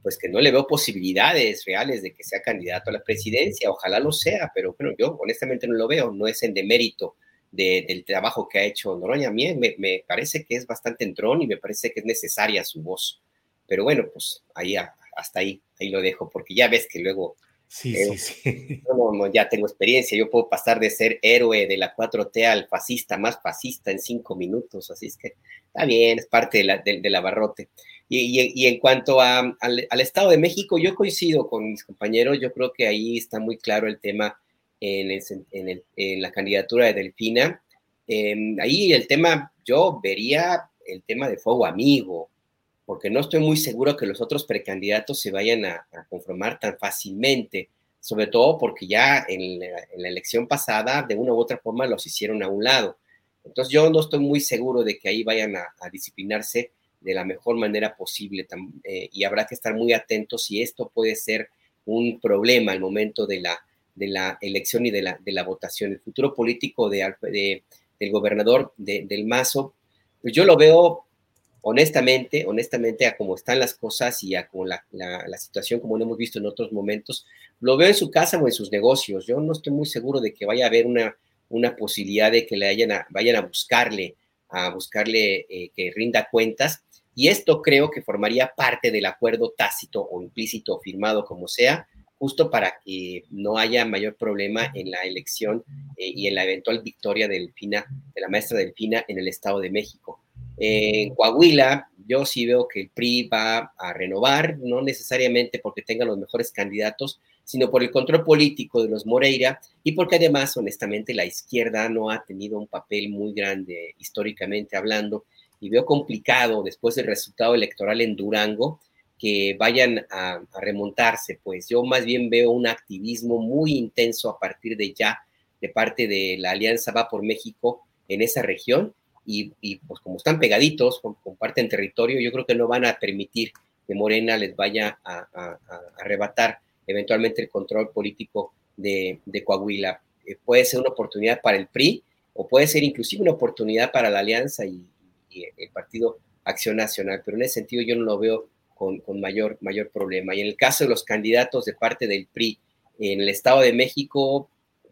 pues que no le veo posibilidades reales de que sea candidato a la presidencia. Ojalá lo sea, pero bueno, yo honestamente no lo veo, no es en demérito del trabajo que ha hecho Noroña. A mí me, me, parece que es bastante entrón y me parece que es necesaria su voz. Pero bueno, pues ahí hasta ahí, ahí lo dejo, porque ya ves que luego... Sí, sí, sí. No, no, ya tengo experiencia, yo puedo pasar de ser héroe de la 4T al fascista, más fascista en cinco minutos, así es que está bien, es parte de la, del abarrote. Y, y, y, en cuanto a, al, al, Estado de México, yo coincido con mis compañeros, yo creo que ahí está muy claro el tema en, el, en, el, en la candidatura de Delfina. Eh, ahí el tema, yo vería el tema de fuego amigo, porque no estoy muy seguro que los otros precandidatos se vayan a, a conformar tan fácilmente, sobre todo porque ya en la, en la, elección pasada, de una u otra forma, los hicieron a un lado. Entonces yo no estoy muy seguro de que ahí vayan a, a disciplinarse de la mejor manera posible eh, y habrá que estar muy atentos si esto puede ser un problema al momento de la, de la elección y de la, de la votación. El futuro político de, de del gobernador de, del Mazo, pues yo lo veo honestamente, honestamente, a cómo están las cosas y a cómo la, la, situación, como lo hemos visto en otros momentos, lo veo en su casa o en sus negocios. Yo no estoy muy seguro de que vaya a haber una, una posibilidad de que le hayan a, vayan a buscarle, a buscarle eh, que rinda cuentas. Y esto creo que formaría parte del acuerdo tácito o implícito firmado, como sea, justo para que no haya mayor problema en la elección eh, y en la eventual victoria de, de la maestra Delfina en el Estado de México. En Coahuila, yo sí veo que el PRI va a renovar, no necesariamente porque tenga los mejores candidatos, sino por el control político de los Moreira y porque además, honestamente, la izquierda no ha tenido un papel muy grande históricamente hablando y veo complicado después del resultado electoral en Durango que vayan a, a remontarse, pues. Yo más bien veo un activismo muy intenso a partir de ya de parte de la Alianza Va por México en esa región y, y, pues como están pegaditos, comparten territorio, yo creo que no van a permitir que Morena les vaya a, a, a arrebatar eventualmente el control político de, de Coahuila. Eh, puede ser una oportunidad para el PRI o puede ser inclusive una oportunidad para la Alianza y, y el Partido Acción Nacional, pero en ese sentido yo no lo veo con, con, mayor, mayor problema. Y en el caso de los candidatos de parte del PRI en el Estado de México,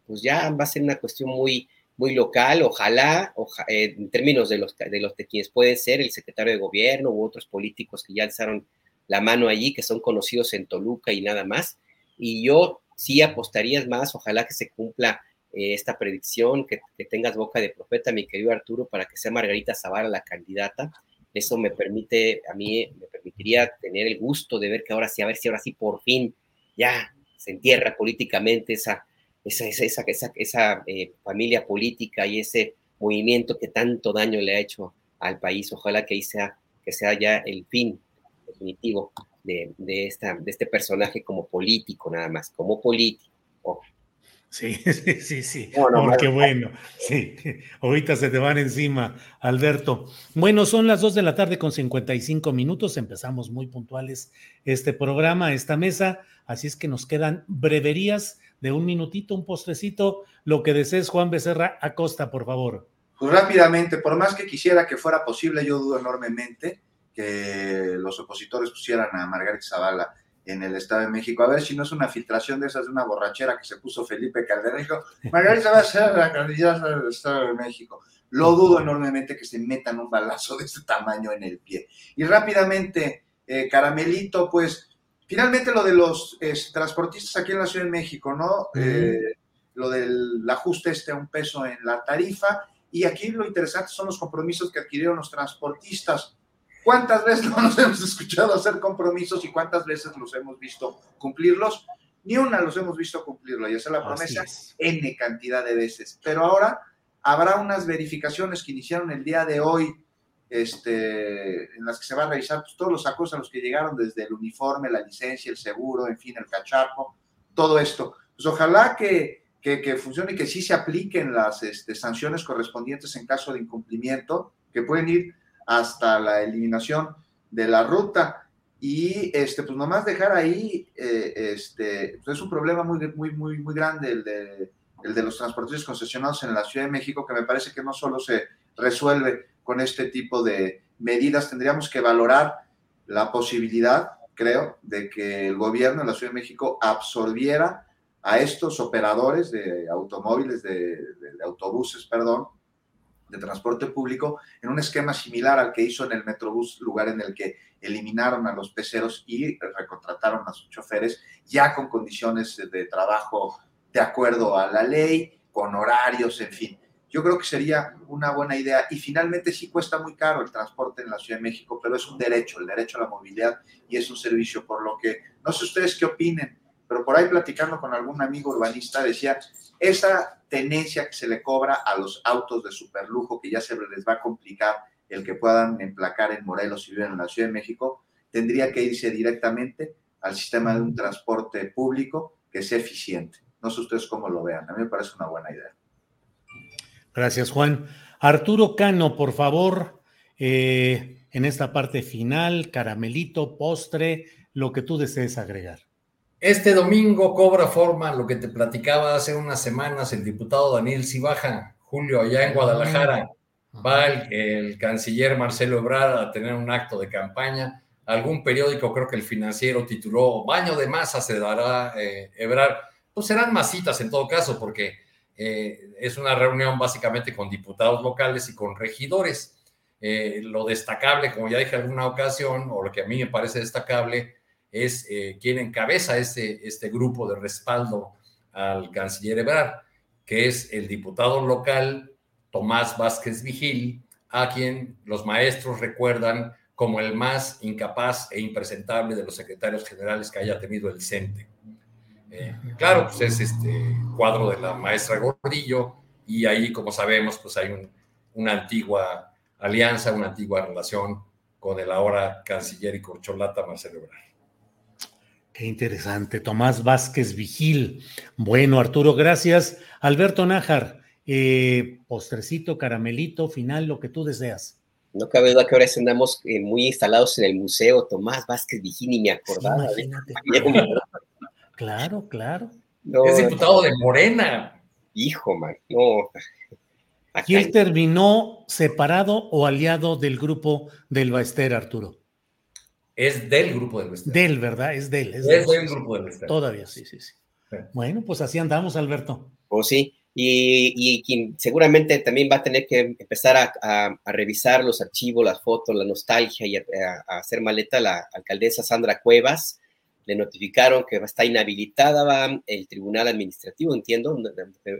pues ya va a ser una cuestión muy, muy local, ojalá, oja, eh, en términos de los, de los de quienes pueden ser el secretario de gobierno u otros políticos que ya alzaron la mano allí, que son conocidos en Toluca y nada más. Y yo sí apostaría más, ojalá que se cumpla eh, esta predicción, que, tengas boca de profeta, mi querido Arturo, para que sea Margarita Zavala la candidata. Eso me permite, a mí me permitiría tener el gusto de ver que ahora sí, a ver si ahora sí por fin ya se entierra políticamente esa, esa, esa, esa, esa eh, familia política y ese movimiento que tanto daño le ha hecho al país. Ojalá que sea, que sea ya el fin definitivo de, de, esta, de este personaje como político, nada más, como político. Sí, sí, sí, no, oh, bueno. Sí, ahorita se te van encima, Alberto. Bueno, son las 2 de la tarde con 55 minutos. Empezamos muy puntuales este programa, esta mesa. Así es que nos quedan breverías de un minutito, un postrecito, lo que desees, Juan Becerra Acosta, por favor. Pues rápidamente, por más que quisiera que fuera posible, yo dudo enormemente que los opositores pusieran a Margarita Zavala en el Estado de México. A ver si no es una filtración de esas de una borrachera que se puso Felipe Calderón. Dijo, Margarita va a ser la candidata del Estado de México. Lo dudo enormemente que se metan un balazo de este tamaño en el pie. Y rápidamente, eh, Caramelito, pues Finalmente lo de los eh, transportistas aquí en la Ciudad de México, ¿no? Uh -huh. eh, lo del ajuste este a un peso en la tarifa. Y aquí lo interesante son los compromisos que adquirieron los transportistas. ¿Cuántas veces no nos hemos escuchado hacer compromisos y cuántas veces los hemos visto cumplirlos? Ni una los hemos visto cumplirlo y hacer la promesa N cantidad de veces. Pero ahora habrá unas verificaciones que iniciaron el día de hoy este, en las que se va a revisar pues, todos los acosos a los que llegaron, desde el uniforme, la licencia, el seguro, en fin, el cachapo, todo esto. Pues ojalá que, que, funcione y que sí se apliquen las este, sanciones correspondientes en caso de incumplimiento, que pueden ir hasta la eliminación de la ruta. Y este, pues nomás dejar ahí, eh, este, pues es un problema muy, muy, muy, muy grande el de, el de los transportistas concesionados en la Ciudad de México, que me parece que no solo se resuelve con este tipo de medidas, tendríamos que valorar la posibilidad, creo, de que el gobierno de la Ciudad de México absorbiera a estos operadores de automóviles, de, autobuses, perdón, de transporte público, en un esquema similar al que hizo en el Metrobús, lugar en el que eliminaron a los peceros y recontrataron a sus choferes ya con condiciones de trabajo de acuerdo a la ley, con horarios, en fin. Yo creo que sería una buena idea. Y finalmente sí cuesta muy caro el transporte en la Ciudad de México, pero es un derecho, el derecho a la movilidad y es un servicio, por lo que no sé ustedes qué opinen, pero por ahí platicando con algún amigo urbanista decía, esa tenencia que se le cobra a los autos de superlujo, que ya se les va a complicar el que puedan emplacar en Morelos y viven en la Ciudad de México, tendría que irse directamente al sistema de un transporte público que sea eficiente. No sé ustedes cómo lo vean, a mí me parece una buena idea. Gracias, Juan. Arturo Cano, por favor, eh, en esta parte final, caramelito, postre, lo que tú desees agregar. Este domingo cobra forma lo que te platicaba hace unas semanas el diputado Daniel Cibaja, Julio, allá en Guadalajara. Va el, canciller Marcelo Ebrard a tener un acto de campaña. Algún periódico, creo que el financiero, tituló Baño de masa se dará eh, Ebrard. Pues serán masitas en todo caso, porque eh, es una reunión básicamente con diputados locales y con regidores. Eh, lo destacable, como ya dije en alguna ocasión, o lo que a mí me parece destacable, es eh, quien encabeza este, este grupo de respaldo al canciller Ebrard, que es el diputado local Tomás Vázquez Vigil, a quien los maestros recuerdan como el más incapaz e impresentable de los secretarios generales que haya tenido el CENTE. Eh, claro, pues es este cuadro de la maestra Gordillo y ahí, como sabemos, pues hay una antigua alianza, una antigua relación con el ahora canciller y corcholata Marcelo Ebrard. Qué interesante. Tomás Vázquez Vigil. Bueno, Arturo, gracias. Alberto Nájar, eh, postrecito, caramelito, final, lo que tú deseas. No cabe duda que ahora andamos eh, muy instalados en el museo Tomás Vázquez Vigil y me acordaba. claro, claro. es diputado de Morena. Hijo, man, no. ¿Quién terminó separado o aliado del grupo del Baester, Arturo? Es del grupo del Baester. Del, ¿verdad? Es del. Es, del, grupo del. Todavía, sí, sí, sí, Bueno, pues así andamos, Alberto. Pues sí. Y, y, quien seguramente también va a tener que empezar a, revisar los archivos, las fotos, la nostalgia y a, hacer maleta la alcaldesa Sandra Cuevas. Le notificaron que está inhabilitada va el tribunal administrativo, entiendo,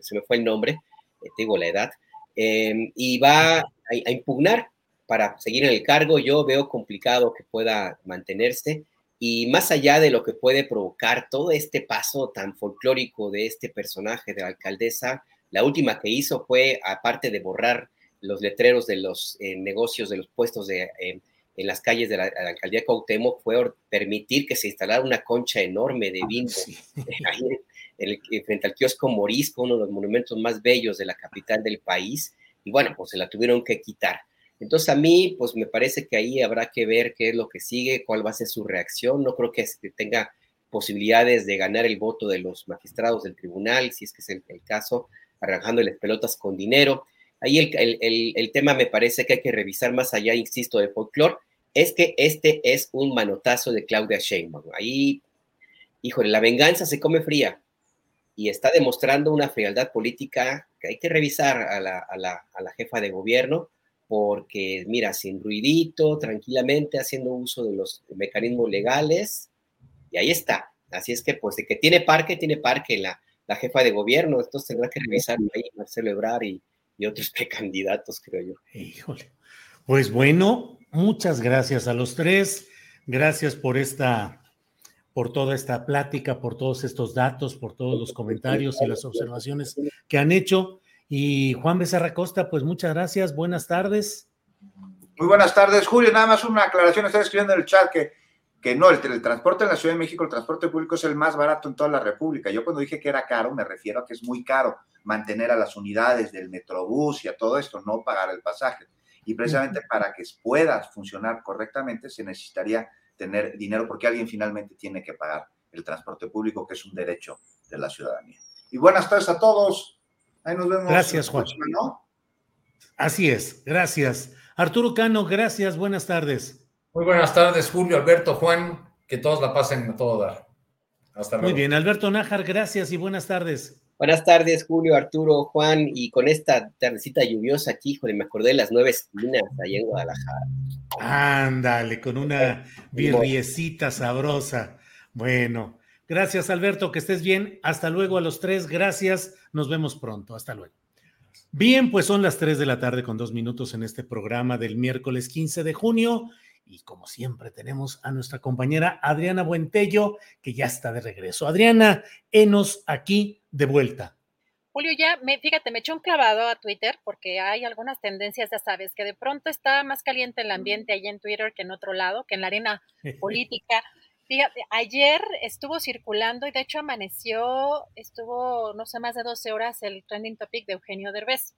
se me fue el nombre, eh, tengo la edad, Em, y va a, impugnar para seguir en el cargo. Yo veo complicado que pueda mantenerse y más allá de lo que puede provocar todo este paso tan folclórico de este personaje de la alcaldesa, la última que hizo fue, aparte de borrar los letreros de los eh, negocios, de los puestos de, em, en las calles de la, alcaldía de Cuauhtémoc, fue permitir que se instalara una concha enorme de vino frente al kiosco Morisco, uno de los monumentos más bellos de la capital del país, y bueno, pues se la tuvieron que quitar. Entonces a mí, pues me parece que ahí habrá que ver qué es lo que sigue, cuál va a ser su reacción. No creo que tenga posibilidades de ganar el voto de los magistrados del tribunal, si es que es el, caso, arrancándoles pelotas con dinero. Ahí el, el, el, tema me parece que hay que revisar más allá, insisto, de folclore, es que este es un manotazo de Claudia Sheinbaum. Ahí, híjole, la venganza se come fría y está demostrando una frialdad política que hay que revisar a la, a la, a la jefa de gobierno, porque mira, sin ruidito, tranquilamente, haciendo uso de los mecanismos legales, y ahí está. Así es que, pues, de que tiene parque, tiene parque la, la jefa de gobierno, entonces tendrá que revisar ahí Marcelo Ebrard y, y otros precandidatos, creo yo. Híjole. Pues bueno, muchas gracias a los tres. Gracias por esta por toda esta plática, por todos estos datos, por todos los comentarios y las observaciones que han hecho. Y Juan Becerra Costa, pues muchas gracias, buenas tardes. Muy buenas tardes, Julio. Nada más una aclaración. Estoy escribiendo en el chat que, que no, el, el, transporte en la Ciudad de México, el transporte público es el más barato en toda la República. Yo cuando dije que era caro, me refiero a que es muy caro mantener a las unidades del Metrobús y a todo esto, no pagar el pasaje. Y precisamente para que pueda funcionar correctamente se necesitaría tener dinero porque alguien finalmente tiene que pagar el transporte público, que es un derecho de la ciudadanía. Y buenas tardes a todos. Ahí nos vemos. Gracias, Juan. Así es, gracias. Arturo Cano, gracias, buenas tardes. Muy buenas tardes, Julio, Alberto, Juan, que todos la pasen a todo dar. Hasta luego. Muy bien, Alberto Nájar, gracias y buenas tardes. Buenas tardes, Julio, Arturo, Juan, y con esta tardecita lluviosa aquí, híjole, me acordé de las nueve esquinas allá en Guadalajara. Ándale, con una birriecita sabrosa. Bueno, gracias, Alberto, que estés bien. Hasta luego a los tres, gracias. Nos vemos pronto. Hasta luego. Bien, pues son las 3 de la tarde con dos minutos en este programa del miércoles 15 de junio. Y como siempre tenemos a nuestra compañera Adriana Buentello, que ya está de regreso. Adriana, enos aquí de vuelta. Julio, ya, me, fíjate, me echó un clavado a Twitter porque hay algunas tendencias, ya sabes, que de pronto está más caliente el ambiente allí en Twitter que en otro lado, que en la arena política. Fíjate, ayer estuvo circulando y de hecho amaneció, estuvo no sé más de 12 horas el trending topic de Eugenio Derbez.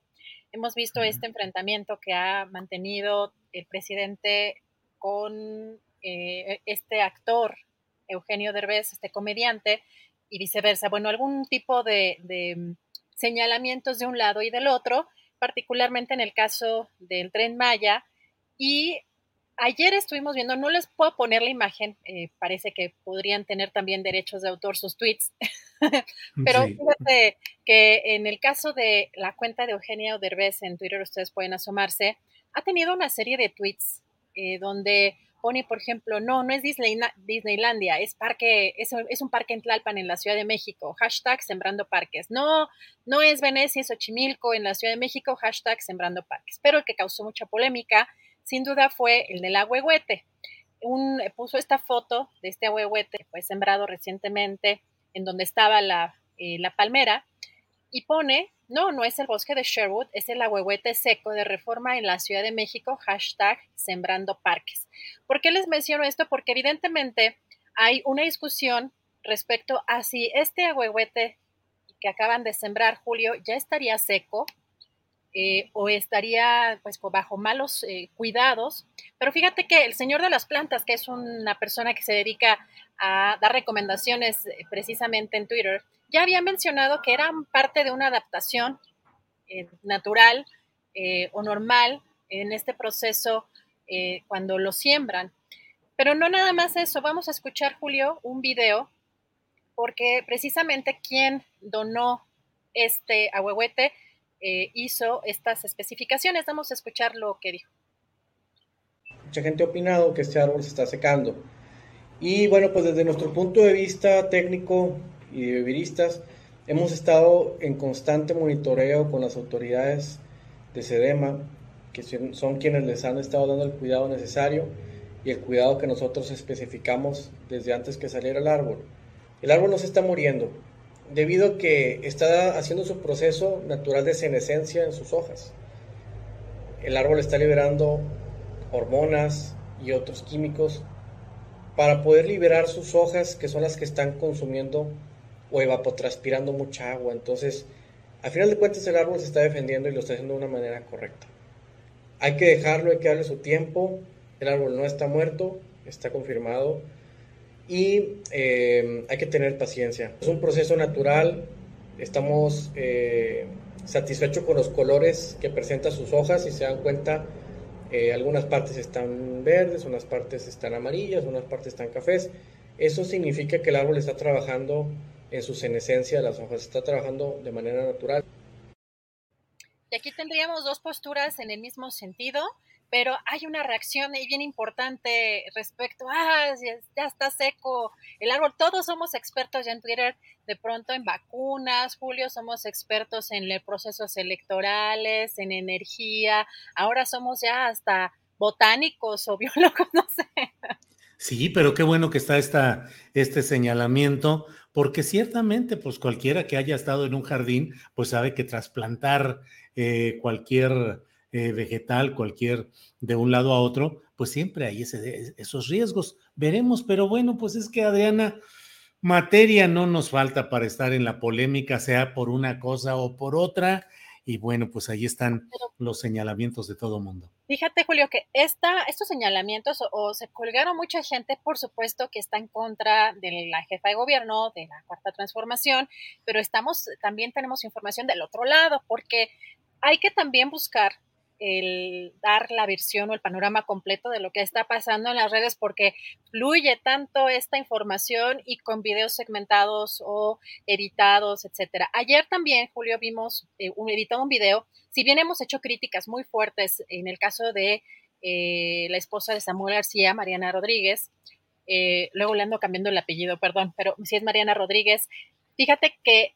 Hemos visto este enfrentamiento que ha mantenido el presidente con eh, este actor, Eugenio Derbez, este comediante, y viceversa. Bueno, algún tipo de, de señalamientos de un lado y del otro, particularmente en el caso del tren Maya, y ayer estuvimos viendo, no les puedo poner la imagen, eh, parece que podrían tener también derechos de autor sus tweets, pero fíjate que en el caso de la cuenta de Eugenia Derbez en Twitter, ustedes pueden asomarse, ha tenido una serie de tweets eh, donde pone, por ejemplo, no, no es Disneylandia, es parque, es, es, un parque en Tlalpan, en la Ciudad de México, hashtag Sembrando Parques. No, no es Venecia, es Xochimilco, en la Ciudad de México, hashtag Sembrando Parques. Pero el que causó mucha polémica sin duda fue el del ahuehuete. Un, puso esta foto de este ahuehuete fue sembrado recientemente en donde estaba la, eh, la palmera y pone, no, no es el bosque de Sherwood, es el ahuehuete seco de reforma en la Ciudad de México, hashtag sembrando parques. ¿Por qué les menciono esto? Porque evidentemente hay una discusión respecto a si este ahuehuete que acaban de sembrar, Julio, ya estaría seco eh, o estaría pues bajo malos eh, cuidados. Pero fíjate que el señor de las plantas, que es una persona que se dedica a dar recomendaciones eh, precisamente en Twitter, ya había mencionado que eran parte de una adaptación natural o normal en este proceso cuando lo siembran. Pero no nada más eso, vamos a escuchar, Julio, un video, porque precisamente quien donó este ahuehuete eh, hizo estas especificaciones. Vamos a escuchar lo que dijo. Mucha gente ha opinado que este árbol se está secando. Y bueno, pues desde nuestro punto de vista técnico y de viviristas, hemos estado en constante monitoreo con las autoridades de SEDEMA, que son quienes les han estado dando el cuidado necesario y el cuidado que nosotros especificamos desde antes que saliera el árbol. El árbol no se está muriendo, debido a que está haciendo su proceso natural de senescencia en sus hojas. El árbol está liberando hormonas y otros químicos para poder liberar sus hojas, que son las que están consumiendo o evapotranspirando mucha agua. Entonces, al final de cuentas, el árbol se está defendiendo y lo está haciendo de una manera correcta. Hay que dejarlo, hay que darle su tiempo. El árbol no está muerto, está confirmado y eh, hay que tener paciencia. Es un proceso natural, estamos eh, satisfechos con los colores que presenta sus hojas, y se dan cuenta, eh, algunas partes están verdes, unas partes están amarillas, unas partes están cafés. Eso significa que el árbol está trabajando en su senescencia, las hojas está trabajando de manera natural. Y aquí tendríamos dos posturas en el mismo sentido pero hay una reacción ahí bien importante respecto, ah, ya está seco el árbol. Todos somos expertos ya en Twitter, de pronto en vacunas, Julio, somos expertos en procesos electorales, en energía, ahora somos ya hasta botánicos o biólogos, no sé. Sí, pero qué bueno que está esta, este señalamiento, porque ciertamente, pues cualquiera que haya estado en un jardín, pues sabe que trasplantar eh, cualquier eh, vegetal, cualquier de un lado a otro, pues siempre hay ese, esos riesgos. Veremos, pero bueno, pues es que Adriana, materia no nos falta para estar en la polémica, sea por una cosa o por otra. Y bueno, pues ahí están los señalamientos de todo mundo. Fíjate, Julio, que esta, estos señalamientos o, se colgaron mucha gente, por supuesto, que está en contra de la jefa de gobierno, de la cuarta transformación, pero estamos, también tenemos información del otro lado, porque hay que también buscar el dar la versión o el panorama completo de lo que está pasando en las redes porque fluye tanto esta información y con videos segmentados o editados, etcétera. Ayer también, Julio, vimos eh, un editado un video. Si bien hemos hecho críticas muy fuertes en el caso de eh, la esposa de Samuel García, Mariana Rodríguez, eh, luego le ando cambiando el apellido, perdón, pero si es Mariana Rodríguez, fíjate que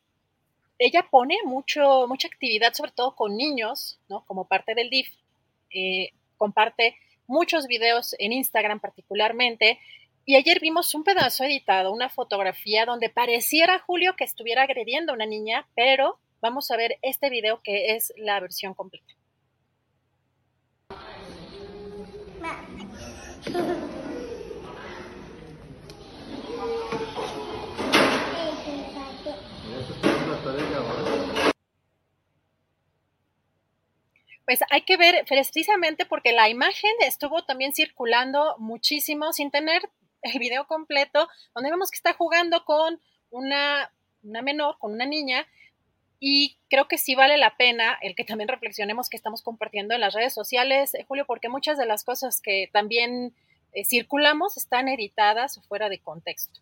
ella pone mucho, mucha actividad, sobre todo con niños, ¿no? Como parte del DIF. Eh, comparte muchos videos en Instagram particularmente. Y ayer vimos un pedazo editado, una fotografía donde pareciera Julio que estuviera agrediendo a una niña, pero vamos a ver este video que es la versión completa. Pues hay que ver precisamente porque la imagen estuvo también circulando muchísimo sin tener el video completo, donde vemos que está jugando con una, una menor, con una niña, y creo que sí vale la pena el que también reflexionemos que estamos compartiendo en las redes sociales, eh, Julio, porque muchas de las cosas que también eh, circulamos están editadas o fuera de contexto.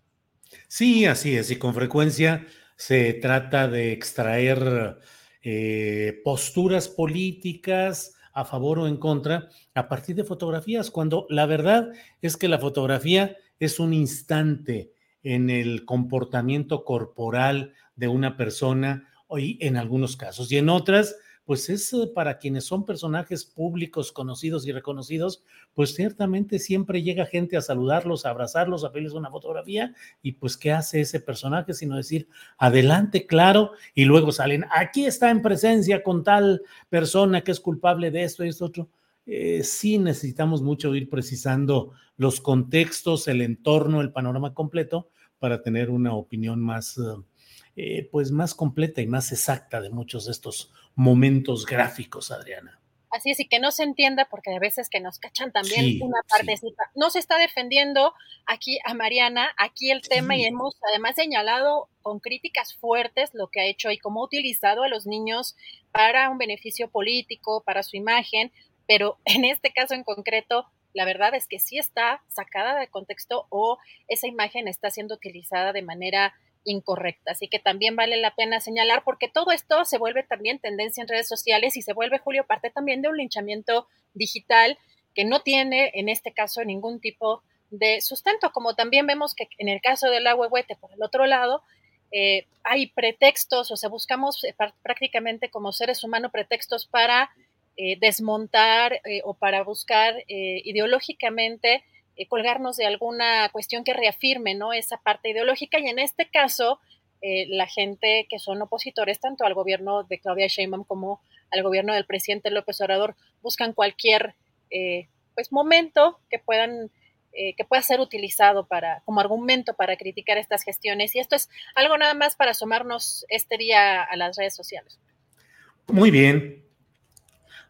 Sí, así es, y con frecuencia se trata de extraer eh, posturas políticas a favor o en contra a partir de fotografías, cuando la verdad es que la fotografía es un instante en el comportamiento corporal de una persona y en algunos casos y en otras pues es eh, para quienes son personajes públicos conocidos y reconocidos, pues ciertamente siempre llega gente a saludarlos, a abrazarlos, a pedirles una fotografía y pues ¿qué hace ese personaje sino decir adelante, claro, y luego salen, aquí está en presencia con tal persona que es culpable de esto y esto otro. Eh, sí necesitamos mucho ir precisando los contextos, el entorno, el panorama completo para tener una opinión más, eh, pues más completa y más exacta de muchos de estos momentos gráficos, Adriana. Así es, y que no se entienda, porque a veces que nos cachan también una partecita. No se está defendiendo aquí a Mariana, aquí el tema, y hemos además señalado con críticas fuertes lo que ha hecho y cómo ha utilizado a los niños para un beneficio político, para su imagen, pero en este caso en concreto, la verdad es que sí está sacada de contexto o esa imagen está siendo utilizada de manera incorrecta. Así que también vale la pena señalar porque todo esto se vuelve también tendencia en redes sociales y se vuelve, Julio, parte también de un linchamiento digital que no tiene en este caso ningún tipo de sustento, como también vemos que en el caso del huehuete, por el otro lado, eh, hay pretextos, o sea, buscamos eh, prácticamente como seres humanos pretextos para eh, desmontar o para buscar ideológicamente eh, colgarnos de alguna cuestión que reafirme esa parte ideológica. Y en este caso eh, la gente que son opositores tanto al gobierno de Claudia Sheinbaum como al gobierno del presidente López Obrador buscan cualquier eh, pues momento que puedan que pueda ser utilizado para como argumento para criticar estas gestiones. Y esto es algo nada más para asomarnos este día a las redes sociales. Muy bien,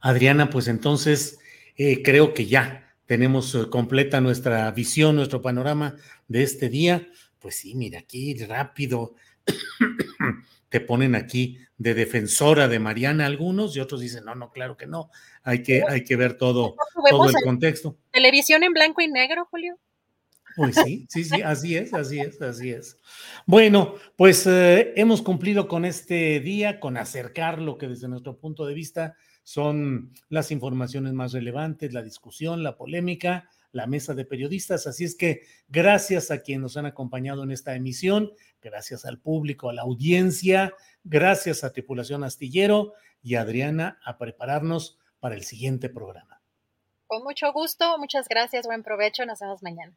Adriana, pues entonces creo que ya tenemos eh, completa nuestra visión, nuestro panorama de este día. Pues sí, mira, aquí rápido te ponen aquí de defensora de Mariana algunos y otros dicen, no, no, claro que no, hay que, hay que ver todo, todo el contexto. ¿Televisión en blanco y negro, Julio? Pues sí, sí, sí, así es, así es, así es. Bueno, pues eh, hemos cumplido con este día, con acercar lo que desde nuestro punto de vista son las informaciones más relevantes, la discusión, la polémica, la mesa de periodistas. Así es que gracias a quienes nos han acompañado en esta emisión, gracias al público, a la audiencia, gracias a Tripulación Astillero y Adriana a prepararnos para el siguiente programa. Con mucho gusto, muchas gracias, buen provecho, nos vemos mañana.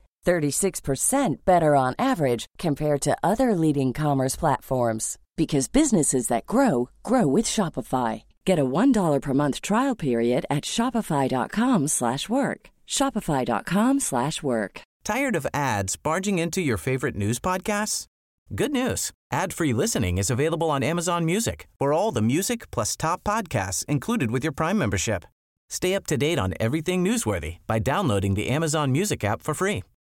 36% better on average compared to other leading commerce platforms because businesses that grow grow with Shopify. Get a $1 per month trial period at shopify.com/work. shopify.com/work. Tired of ads barging into your favorite news podcasts? Good news. Ad-free listening is available on Amazon Music. For all the music plus top podcasts included with your Prime membership. Stay up to date on everything newsworthy by downloading the Amazon Music app for free